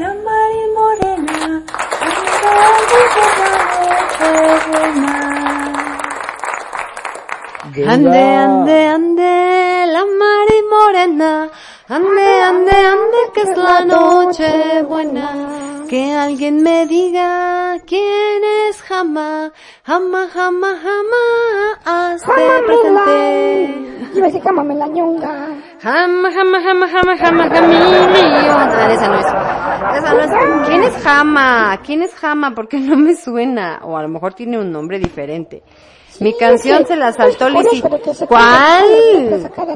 la Mari Morena. Ande, ande, que es la noche buena. Ande, ande, ande, la Mari Morena. Ande, ande, ande, que es la noche buena. Que alguien me diga quién es Jama. Jama, Jama, Jama, hazte presente. Yo cama me la ñonga. Jama, Jama, Jama, Jama, Jama, esa no es. Esa no es. ¿Quién es Jama? ¿Quién es Jama? Porque no me suena. O a lo mejor tiene un nombre diferente. Mi canción se la saltó Lizzy. ¿Cuál?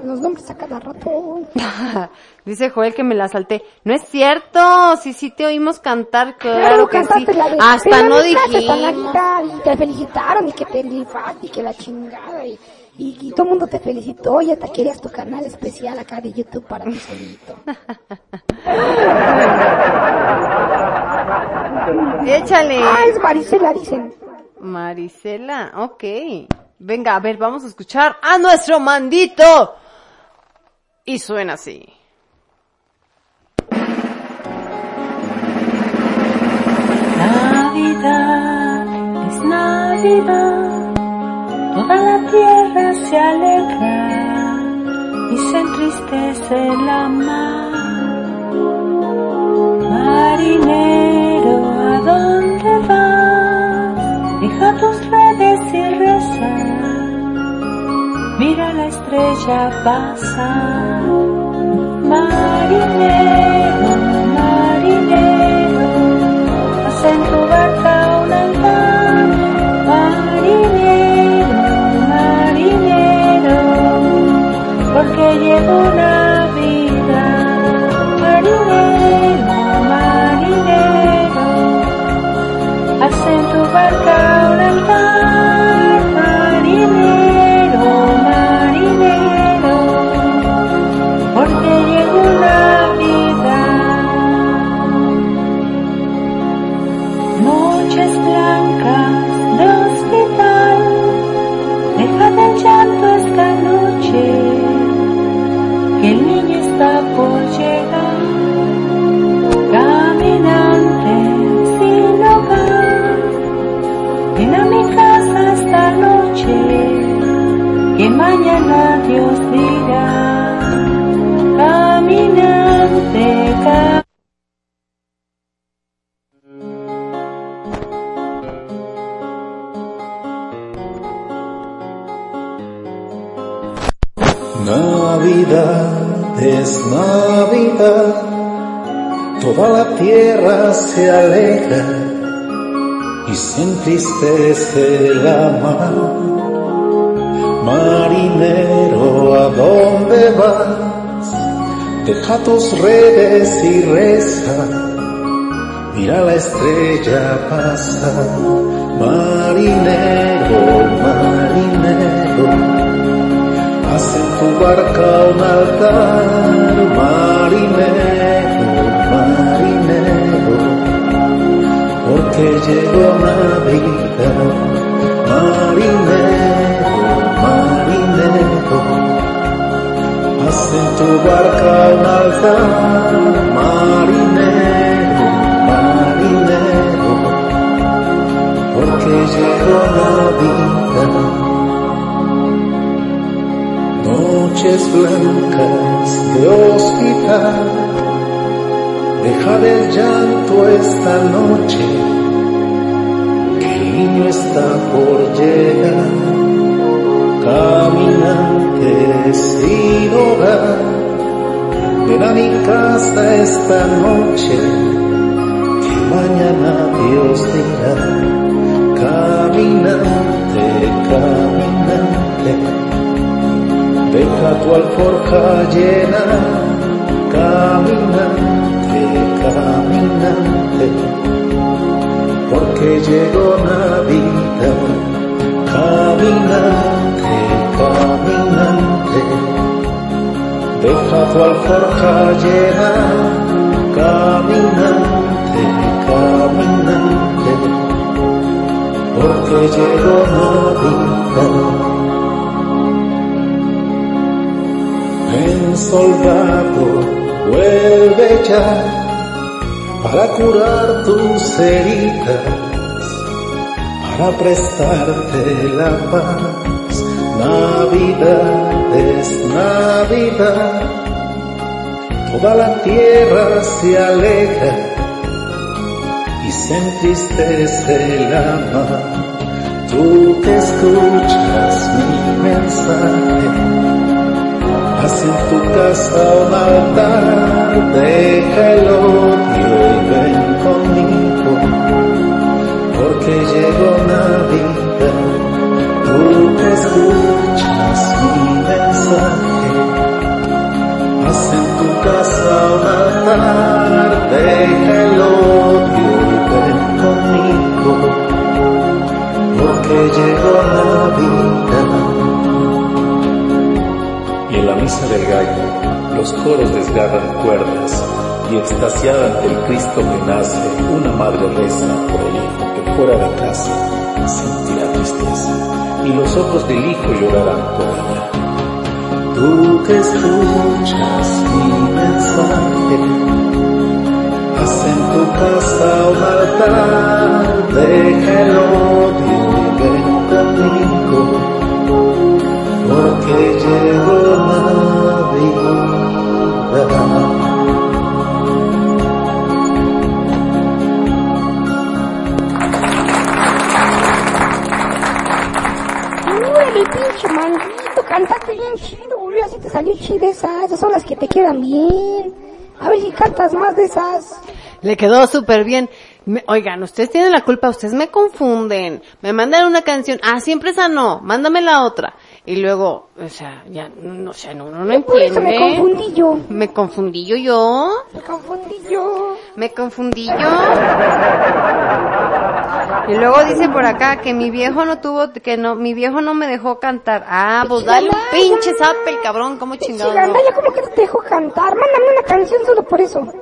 Los nombres a cada rato. Dice Joel que me la salté. No es cierto, sí, sí te oímos cantar, claro que sí. cantaste la de- Hasta no dijimos. y te felicitaron y que te y que la chingada y, y, y todo el mundo te felicitó y hasta querías tu canal especial acá de YouTube para ti solito. Échale. Ah, es Marisela, dicen. Marisela, ok. Venga, a ver, vamos a escuchar a nuestro mandito. Y suena así. Navidad es Navidad, toda la tierra se alegra y se entristece la mar. Marinero, Deja tus redes y reza, mira la estrella pasar. Marinero, marinero, haz en tu barca un altar. Marinero, marinero, porque llegó una vida. Marinero, marinero, haz en tu barca Toda la tierra se aleja y se entristece la mar. Marinero, ¿a dónde vas? Deja tus redes y reza. Mira la estrella pasar. Marinero, marinero, haz en tu barca un altar. Marinero, porque llegó Navidad. Marinero, marinero, haz en tu barca un altar. Marinero, marinero, porque llegó Navidad. Noches blancas de hospital, deja del llanto esta noche, que niño está por llegar, caminante sin hogar, ven a mi casa esta noche, que mañana Dios dirá, caminante, caminante, deja tu alforja llena, caminante, caminante, porque llegó Navidad, caminante, caminante, deja tu alforja llena, caminante, caminante, porque llegó Navidad. Ven soldado, vuelve ya para curar tus heridas, para prestarte la paz. Navidad es Navidad, toda la tierra se aleja y se entristece la mar. Tú que escuchas mi mensaje, Haz en tu casa un altar, deja el porque llegó Navidad. Tú que escuchas mi mensaje, haz en tu casa un altar, deja el odio ven conmigo, porque llegó Navidad. Y en la misa del gallo, los coros desgarran cuerdas, y extasiada ante el Cristo que nace, una madre reza por el hijo que fuera de casa sentirá tristeza, y los ojos del hijo llorarán por ella. Tú que escuchas mi mensaje, haz en tu casa un altar, deja el odio y ven conmigo porque llegó Navidad. Órale, cantaste bien chido, güey, así te salió chida esa, esas son las que te quedan bien. A ver si cantas más de esas. Le quedó súper bien. Me- oigan, ustedes tienen la culpa, ustedes me confunden. Me mandan una canción, ah, siempre esa no, mándame la otra. Y luego, o sea, ya, no, o sea, no, no, no entiende. me confundí yo. ¿Me confundí yo yo? Me confundí yo. ¿Me confundí yo? Y luego dice por acá que mi viejo no tuvo, que no, mi viejo no me dejó cantar. Ah, pues dale un pinche zape el cabrón, como chingado. no? Gandaya, ¿cómo que no te dejo cantar? Mándame una canción solo por eso.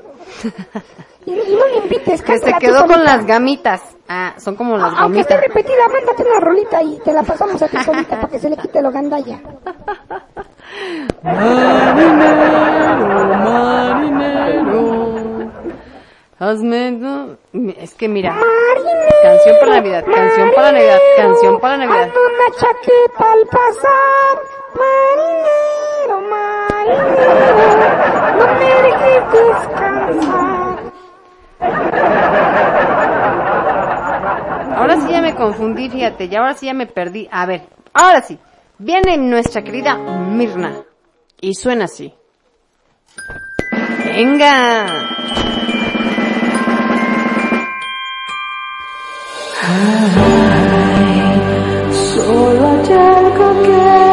Y, y no me invites, Que se quedó con solita. las gamitas. Ah, son como las Aunque esté gomitas. repetida, mándate una rolita y te la pasamos a ti solita para que se le quite lo gandalla. Marinero, marinero. Hazme, no- es que mira. Canción para Navidad, canción para Navidad, canción para Navidad. Ando una chaqueta al pasar, marinero, marinero, no me dejes descansar. Ahora sí ya me confundí, fíjate, ya ahora sí ya me perdí. A ver, ahora sí. Viene nuestra querida Mirna. Y suena así. Venga. Sola tengo que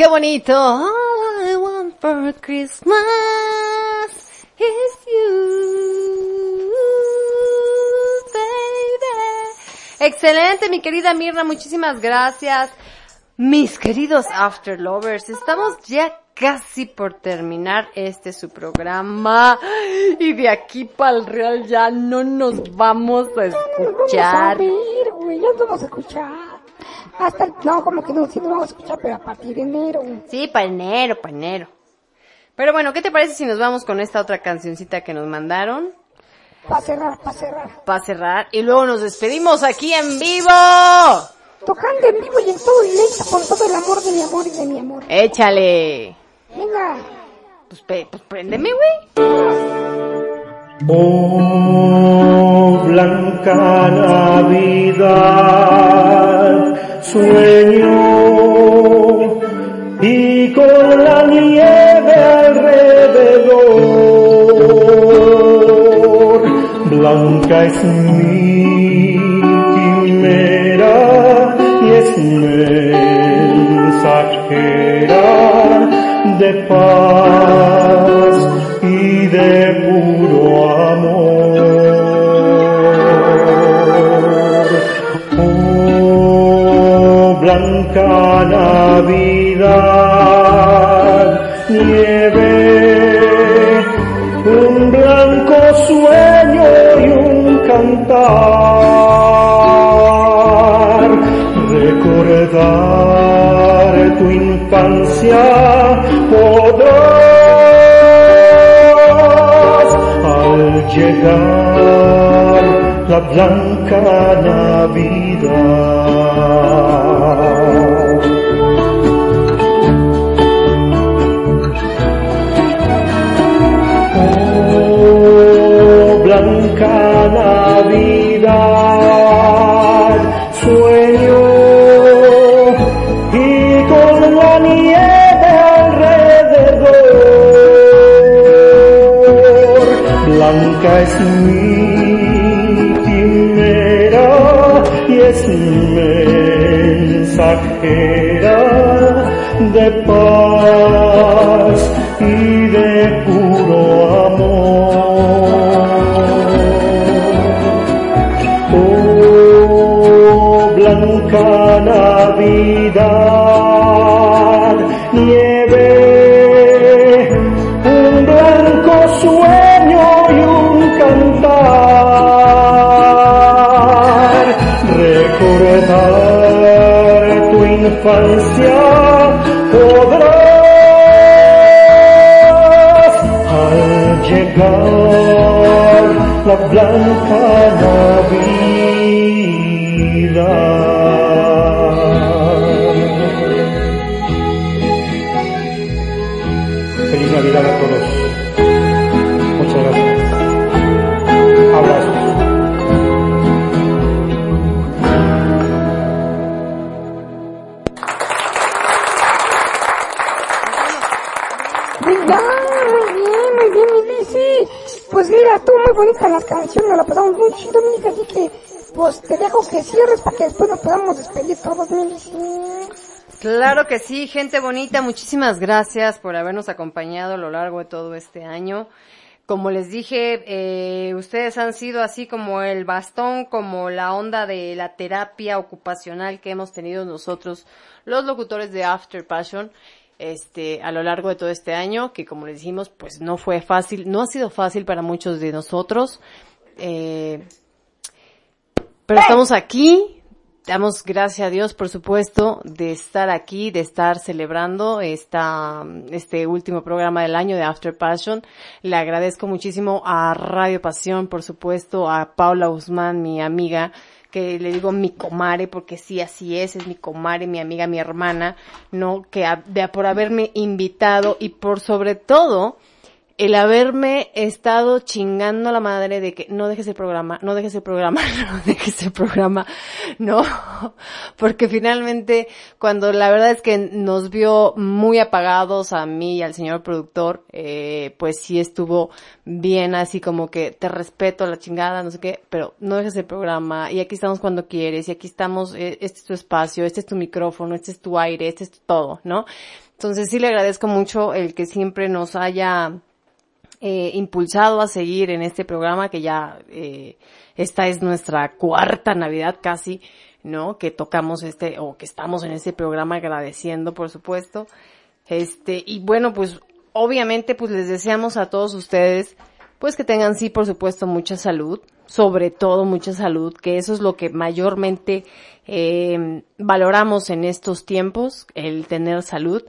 qué bonito. All I want for Christmas is you, baby. Excelente, mi querida Mirna, muchísimas gracias. Mis queridos After Lovers, estamos ya casi por terminar este su programa y de aquí para el real ya no nos vamos a escuchar no, como que no, sí lo vamos a escuchar, pero a partir de enero. Sí, para enero, para enero. Pero bueno, ¿qué te parece si nos vamos con esta otra cancioncita que nos mandaron? Para cerrar, para cerrar. Para cerrar. Y luego nos despedimos aquí en vivo. Tocando en vivo y en todo directo, con todo el amor de mi amor y de mi amor. Échale. Venga. Pues, pe, pues préndeme, güey. Oh, blanca Navidad. Llegar la blanca Navidad. Es mi quimera y es mensajera de paz infancia podrás al llegar la blanca Navidad. Feliz Navidad a todos. Pues te dejo que cierres para que después nos podamos despedir todos. Claro que sí, gente bonita, muchísimas gracias por habernos acompañado a lo largo de todo este año. Como les dije, eh, ustedes han sido así como el bastón, como la onda de la terapia ocupacional que hemos tenido nosotros, los locutores de After Passion, este, a lo largo de todo este año, que como les dijimos, pues no fue fácil, no ha sido fácil para muchos de nosotros, eh, pero estamos aquí, damos gracias a Dios, por supuesto, de estar aquí, de estar celebrando esta, este último programa del año de After Passion. Le agradezco muchísimo a Radio Pasión, por supuesto, a Paula Guzmán, mi amiga, que le digo mi comare, porque sí, así es, es mi comare, mi amiga, mi hermana, no, que de, por haberme invitado y por sobre todo, el haberme estado chingando la madre de que no dejes el programa, no dejes el programa, no dejes el programa, no, porque finalmente cuando la verdad es que nos vio muy apagados a mí y al señor productor, eh, pues sí estuvo bien así como que te respeto la chingada, no sé qué, pero no dejes el programa y aquí estamos cuando quieres y aquí estamos, eh, este es tu espacio, este es tu micrófono, este es tu aire, este es todo, ¿no? Entonces sí le agradezco mucho el que siempre nos haya eh, impulsado a seguir en este programa que ya eh, esta es nuestra cuarta Navidad casi, ¿no? Que tocamos este o que estamos en este programa agradeciendo, por supuesto. Este y bueno, pues obviamente pues les deseamos a todos ustedes pues que tengan sí, por supuesto, mucha salud, sobre todo mucha salud, que eso es lo que mayormente eh, valoramos en estos tiempos, el tener salud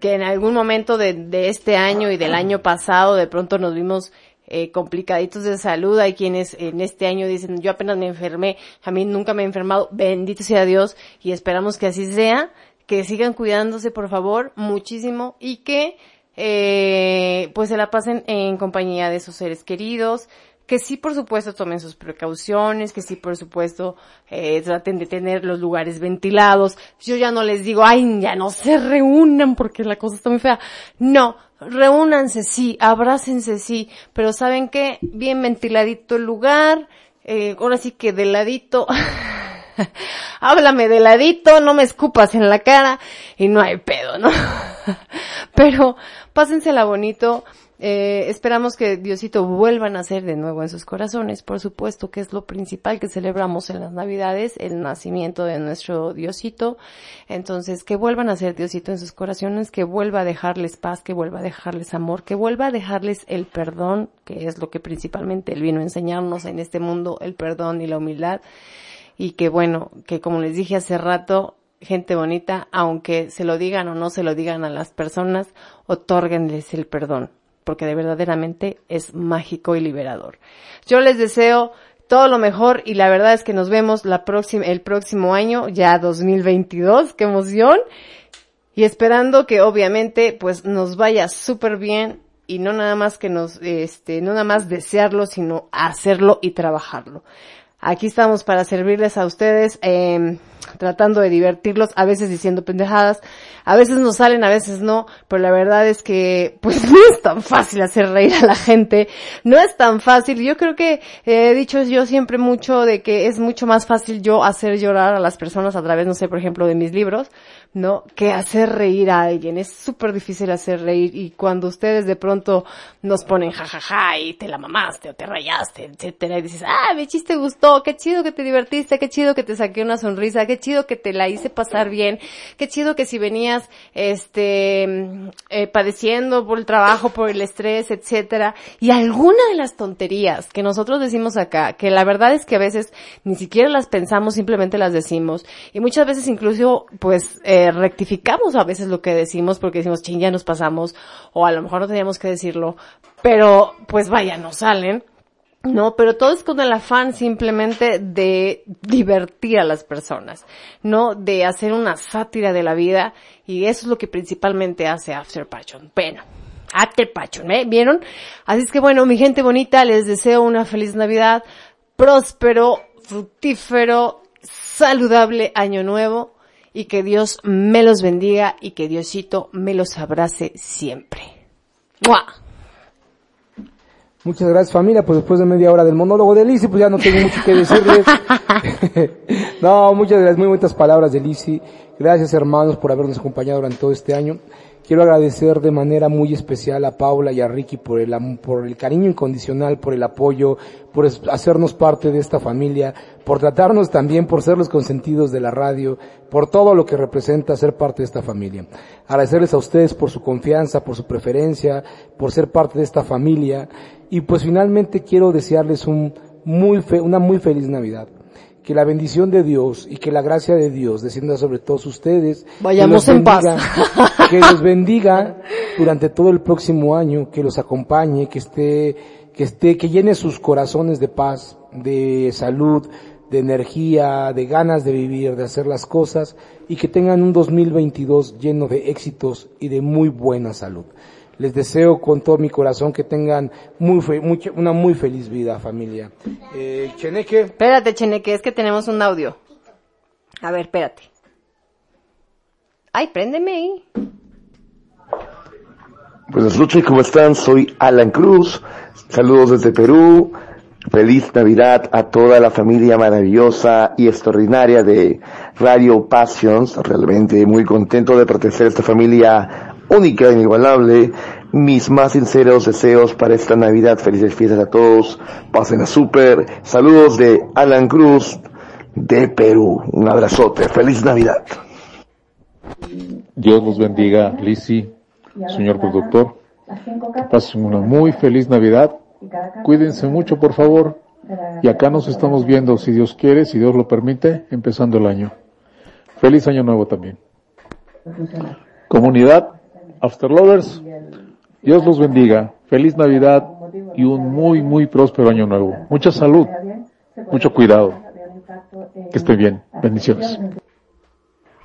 que en algún momento de, de este año y del año pasado de pronto nos vimos eh, complicaditos de salud. Hay quienes en este año dicen, yo apenas me enfermé, a mí nunca me he enfermado, bendito sea Dios y esperamos que así sea, que sigan cuidándose por favor muchísimo y que eh, pues se la pasen en compañía de sus seres queridos, que sí por supuesto tomen sus precauciones, que sí por supuesto eh, traten de tener los lugares ventilados. Yo ya no les digo, ay, ya no se reúnan porque la cosa está muy fea. No, reúnanse sí, abrácense sí, pero saben que bien ventiladito el lugar, eh, ahora sí que de ladito. Háblame de ladito, no me escupas en la cara y no hay pedo, ¿no? Pero pásensela bonito, eh, esperamos que Diosito vuelva a nacer de nuevo en sus corazones, por supuesto que es lo principal que celebramos en las Navidades, el nacimiento de nuestro Diosito. Entonces, que vuelva a nacer Diosito en sus corazones, que vuelva a dejarles paz, que vuelva a dejarles amor, que vuelva a dejarles el perdón, que es lo que principalmente Él vino a enseñarnos en este mundo, el perdón y la humildad. Y que bueno, que como les dije hace rato, gente bonita, aunque se lo digan o no se lo digan a las personas, otórguenles el perdón porque de verdaderamente es mágico y liberador. Yo les deseo todo lo mejor y la verdad es que nos vemos la próxima, el próximo año, ya 2022, qué emoción. Y esperando que obviamente pues nos vaya súper bien y no nada más que nos, este, no nada más desearlo, sino hacerlo y trabajarlo. Aquí estamos para servirles a ustedes, eh, tratando de divertirlos, a veces diciendo pendejadas, a veces nos salen, a veces no, pero la verdad es que pues no es tan fácil hacer reír a la gente, no es tan fácil. Yo creo que he dicho yo siempre mucho de que es mucho más fácil yo hacer llorar a las personas a través, no sé, por ejemplo, de mis libros, ¿no? Que hacer reír a alguien. Es súper difícil hacer reír y cuando ustedes de pronto nos ponen jajaja y te la mamaste o te rayaste, etcétera, y dices, ah, mi chiste gustó, qué chido que te divertiste, qué chido que te saqué una sonrisa, qué chido que te la hice pasar bien, qué chido que si venías, este, eh, padeciendo por el trabajo, por el estrés, etcétera, y alguna de las tonterías que nosotros decimos acá, que la verdad es que a veces ni siquiera las pensamos, simplemente las decimos, y muchas veces incluso, pues, eh, rectificamos a veces lo que decimos porque decimos, ching, ya nos pasamos, o a lo mejor no teníamos que decirlo, pero pues vaya, nos salen. No, pero todo es con el afán simplemente de divertir a las personas, no de hacer una sátira de la vida y eso es lo que principalmente hace After. Bueno, After Passion, ¿eh? ¿Vieron? Así es que bueno, mi gente bonita, les deseo una feliz Navidad, próspero, fructífero, saludable año nuevo y que Dios me los bendiga y que Diosito me los abrace siempre. Muchas gracias familia, pues después de media hora del monólogo de Lizzy, pues ya no tengo mucho que decirles. no, muchas gracias, muy bonitas palabras de Lizzy. Gracias hermanos por habernos acompañado durante todo este año. Quiero agradecer de manera muy especial a Paula y a Ricky por el, por el cariño incondicional, por el apoyo, por hacernos parte de esta familia, por tratarnos también, por ser los consentidos de la radio, por todo lo que representa ser parte de esta familia. Agradecerles a ustedes por su confianza, por su preferencia, por ser parte de esta familia y pues finalmente quiero desearles un muy fe- una muy feliz Navidad. Que la bendición de Dios y que la gracia de Dios descienda sobre todos ustedes. que Vayamos los en paz. que los bendiga durante todo el próximo año, que los acompañe, que esté, que esté, que llene sus corazones de paz, de salud, de energía, de ganas de vivir, de hacer las cosas y que tengan un 2022 lleno de éxitos y de muy buena salud. Les deseo con todo mi corazón que tengan muy, fe- una muy feliz vida, familia. Eh, Cheneque. Espérate, Cheneque, es que tenemos un audio. A ver, espérate. Ay, préndeme ahí. Buenas noches, ¿cómo están? Soy Alan Cruz. Saludos desde Perú. Feliz Navidad a toda la familia maravillosa y extraordinaria de Radio Passions. Realmente muy contento de pertenecer a esta familia única e inigualable. Mis más sinceros deseos para esta Navidad. Felices fiestas a todos. Pasen a súper. Saludos de Alan Cruz de Perú. Un abrazote. Feliz Navidad. Dios los bendiga, Lizzy, señor productor. Pasen una muy feliz Navidad. Cuídense mucho, por favor. Y acá nos estamos viendo, si Dios quiere, si Dios lo permite, empezando el año. Feliz año nuevo también. Comunidad, After Lovers, Dios los bendiga. Feliz Navidad y un muy, muy próspero año nuevo. Mucha salud, mucho cuidado. Que esté bien. Bendiciones.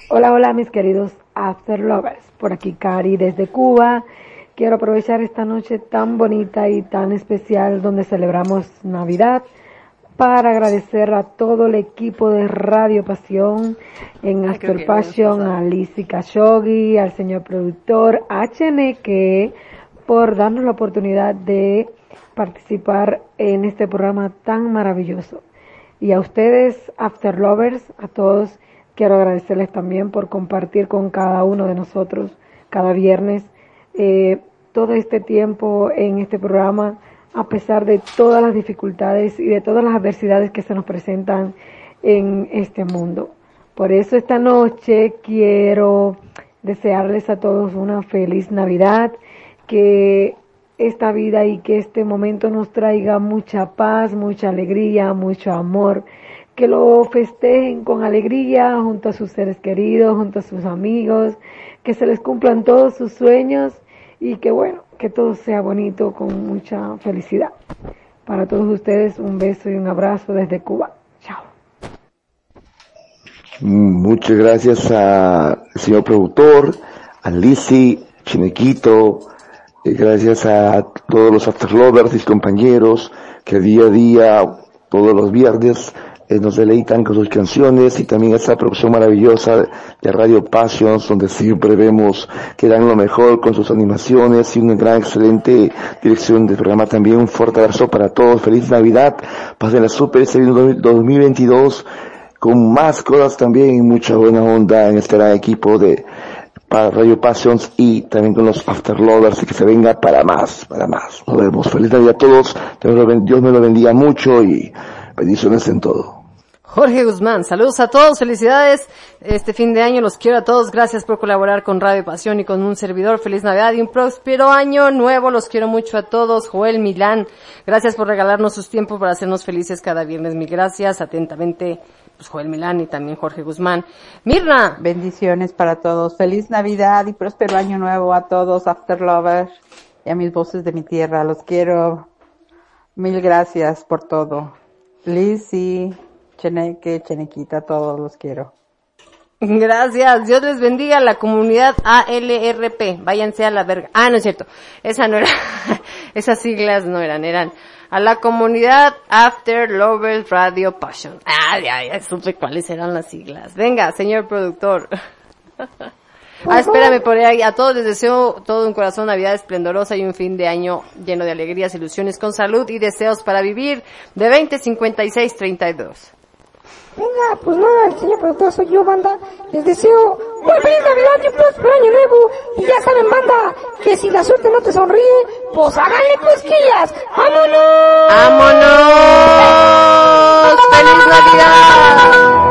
Hola, hola mis queridos After Lovers. Por aquí Cari desde Cuba. Quiero aprovechar esta noche tan bonita y tan especial donde celebramos Navidad para agradecer a todo el equipo de Radio Pasión en que Passion, a Lizzy Khashoggi, al señor productor HNK por darnos la oportunidad de participar en este programa tan maravilloso. Y a ustedes, After Lovers, a todos, quiero agradecerles también por compartir con cada uno de nosotros cada viernes eh, todo este tiempo en este programa, a pesar de todas las dificultades y de todas las adversidades que se nos presentan en este mundo. Por eso esta noche quiero desearles a todos una feliz Navidad, que esta vida y que este momento nos traiga mucha paz, mucha alegría, mucho amor, que lo festejen con alegría junto a sus seres queridos, junto a sus amigos, que se les cumplan todos sus sueños y que bueno, que todo sea bonito con mucha felicidad. Para todos ustedes un beso y un abrazo desde Cuba. Chao. Muchas gracias al señor productor, a Lizzy, Chinequito, gracias a todos los afterlovers y compañeros que día a día, todos los viernes, eh, nos deleitan con sus canciones y también esta producción maravillosa de Radio Passions donde siempre vemos que dan lo mejor con sus animaciones y una gran excelente dirección del programa también un fuerte abrazo para todos feliz Navidad pasen la super este 2022 con más cosas también y mucha buena onda en este gran equipo de para Radio Passions y también con los Afterlovers y que se venga para más, para más. Nos vemos. Feliz Navidad a todos. Dios me lo bendiga mucho y bendiciones en todo. Jorge Guzmán, saludos a todos, felicidades. Este fin de año los quiero a todos. Gracias por colaborar con Radio Pasión y con un servidor. Feliz Navidad y un próspero año nuevo. Los quiero mucho a todos. Joel Milán, gracias por regalarnos sus tiempos para hacernos felices cada viernes. Mil gracias. Atentamente, pues Joel Milán y también Jorge Guzmán. Mirna. Bendiciones para todos. Feliz Navidad y próspero año nuevo a todos. After Lovers y a mis voces de mi tierra. Los quiero. Mil gracias por todo. Lizzy. Cheneque, Chenequita, todos los quiero. Gracias, Dios les bendiga a la comunidad ALRP, váyanse a la verga. Ah, no es cierto, esa no era, esas siglas no eran, eran a la comunidad After Lovers Radio Passion. Ah, ya, ya supe cuáles eran las siglas. Venga, señor productor. Ah, espérame por ahí. A todos les deseo todo un corazón, Navidad esplendorosa y un fin de año lleno de alegrías, ilusiones, con salud y deseos para vivir de 20, 56, 32. Venga, pues nada, señor productor, soy yo, banda. Les deseo muy feliz Navidad y un próspero año nuevo. Y ya saben, banda, que si la suerte no te sonríe, pues háganle cosquillas. ¡Vámonos! ¡Vámonos! ¡Feliz Navidad!